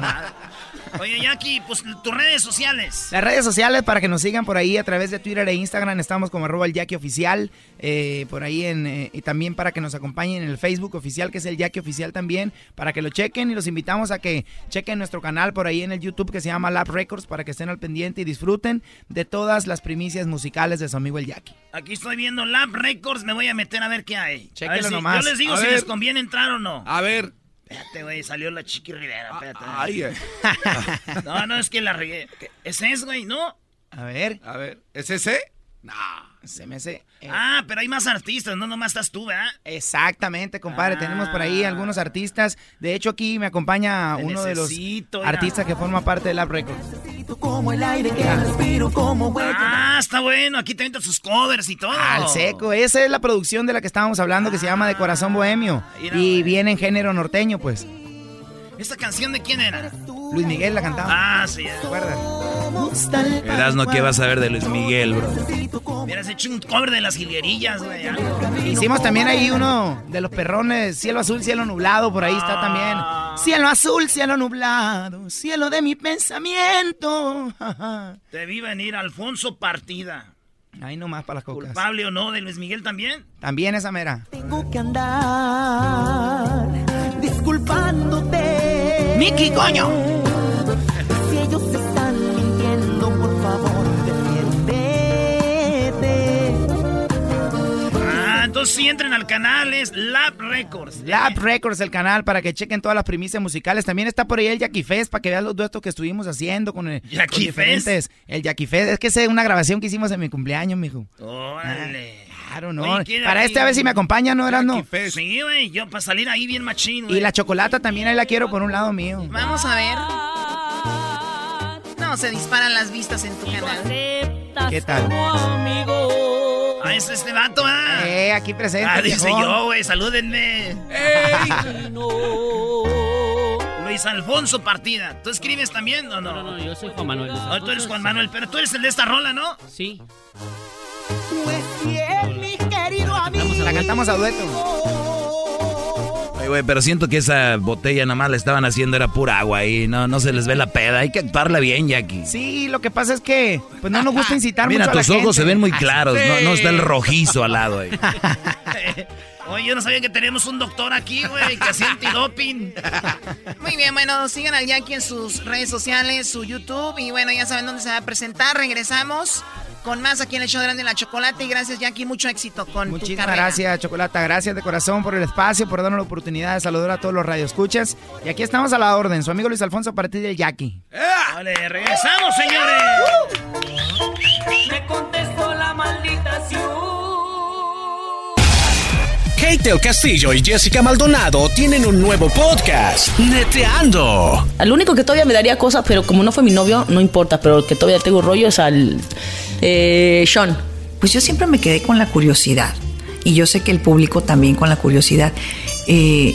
Oye, Jackie, pues tus redes sociales. Las redes sociales para que nos sigan por ahí a través de Twitter e Instagram estamos como arroba el Jackie Oficial, eh, por ahí en, eh, y también para que nos acompañen en el Facebook oficial que es el Jackie Oficial también, para que lo chequen y los invitamos a que chequen nuestro canal por ahí en el YouTube que se llama Lab Records para que estén al pendiente y disfruten de todas las primicias musicales de su amigo el Jackie. Aquí estoy viendo Lab Records, me voy a meter a ver qué hay. Chéquelo A ver si- nomás. Yo les digo A si ver. les conviene entrar o no. A ver. Espérate, güey, salió la Chiqui Rivera, espérate. Ay, ay. No, no, es que la regué. ¿Qué- ¿Ese es, güey? ¿No? A ver, A ver, ¿es ese? Se me hace... eh, Ah, pero hay más artistas, no nomás estás tú, ¿verdad? Exactamente, compadre. Ah. Tenemos por ahí algunos artistas. De hecho, aquí me acompaña Te uno de los mira. artistas que forma parte de Lab Records. Como el aire que respiro, como huella. Ah, está bueno, aquí te sus covers y todo. Al seco, esa es la producción de la que estábamos hablando que se llama De Corazón Bohemio. mira, Y viene en género norteño, pues. ¿Esta canción de quién era? Luis Miguel la cantaba. Ah, sí. ¿Te acuerdas? Verás, ¿qué vas a ver de Luis Miguel, bro? Hubieras hecho un cover de las jilguerillas, güey. Hicimos también ahí uno de los perrones, cielo azul, cielo nublado, por ahí está también. Cielo azul, cielo nublado, cielo de mi pensamiento. Te vi venir Alfonso Partida. Ahí nomás para las cocas. ¿Culpable o no de Luis Miguel también? También esa mera. Tengo que andar disculpándote. ¡Miki, coño! Entonces sí entren al canal, es Lab Records. Lab Records, el canal, para que chequen todas las primicias musicales. También está por ahí el Jackie Fest, para que vean los duetos que estuvimos haciendo con el ¿Jackie diferentes. El Jackie Fest, es que es una grabación que hicimos en mi cumpleaños, mijo. Órale. Claro, no. Oye, ¿quién para este a ver si me acompaña, ¿no, Erasno? Sí, güey, yo para salir ahí bien machín, güey. Y la chocolata también ahí la quiero por un lado mío. Vamos a ver. No, se disparan las vistas en tu canal. ¿Qué tal? Ah, es este vato, ah. Eh, aquí presente. Ah, dice yo, güey, salúdenme. Luis Alfonso Partida. ¿Tú escribes también o no? No, no, yo soy Juan Manuel. Oh, tú eres Juan. Manuel, pero tú eres el de esta rola, ¿no? Sí. Pues bien, mi querido amigo. La cantamos a dueto. Ay, güey, pero siento que esa botella nada más la estaban haciendo era pura agua y no, no se les ve la peda. Hay que actuarla bien, Jackie. Sí, lo que pasa es que pues no nos gusta incitar Mira, mucho a la tus ojos gente. se ven muy claros, sí. no, no está el rojizo al lado ahí. Oye, yo no sabía que teníamos un doctor aquí, güey, que hacía antidoping. Muy bien, bueno, sigan al Jackie en sus redes sociales, su YouTube. Y bueno, ya saben dónde se va a presentar. Regresamos con más aquí en el show de Grande y la Chocolate. Y gracias, Jackie. Mucho éxito con tu Muchísimas carrera. gracias, Chocolata. Gracias de corazón por el espacio, por darnos la oportunidad de saludar a todos los radioescuchas. Y aquí estamos a la orden. Su amigo Luis Alfonso a partir del Jackie. Vale, regresamos, señores. Me contestó la la maldita Kate el Castillo y Jessica Maldonado tienen un nuevo podcast, Neteando. Al único que todavía me daría cosas, pero como no fue mi novio, no importa, pero el que todavía tengo rollo es al eh, Sean. Pues yo siempre me quedé con la curiosidad. Y yo sé que el público también con la curiosidad. Eh,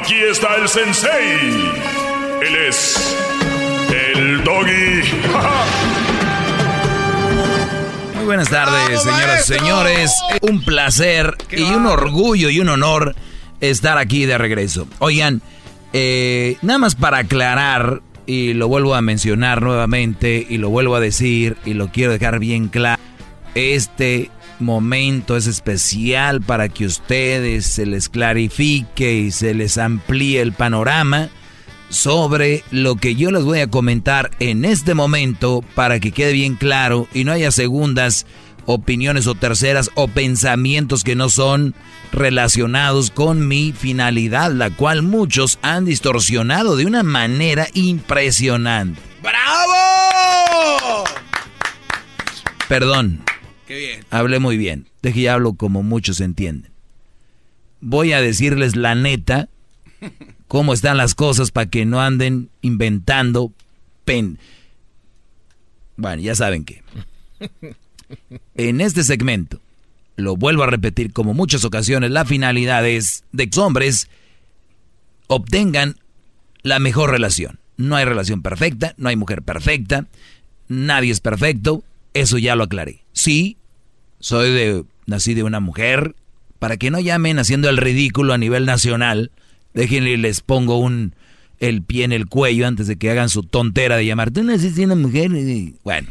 Aquí está el sensei. Él es el doggy. Muy buenas tardes, señoras y señores. Un placer y un orgullo y un honor estar aquí de regreso. Oigan, eh, nada más para aclarar, y lo vuelvo a mencionar nuevamente, y lo vuelvo a decir, y lo quiero dejar bien claro. Este momento es especial para que ustedes se les clarifique y se les amplíe el panorama sobre lo que yo les voy a comentar en este momento para que quede bien claro y no haya segundas opiniones o terceras o pensamientos que no son relacionados con mi finalidad, la cual muchos han distorsionado de una manera impresionante. ¡Bravo! Perdón, Hablé muy bien, de que ya hablo como muchos entienden. Voy a decirles la neta, cómo están las cosas para que no anden inventando pen. Bueno, ya saben que. En este segmento, lo vuelvo a repetir como muchas ocasiones, la finalidad es de que los hombres obtengan la mejor relación. No hay relación perfecta, no hay mujer perfecta, nadie es perfecto, eso ya lo aclaré. Sí, soy de, nací de una mujer, para que no llamen haciendo el ridículo a nivel nacional, déjenle les pongo un el pie en el cuello antes de que hagan su tontera de llamar, tú naciste una mujer. Bueno,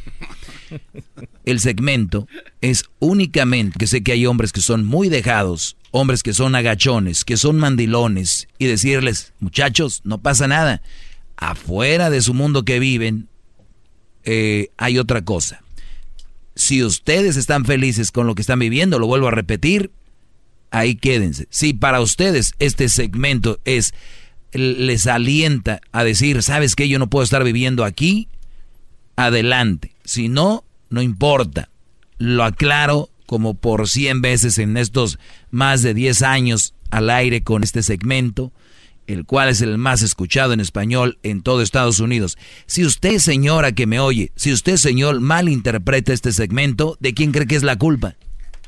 el segmento es únicamente que sé que hay hombres que son muy dejados, hombres que son agachones, que son mandilones, y decirles, muchachos, no pasa nada. Afuera de su mundo que viven, eh, hay otra cosa. Si ustedes están felices con lo que están viviendo, lo vuelvo a repetir, ahí quédense. Si para ustedes este segmento es les alienta a decir, ¿sabes qué? Yo no puedo estar viviendo aquí. Adelante. Si no, no importa. Lo aclaro como por 100 veces en estos más de 10 años al aire con este segmento, el cual es el más escuchado en español en todo Estados Unidos. Si usted, señora que me oye, si usted, señor, malinterpreta este segmento, ¿de quién cree que es la culpa?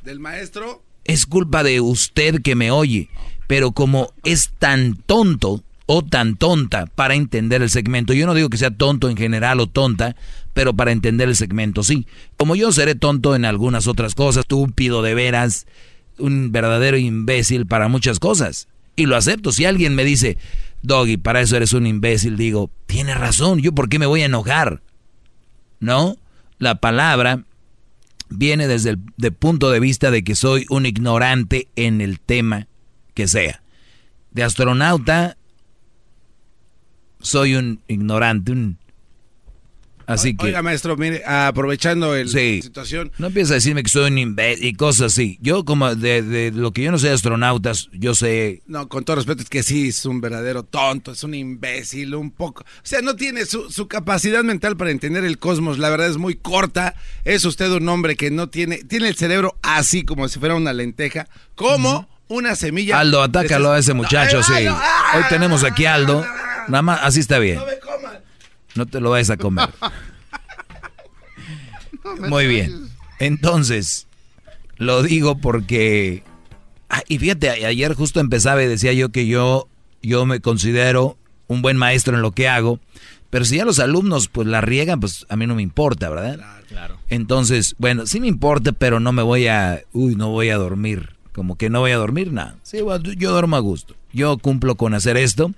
Del maestro. es culpa de usted que me oye, pero como es tan tonto o tan tonta para entender el segmento, yo no digo que sea tonto en general o tonta, pero para entender el segmento sí. Como yo seré tonto en algunas otras cosas, estúpido de veras, un verdadero imbécil para muchas cosas. Y lo acepto. Si alguien me dice, Doggy, para eso eres un imbécil, digo, tiene razón, ¿yo por qué me voy a enojar? ¿No? La palabra viene desde el de punto de vista de que soy un ignorante en el tema que sea. De astronauta, soy un ignorante, un... Así que... Oiga, maestro, mire, aprovechando el, Sí. la situación. No empieza a decirme que soy un imbécil y cosas así. Yo como de, de lo que yo no sé de astronautas, yo sé... No, con todo respeto, es que sí, es un verdadero tonto, es un imbécil, un poco. O sea, no tiene su, su capacidad mental para entender el cosmos, la verdad es muy corta. Es usted un hombre que no tiene, tiene el cerebro así como si fuera una lenteja, como una semilla. Aldo, atácalo a ese muchacho, sí. Hoy tenemos aquí a Aldo. Nada más, así está bien. No te lo vayas a comer. Muy bien. Entonces, lo digo porque Ah, Y fíjate, ayer justo empezaba y decía yo que yo, yo me considero un buen maestro en lo que hago, pero si ya los alumnos pues la riegan, pues a mí no me importa, ¿verdad? Claro. Entonces, bueno, sí me importa, pero no me voy a, uy, no voy a dormir, como que no voy a dormir, nada. Sí, bueno, yo duermo a gusto. Yo cumplo con hacer esto.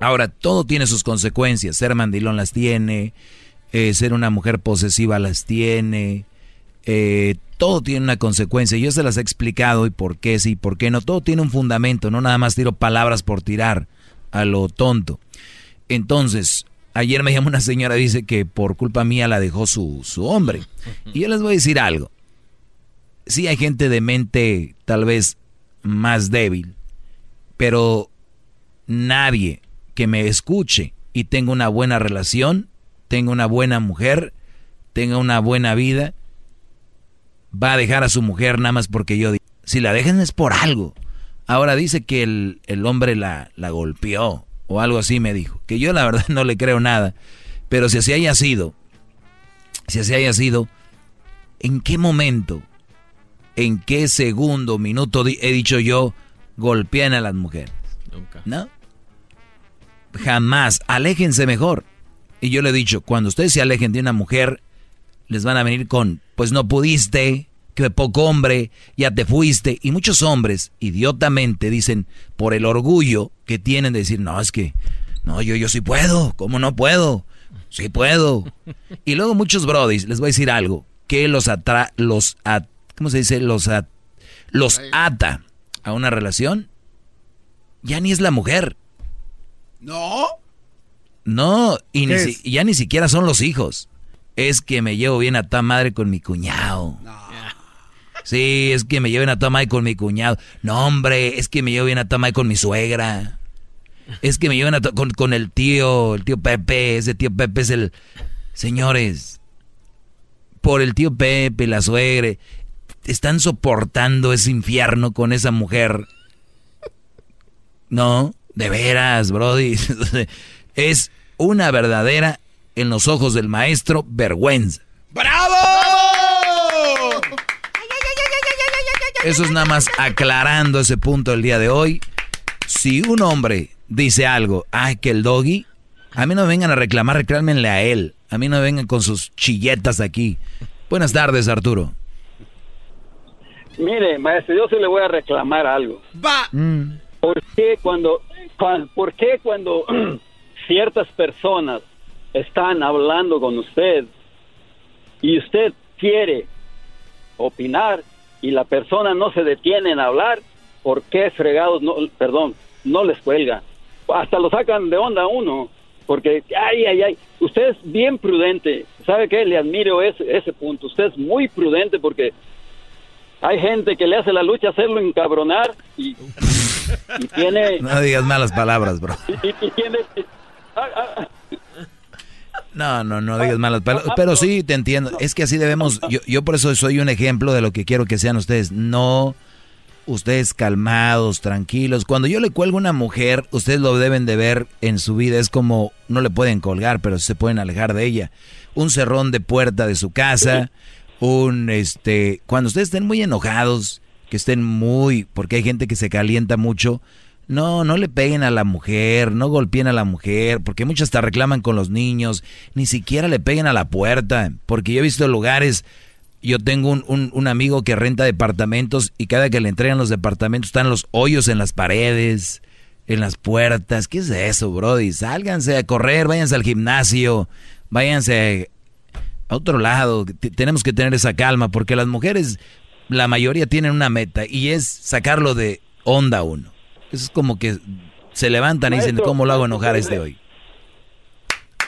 Ahora, todo tiene sus consecuencias. Ser mandilón las tiene, eh, ser una mujer posesiva las tiene, eh, todo tiene una consecuencia. Yo se las he explicado y por qué sí, por qué no. Todo tiene un fundamento, no nada más tiro palabras por tirar a lo tonto. Entonces, ayer me llamó una señora, dice que por culpa mía la dejó su, su hombre. Y yo les voy a decir algo. Sí hay gente de mente tal vez más débil, pero nadie que me escuche y tenga una buena relación, tenga una buena mujer, tenga una buena vida, va a dejar a su mujer nada más porque yo digo. Si la dejan es por algo. Ahora dice que el, el hombre la, la golpeó o algo así me dijo. Que yo la verdad no le creo nada. Pero si así haya sido, si así haya sido, ¿en qué momento, en qué segundo, minuto he dicho yo, golpean a las mujeres? Nunca. ¿No? Jamás. Aléjense mejor. Y yo le he dicho, cuando ustedes se alejen de una mujer, les van a venir con, pues no pudiste, que poco hombre, ya te fuiste. Y muchos hombres, idiotamente, dicen, por el orgullo que tienen de decir, no, es que, no, yo, yo sí puedo, ¿cómo no puedo? Sí puedo. Y luego muchos brodis, les voy a decir algo, que los atra, los, at- ¿cómo se dice? Los, at- los ata a una relación, ya ni es la mujer. No. No, y ni ¿Qué si- ya ni siquiera son los hijos. Es que me llevo bien a toda madre con mi cuñado. Sí, es que me llevo bien a toda madre con mi cuñado. No, hombre, es que me llevo bien a toda madre con mi suegra. Es que me llevan a to- con, con el tío, el tío Pepe. Ese tío Pepe es el... Señores, por el tío Pepe, la suegra, están soportando ese infierno con esa mujer. No, de veras, Brody. es una verdadera, en los ojos del maestro, vergüenza. ¡Bravo! Eso es nada más aclarando ese punto el día de hoy. Si un hombre dice algo, ay, que el doggy, a mí no me vengan a reclamar, reclámenle a él. A mí no me vengan con sus chilletas aquí. Buenas tardes, Arturo. Mire, maestro, yo sí le voy a reclamar algo. Va. ¿Por qué cuando, cuan- por qué cuando ciertas personas están hablando con usted y usted quiere opinar y la persona no se detiene en hablar, ¿por qué fregados no, perdón, no les cuelga? Hasta lo sacan de onda uno, porque, ay, ay, ay, usted es bien prudente, ¿sabe qué? Le admiro ese, ese punto, usted es muy prudente porque hay gente que le hace la lucha hacerlo encabronar y, y tiene... No digas malas palabras, bro. y- y tiene ah, ah, No, no, no digas malas palabras. Pero sí, te entiendo. Es que así debemos. Yo, yo por eso soy un ejemplo de lo que quiero que sean ustedes. No, ustedes calmados, tranquilos. Cuando yo le cuelgo a una mujer, ustedes lo deben de ver en su vida. Es como, no le pueden colgar, pero se pueden alejar de ella. Un cerrón de puerta de su casa. Un, este, cuando ustedes estén muy enojados, que estén muy, porque hay gente que se calienta mucho. No, no le peguen a la mujer, no golpeen a la mujer, porque muchos hasta reclaman con los niños, ni siquiera le peguen a la puerta, porque yo he visto lugares, yo tengo un, un- amigo que renta departamentos y cada que le entregan los departamentos están los hoyos en las paredes, en las puertas, ¿qué es eso, Brody? Sálganse a correr, váyanse al gimnasio, váyanse a otro lado, tenemos que tener esa calma, porque las mujeres, la mayoría tienen una meta y es sacarlo de onda uno. Eso es como que se levantan y dicen, ¿cómo lo hago enojar a este hoy?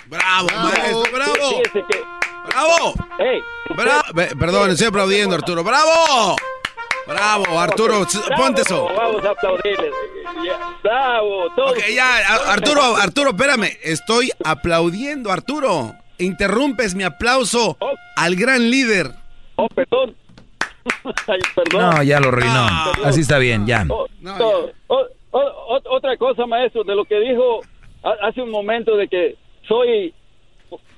¡Bravo, maestro! ¡Bravo! Fíjese que- ¡Bravo! Hey, ¡Bravo! Ve- Perdón, estoy aplaudiendo, Arturo. ¡Bravo! ¡Bravo, Arturo! s- bravo, Ponte eso. Vamos a aplaudirle. Ya, Bravo, todo. Ok, ya, Arturo, Arturo, espérame. Estoy aplaudiendo, Arturo. Interrumpes mi aplauso al gran líder. Oh, perdón. Ay, perdón. No, ya lo arruinó. Así está bien, ya. Oh, no, o- o- o- otra cosa, maestro, de lo que dijo ha- hace un momento de que soy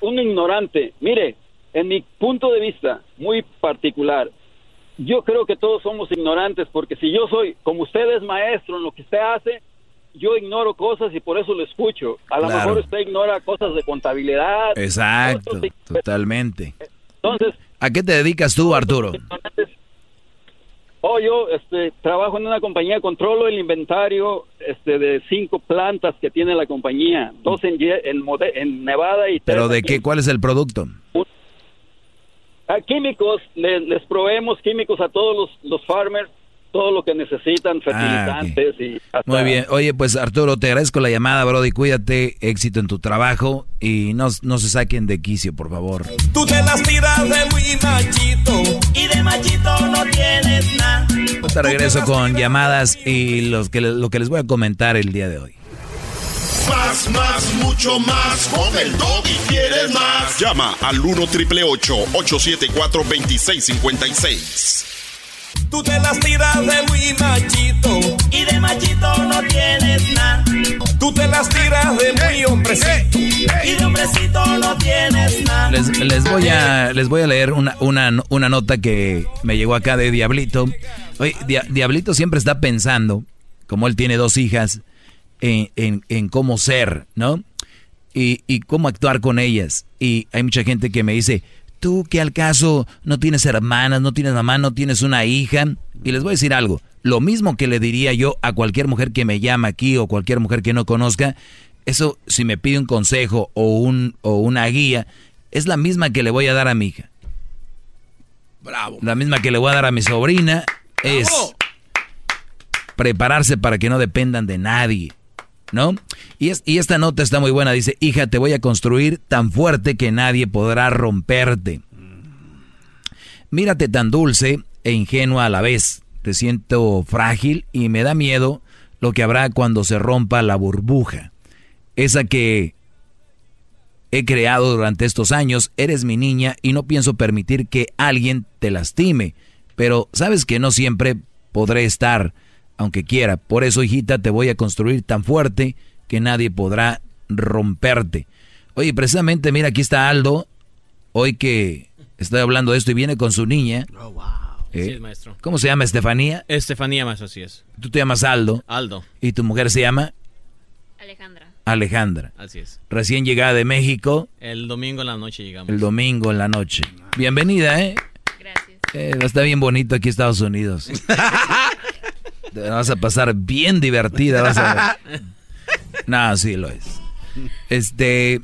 un ignorante. Mire, en mi punto de vista muy particular, yo creo que todos somos ignorantes, porque si yo soy, como usted es maestro en lo que usted hace, yo ignoro cosas y por eso lo escucho. A lo Claro. mejor usted ignora cosas de contabilidad. Exacto, totalmente. Entonces, ¿A qué te dedicas tú, Arturo? Oh, yo este, trabajo en una compañía, controlo el inventario este, de cinco plantas que tiene la compañía, dos en, en, en Nevada y ¿Pero de qué? ¿Cuál es el producto? A químicos, le- les, proveemos químicos a todos los, los farmers, todo lo que necesitan, fertilizantes y hasta- Ah, Muy bien. Oye, pues Arturo, te agradezco la llamada, Brody. Cuídate, éxito en tu trabajo y no, no se saquen de quicio, por favor. Tú te las tiras de muy machito y de machito no tienes nada. Te regreso con llamadas y los que, lo que les voy a comentar el día de hoy. Más, más, mucho más. Con el y quieres más. Llama al 1 triple 874 2656. Tú te las tiras de muy machito y de machito no tienes nada. Tú te las tiras de muy hombrecito y de hombrecito no tienes nada. Les, les voy a les voy a leer una, una, una nota que me llegó acá de Diablito. Oye, Dia- Diablito siempre está pensando, como él tiene dos hijas, en, en- en cómo ser, ¿no? Y, y cómo actuar con ellas. Y hay mucha gente que me dice, tú que al caso no tienes hermanas, no tienes mamá, no tienes una hija. Y les voy a decir algo, lo mismo que le diría yo a cualquier mujer que me llama aquí o cualquier mujer que no conozca, eso si me pide un consejo o, un, o una guía, es la misma que le voy a dar a mi hija. Bravo. La misma que le voy a dar a mi sobrina es prepararse para que no dependan de nadie, ¿no? Y, es, y esta nota está muy buena, dice, hija, te voy a construir tan fuerte que nadie podrá romperte. Mírate tan dulce e ingenua a la vez, te siento frágil y me da miedo lo que habrá cuando se rompa la burbuja, esa que he creado durante estos años, eres mi niña y no pienso permitir que alguien te lastime, pero sabes que no siempre podré estar, aunque quiera, por eso hijita te voy a construir tan fuerte que nadie podrá romperte. Oye, precisamente mira, aquí está Aldo, hoy que estoy hablando de esto y viene con su niña. ¿Eh? Sí, es, maestro. ¿Cómo se llama Estefanía? Estefanía, maestro, así es. Tú te llamas Aldo. Aldo. ¿Y tu mujer se llama? Alejandra. Alejandra. Así es. Recién llegada de México. El domingo en la noche llegamos. El domingo en la noche. Bienvenida, ¿eh? Gracias. está bien bonito aquí Estados Unidos. Te vas a pasar bien divertida, vas a ver. No, sí lo es. Este,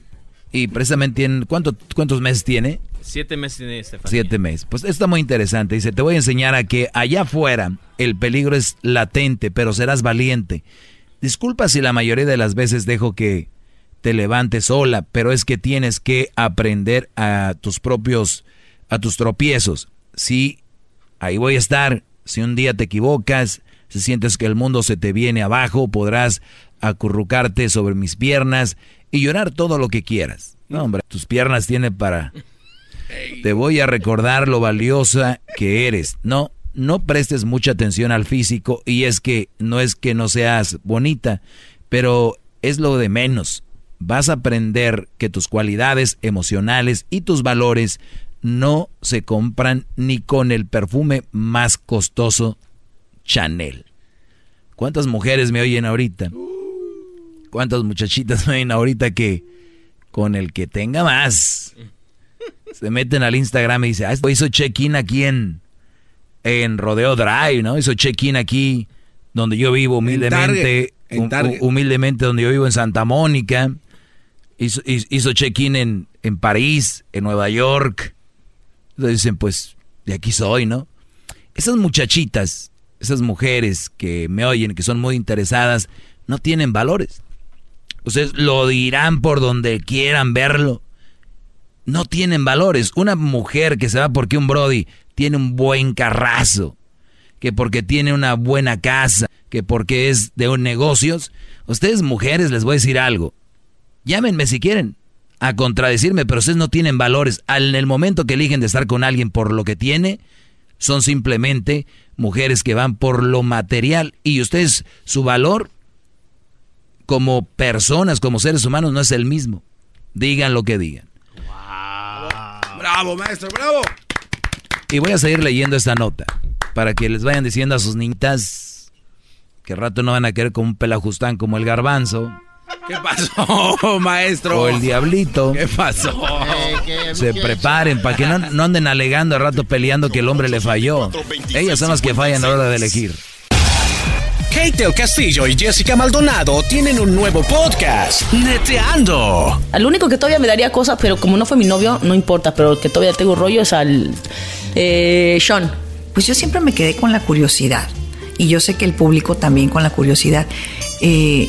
y precisamente ¿cuánto, ¿cuántos meses tiene? Siete meses tiene Estefanía. Siete meses. Pues está muy interesante. Dice, te voy a enseñar a que allá afuera el peligro es latente, pero serás valiente. Disculpa si la mayoría de las veces dejo que te levantes sola, pero es que tienes que aprender a tus propios, a tus tropiezos. Sí, ahí voy a estar. Si un día te equivocas, si sientes que el mundo se te viene abajo, podrás acurrucarte sobre mis piernas y llorar todo lo que quieras. No, hombre, tus piernas tienen para... Te voy a recordar lo valiosa que eres. No, no prestes mucha atención al físico y es que no es que no seas bonita, pero es lo de menos. Vas a aprender que tus cualidades emocionales y tus valores no se compran ni con el perfume más costoso Chanel. ¿Cuántas mujeres me oyen ahorita? ¿Cuántas muchachitas me oyen ahorita que con el que tenga más se meten al Instagram y dicen, ah, esto hizo check-in aquí en, en Rodeo Drive, ¿no? Hizo check-in aquí donde yo vivo humildemente, Target, en humildemente donde yo vivo en Santa Mónica. Hizo check-in en, en París, en Nueva York. Entonces dicen, pues, de aquí soy, ¿no? Esas muchachitas, esas mujeres que me oyen, que son muy interesadas, no tienen valores. Ustedes lo dirán por donde quieran verlo. No tienen valores. Una mujer que se va porque un Brody tiene un buen carrazo, que porque tiene una buena casa, que porque es de negocios. Ustedes mujeres les voy a decir algo. Llámenme si quieren a contradecirme, pero ustedes no tienen valores. Al- En el momento que eligen de estar con alguien por lo que tiene, son simplemente mujeres que van por lo material y ustedes su valor como personas, como seres humanos no es el mismo. Digan lo que digan. Bravo, maestro, bravo. Y voy a seguir leyendo esta nota para que les vayan diciendo a sus niñitas que al rato no van a querer como un pelajustán como el garbanzo. ¿Qué pasó, maestro? O el diablito. ¿Qué pasó? Se preparen para que no, no anden alegando al rato peleando que el hombre le falló. Ellas son las que fallan a la hora de elegir. Kate del Castillo y Jessica Maldonado tienen un nuevo podcast, Neteando. Al único que todavía me daría cosas, pero como no fue mi novio, no importa, pero el que todavía tengo rollo es al eh, Sean. Pues yo siempre me quedé con la curiosidad. Y yo sé que el público también con la curiosidad. Eh,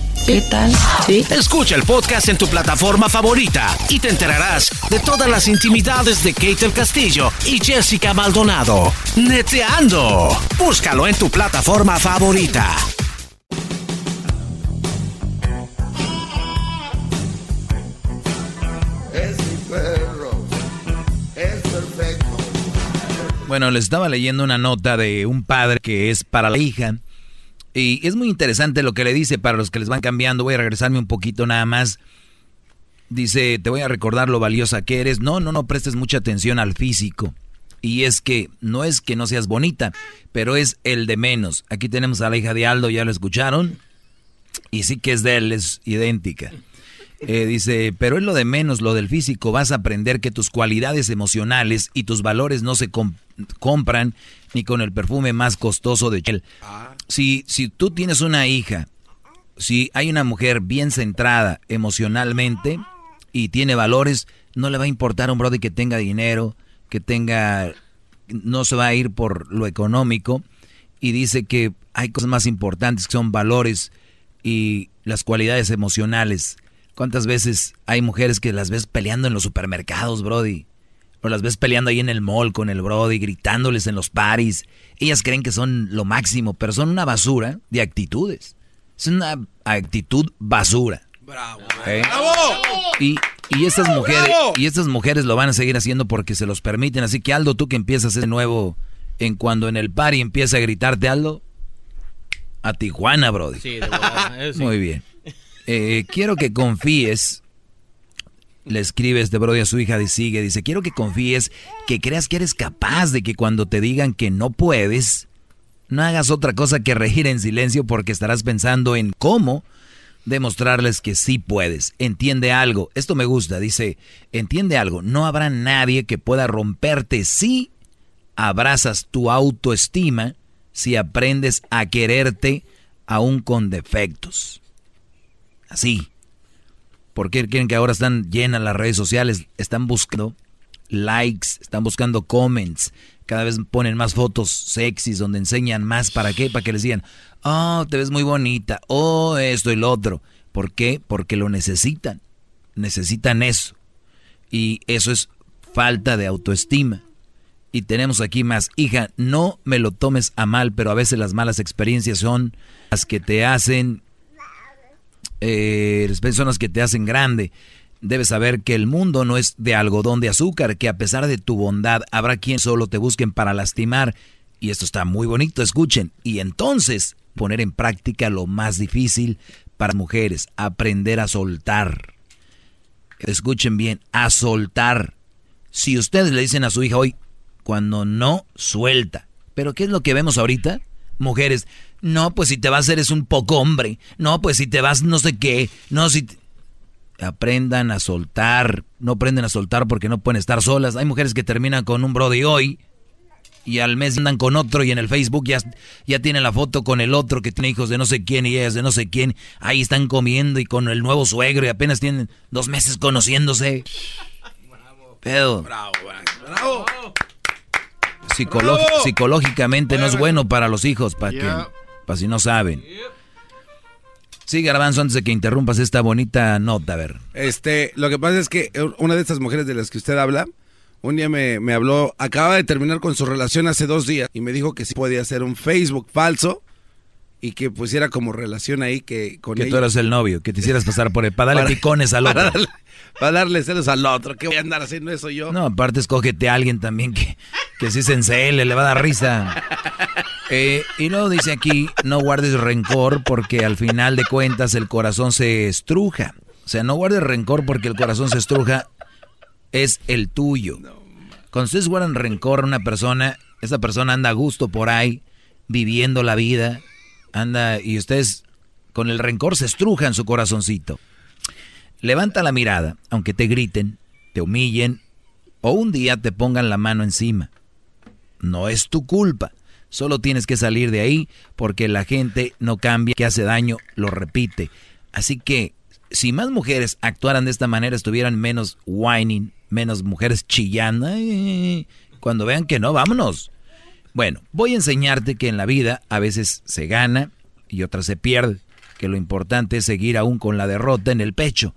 ¿Qué tal? Sí. Escucha el podcast en tu plataforma favorita y te enterarás de todas las intimidades de Kate del Castillo y Jessica Maldonado. Neteando. Búscalo en tu plataforma favorita. Es mi perro. Es perfecto. Bueno, les estaba leyendo una nota de un padre que es para la hija. Y es muy interesante lo que le dice para los que les van cambiando. Voy a regresarme un poquito nada más. Dice, te voy a recordar lo valiosa que eres. No, no, no prestes mucha atención al físico. Y es que no es que no seas bonita, pero es el de menos. Aquí tenemos a la hija de Aldo, ya lo escucharon. Y sí que es de él, es idéntica. Eh, dice, pero es lo de menos, lo del físico. Vas a aprender que tus cualidades emocionales y tus valores no se com- compran ni con el perfume más costoso de Shell. Si, si tú tienes una hija, si hay una mujer bien centrada emocionalmente y tiene valores, no le va a importar a un brother que tenga dinero, que tenga, no se va a ir por lo económico. Y dice que hay cosas más importantes que son valores y las cualidades emocionales. ¿Cuántas veces hay mujeres que las ves peleando en los supermercados, Brody? O las ves peleando ahí en el mall con el Brody, gritándoles en los paris. Ellas creen que son lo máximo, pero son una basura de actitudes. Es una actitud basura. ¿Eh? Y, y estas mujeres, y estas mujeres lo van a seguir haciendo porque se los permiten. Así que Aldo, tú que empiezas de nuevo, en cuando en el party empieza a gritarte Aldo, a Tijuana, Brody. Sí, de sí. Muy bien. Eh, quiero que confíes. Le escribe este Brody a su hija y sigue. Dice, quiero que confíes, que creas que eres capaz de que cuando te digan que no puedes, no hagas otra cosa que reír en silencio porque estarás pensando en cómo demostrarles que sí puedes. Entiende algo. Esto me gusta. Dice, entiende algo. No habrá nadie que pueda romperte si abrazas tu autoestima, si aprendes a quererte aún con defectos. Así. Porque quieren que ahora están llenas las redes sociales? Están buscando likes, están buscando comments. Cada vez ponen más fotos sexys donde enseñan más. ¿Para qué? Para que les digan, oh, te ves muy bonita, oh, esto y lo otro. ¿Por qué? Porque lo necesitan. Necesitan eso. Y eso es falta de autoestima. Y tenemos aquí más. Hija, no me lo tomes a mal, pero a veces las malas experiencias son las que te hacen, eh, son las que te hacen grande. Debes saber que el mundo no es de algodón de azúcar, que a pesar de tu bondad habrá quien solo te busquen para lastimar. Y esto está muy bonito, escuchen. Y entonces poner en práctica lo más difícil para mujeres, aprender a soltar. Escuchen bien, a soltar. Si ustedes le dicen a su hija hoy, cuando no, suelta. Pero ¿qué es lo que vemos ahorita? Mujeres, no, pues si te vas eres un poco hombre. No, pues si te vas no sé qué. No, si... te- Aprendan a soltar. No aprenden a soltar porque no pueden estar solas. Hay mujeres que terminan con un brody hoy y al mes andan con otro y en el Facebook ya, ya tienen la foto con el otro que tiene hijos de no sé quién y ellas de no sé quién. Ahí están comiendo y con el nuevo suegro y apenas tienen dos meses conociéndose. Pero psicolo- Bravo. Psicológicamente no es bueno para los hijos, para que, Yeah. para si no saben. Sí, Garbanzo, antes de que interrumpas esta bonita nota, a ver. Este, lo que pasa es que una de estas mujeres de las que usted habla, un día me, me habló, acaba de terminar con su relación hace dos días y me dijo que sí podía hacer un Facebook falso y que pusiera como relación ahí que con Que ella. tú eras el novio, que te hicieras pasar por él, para darle Para- picones al otro. Para darle, para darle celos al otro. que voy a andar haciendo eso yo? No, aparte escógete a alguien también que, que si se encele, le va a dar risa. Eh, y luego dice aquí, no guardes rencor porque al final de cuentas el corazón se estruja. O sea, no guardes rencor porque el corazón se estruja, es el tuyo. Cuando ustedes guardan rencor a una persona, esa persona anda a gusto por ahí, viviendo la vida, anda y ustedes con el rencor se estrujan su corazoncito. Levanta la mirada, aunque te griten, te humillen o un día te pongan la mano encima. No es tu culpa. Solo tienes que salir de ahí porque la gente no cambia, que hace daño, lo repite. Así que si más mujeres actuaran de esta manera, estuvieran menos whining, menos mujeres chillando. "Ay", Cuando vean que no, vámonos. Bueno, voy a enseñarte que en la vida a veces se gana y otras se pierde. Que lo importante es seguir aún con la derrota en el pecho.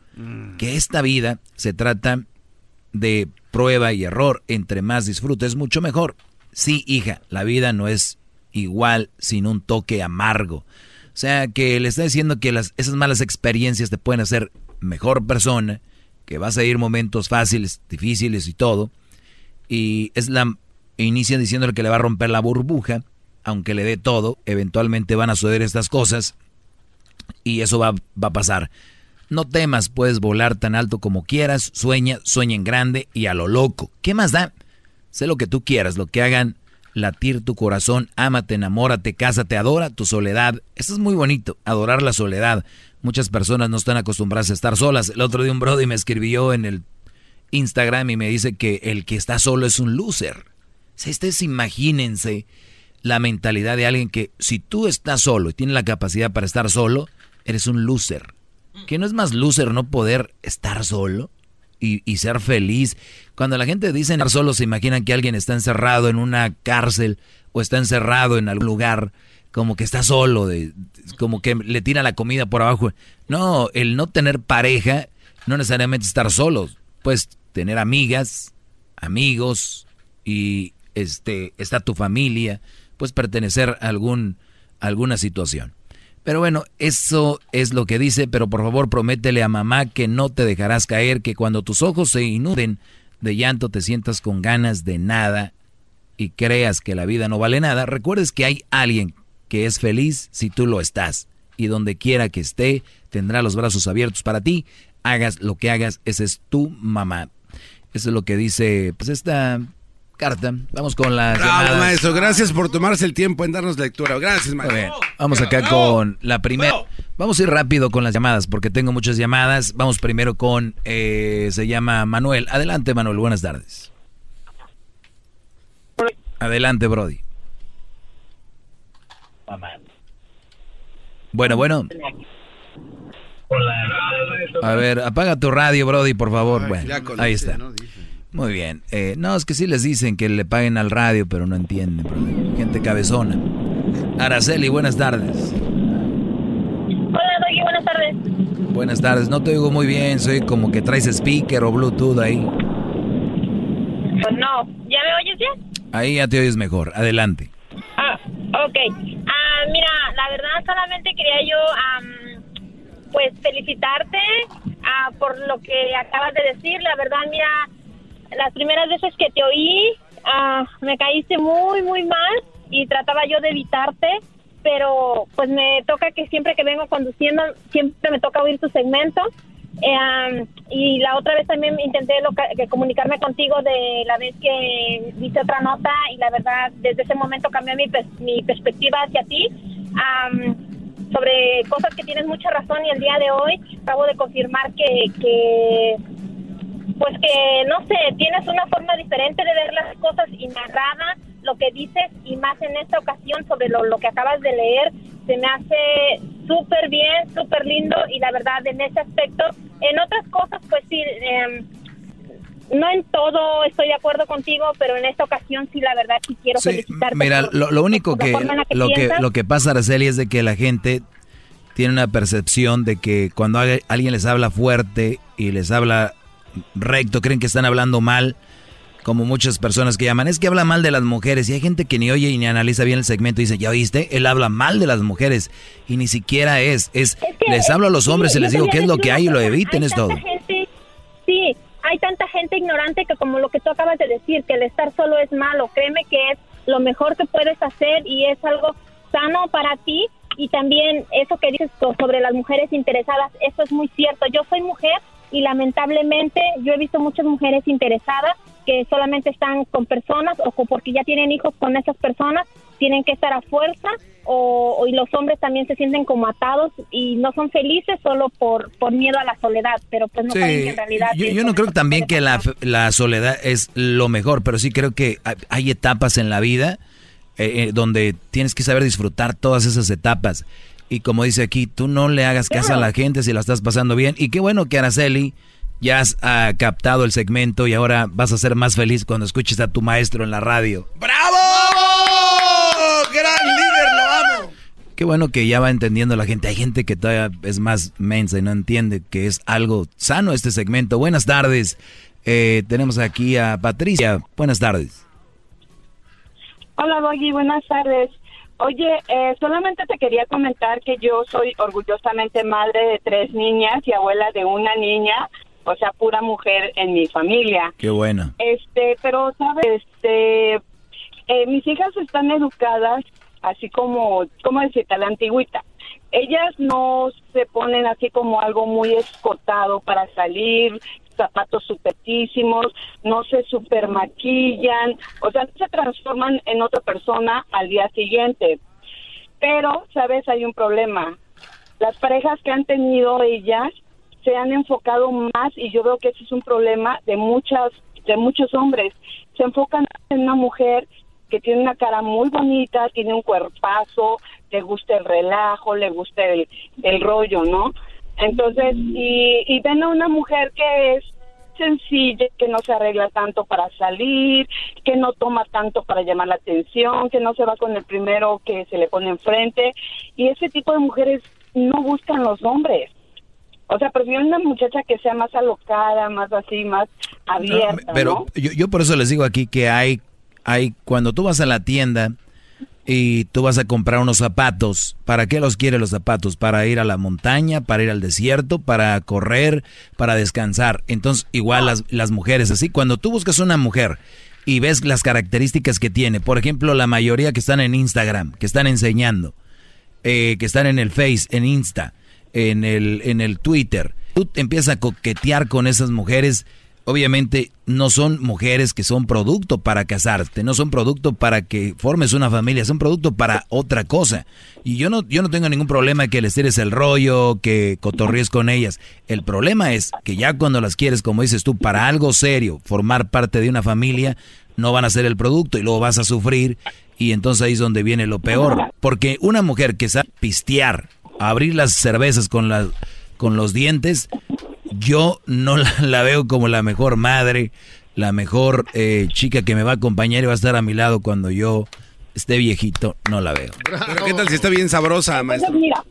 Que esta vida se trata de prueba y error. Entre más disfrutes, mucho mejor. Sí, hija, la vida no es igual sin un toque amargo. O sea, que le está diciendo que las, esas malas experiencias te pueden hacer mejor persona, que vas a ir momentos fáciles, difíciles y todo. Y es la inicia diciéndole que le va a romper la burbuja, aunque le dé todo, eventualmente van a suceder estas cosas y eso va, va a pasar. No temas, puedes volar tan alto como quieras, sueña, sueña en grande y a lo loco. ¿Qué más da? Sé lo que tú quieras, lo que hagan latir tu corazón, ámate, enamórate, cásate, adora tu soledad. Eso es muy bonito, adorar la soledad. Muchas personas no están acostumbradas a estar solas. El otro día un brody me escribió en el Instagram y me dice que el que está solo es un loser. Si ustedes imagínense la mentalidad de alguien que si tú estás solo y tienes la capacidad para estar solo, eres un loser. ¿Que no es más loser no poder estar solo y, y ser feliz? Cuando la gente dice estar solo, se imaginan que alguien está encerrado en una cárcel o está encerrado en algún lugar, como que está solo, de, como que le tira la comida por abajo. No, el no tener pareja no necesariamente estar solos, pues tener amigas, amigos y este está tu familia, pues pertenecer a algún a alguna situación. Pero bueno, eso es lo que dice, pero por favor prométele a mamá que no te dejarás caer, que cuando tus ojos se inuden de llanto te sientas con ganas de nada y creas que la vida no vale nada, recuerdes que hay alguien que es feliz si tú lo estás y donde quiera que esté tendrá los brazos abiertos para ti, hagas lo que hagas, esa es tu mamá. Eso es lo que dice pues esta carta. Vamos con las Bravo, llamadas. maestro. Gracias por tomarse el tiempo en darnos lectura. Gracias, maestro. bien. Vamos acá con la primera. Vamos a ir rápido con las llamadas porque tengo muchas llamadas. Vamos primero con, eh, se llama Manuel. Adelante, Manuel. Buenas tardes. Adelante, Brody. Bueno, bueno. A ver, apaga tu radio, Brody, por favor. Bueno, ahí está. ¿no? Muy bien. Eh, no, es que sí les dicen que le paguen al radio, pero no entienden. Gente cabezona. Araceli, buenas tardes. Hola, Doggy, buenas tardes. Buenas tardes, no te oigo muy bien, soy como que traes speaker o Bluetooth ahí. Pues no, ¿ya me oyes bien? Ahí ya te oyes mejor, adelante. Ah, ok. Ah, mira, la verdad solamente quería yo, am, pues, felicitarte ah, por lo que acabas de decir. La verdad, mira, las primeras veces que te oí, ah, me caíste muy, muy mal y trataba yo de evitarte, pero pues me toca que siempre que vengo conduciendo, siempre me toca oír tu segmento. Am, y la otra vez también intenté comunicarme contigo de la vez que dice otra nota y la verdad desde ese momento cambió mi, pers- mi perspectiva hacia ti am, sobre cosas que tienes mucha razón y el día de hoy acabo de confirmar que, que pues que no sé, tienes una forma diferente de ver las cosas y narrada lo que dices y más en esta ocasión sobre lo, lo que acabas de leer, se me hace súper bien, súper lindo y la verdad en ese aspecto, en otras cosas pues sí, em, no en todo estoy de acuerdo contigo, pero en esta ocasión sí la verdad sí quiero Sí, felicitarte. mira, por- lo, lo único que lo que lo que pasa, Araceli, es de que la gente tiene una percepción de que cuando alguien les habla fuerte y les habla recto, creen que están hablando mal. como muchas personas que llaman, es que habla mal de las mujeres. Y hay gente que ni oye ni analiza bien el segmento y dice, ¿ya oíste? Él habla mal de las mujeres. Y ni siquiera es. es, les hablo a los hombres Sí, y les digo qué es lo que hay y lo eviten, es todo. gente- sí, hay tanta gente ignorante que como lo que tú acabas de decir, que el estar solo es malo. Créeme que es lo mejor que puedes hacer y es algo sano para ti. Y también eso que dices so- sobre las mujeres interesadas, eso es muy cierto. Yo soy mujer y lamentablemente yo he visto muchas mujeres interesadas que solamente están con personas o porque ya tienen hijos con esas personas, tienen que estar a fuerza o, o- y los hombres también se sienten como atados y no son felices solo por, por miedo a la soledad, pero pues no Sí, saben que en realidad yo, no creo también que la, la soledad es lo mejor, pero sí creo que hay- hay etapas en la vida eh, eh, donde tienes que saber disfrutar todas esas etapas. Y como dice aquí, tú no le hagas caso a la gente si la estás pasando bien. Y qué bueno que Araceli ya has ah, captado el segmento y ahora vas a ser más feliz cuando escuches a tu maestro en la radio. ¡Bravo! ¡Gran líder, lo amo! Qué bueno que ya va entendiendo la gente. Hay gente que todavía es más mensa y no entiende que es algo sano este segmento. Buenas tardes. Eh, tenemos aquí a Patricia. Buenas tardes. Hola, Doggy, buenas tardes. Oye, eh, solamente te quería comentar que yo soy orgullosamente madre de tres niñas y abuela de una niña, o sea, pura mujer en mi familia. Qué bueno. Este, pero, ¿sabes? Este, eh, mis hijas están educadas así como, ¿cómo decirte? La antigüita. Ellas no se ponen así como algo muy escotado para salir, zapatos supetísimos, no se super maquillan, o sea, se transforman en otra persona al día siguiente. Pero, ¿sabes? Hay un problema. Las parejas que han tenido ellas se han enfocado más y yo veo que ese es un problema de muchas de muchos hombres. Se enfocan en una mujer que tiene una cara muy bonita, tiene un cuerpazo, le gusta el relajo, le gusta el, el rollo, ¿no? Entonces, y, y ven a una mujer que es sencilla, que no se arregla tanto para salir, que no toma tanto para llamar la atención, que no se va con el primero que se le pone enfrente. Y ese tipo de mujeres no buscan los hombres. O sea, prefieren una muchacha que sea más alocada, más así, más abierta, Pero ¿no? yo, yo por eso les digo aquí que hay, hay, cuando tú vas a la tienda y tú vas a comprar unos zapatos, ¿para qué los quieres los zapatos? Para ir a la montaña, para ir al desierto, para correr, para descansar. Entonces, igual las, las mujeres, así, cuando tú buscas una mujer y ves las características que tiene, por ejemplo, la mayoría que están en Instagram, que están enseñando, eh, que están en el Face, en Insta, en el, en el Twitter. Tú empiezas a coquetear con esas mujeres. Obviamente no son mujeres que son producto para casarte, no son producto para que formes una familia, son producto para otra cosa. Y yo no, yo no tengo ningún problema que les tires el rollo, que cotorríes con ellas. El problema es que ya cuando las quieres, como dices tú, para algo serio, formar parte de una familia, no van a ser el producto y luego vas a sufrir y entonces ahí es donde viene lo peor. Porque una mujer que sabe pistear, abrir las cervezas con, la, con los dientes, yo no la, la veo como la mejor madre, la mejor eh, chica que me va a acompañar y va a estar a mi lado cuando yo esté viejito, no la veo. Pero qué tal si está bien sabrosa, Entonces, maestro. mira,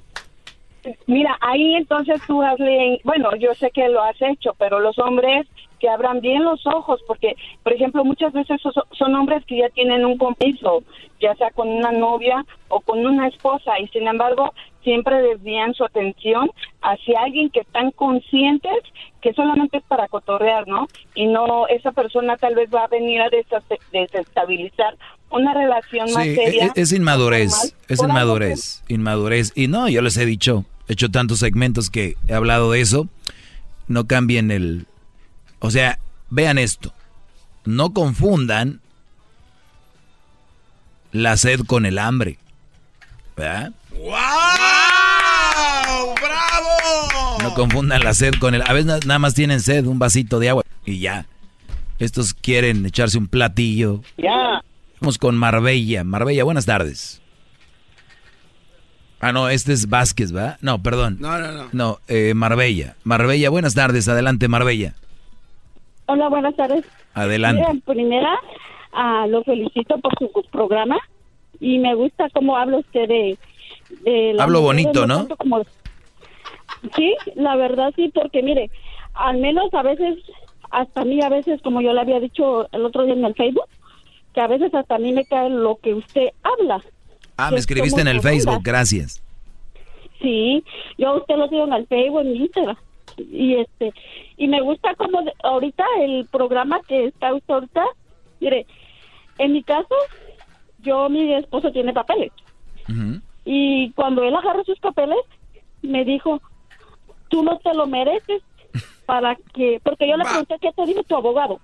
mira, ahí entonces tú hazle, bueno, yo sé que lo has hecho, pero los hombres que abran bien los ojos, porque, por ejemplo, muchas veces son, hombres que ya tienen un compromiso, ya sea con una novia o con una esposa, y sin embargo, siempre desvían su atención hacia alguien que están conscientes que solamente es para cotorrear, ¿no? Y no, esa persona tal vez va a venir a desest- desestabilizar una relación más Sí, seria. es, es inmadurez, es inmadurez, inmadurez. Y no, yo les he dicho, he hecho tantos segmentos que he hablado de eso, no cambien el... O sea, vean esto, no confundan la sed con el hambre, ¿verdad? ¡Wow! ¡Bravo! No confundan la sed con el... A veces na- nada más tienen sed, un vasito de agua y ya. Estos quieren echarse un platillo. Ya. Vamos con Marbella. Marbella, buenas tardes. Ah, no, este es Vázquez, ¿va? No, perdón. No, no, no. No, eh, Marbella. Marbella, buenas tardes. Adelante, Marbella. Hola, buenas tardes. Adelante. Mira, en primera, ah, lo felicito por su programa y me gusta cómo habla usted de... de Hablo bonito, ¿no? como- Sí, la verdad sí, porque mire, al menos a veces hasta a mí a veces, como yo le había dicho el otro día en el Facebook, que a veces hasta a mí me cae lo que usted habla. Ah, me es escribiste en el. Facebook, gracias. Sí, yo a usted lo sigo en el Facebook, en Instagram. Y este, y me gusta como de- ahorita el programa que está usted ahorita. Mire, en mi caso, yo, mi esposo tiene papeles. Y cuando él agarró sus papeles, me dijo, tú no te lo mereces para que, porque yo le pregunté qué te dijo tu abogado.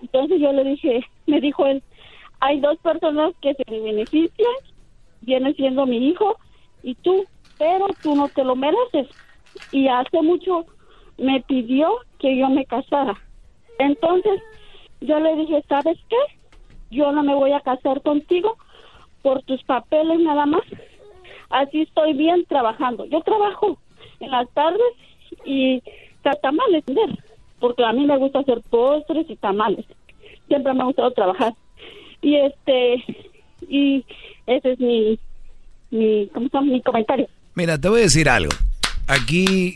Entonces yo le dije, me dijo él, hay dos personas que se benefician, viene siendo mi hijo y tú, pero tú no te lo mereces. Y hace mucho me pidió que yo me casara. Entonces yo le dije, ¿sabes qué? Yo no me voy a casar contigo por tus papeles nada más. Así estoy bien trabajando. Yo trabajo en las tardes y ta- tamales, ¿entender? porque a mí me gusta hacer postres y tamales. Siempre me ha gustado trabajar. Y este, y ese es mi, mi, ¿cómo? Mi comentario. Mira, te voy a decir algo. Aquí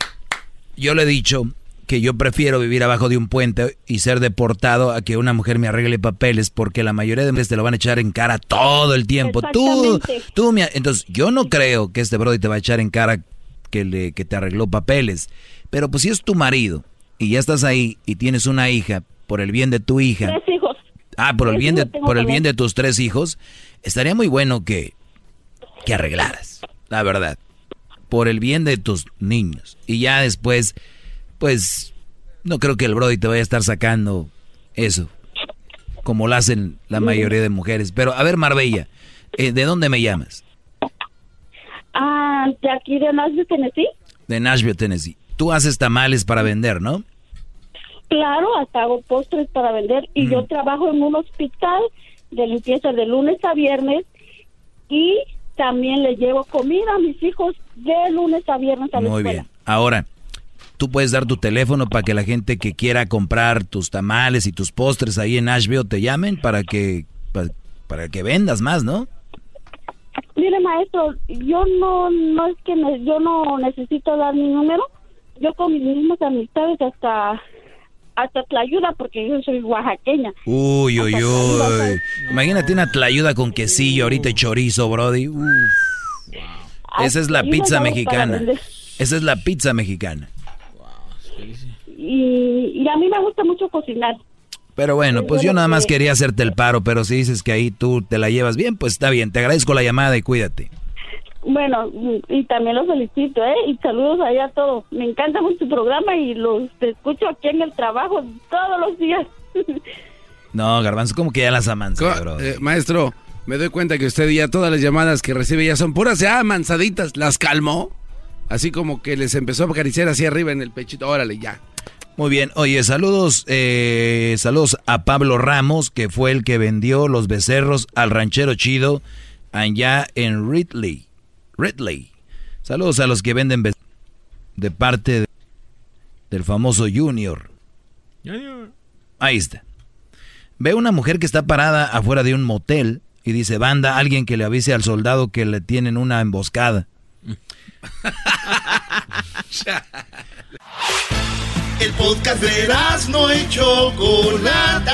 yo le he dicho que yo prefiero vivir abajo de un puente y ser deportado a que una mujer me arregle papeles porque la mayoría de veces te lo van a echar en cara todo el tiempo. Tú, tú, me- entonces yo no creo que este brody te va a echar en cara que, le, que te arregló papeles. Pero pues si es tu marido y ya estás ahí y tienes una hija, por el bien de tu hija. Tres hijos. Ah, por el bien de, por el bien de tus tres hijos, estaría muy bueno que, que arreglaras, la verdad. Por el bien de tus niños. Y ya después, pues, no creo que el Brody te vaya a estar sacando eso, como lo hacen la mayoría de mujeres. Pero, a ver, Marbella, eh, ¿de dónde me llamas? Ah, de aquí de Nashville, Tennessee. De Nashville, Tennessee. Tú haces tamales para vender, ¿no? Claro, hasta hago postres para vender y yo trabajo en un hospital de limpieza de lunes a viernes y también le llevo comida a mis hijos de lunes a viernes a la Muy escuela. bien. Ahora, tú puedes dar tu teléfono para que la gente que quiera comprar tus tamales y tus postres ahí en Nashville te llamen para que para, para que vendas más, ¿no? Mire, maestro, yo no no es que ne- yo no necesito dar mi número. Yo con mis mismas amistades hasta hasta la ayuda porque yo soy oaxaqueña. Uy, uy, uy. Imagínate una tlayuda con quesillo ahorita y chorizo, brody. Uf. Esa es la pizza mexicana. Esa es la pizza mexicana. Y, y a mí me gusta mucho cocinar. Pero bueno, pues yo nada más quería hacerte el paro, pero si dices que ahí tú te la llevas bien, pues está bien. Te agradezco la llamada y cuídate. Bueno, y también los felicito, ¿eh? Y saludos allá a todos. Me encanta mucho tu programa y los te escucho aquí en el trabajo todos los días. No, Garbanzo, como que ya las amansas, bro. eh, maestro, me doy cuenta que usted ya todas las llamadas que recibe ya son puras ya mansaditas. ¿Las calmó? Así como que les empezó a acariciar hacia arriba en el pechito. Órale, ya. Muy bien, oye, saludos, eh, saludos a Pablo Ramos, que fue el que vendió los becerros al ranchero chido allá en Ridley. Ridley. Saludos a los que venden de parte de- del famoso Junior. Ahí está. Ve una mujer que está parada afuera de un motel y dice, banda, alguien que le avise al soldado que le tienen una emboscada. El podcast de no y Chocolata.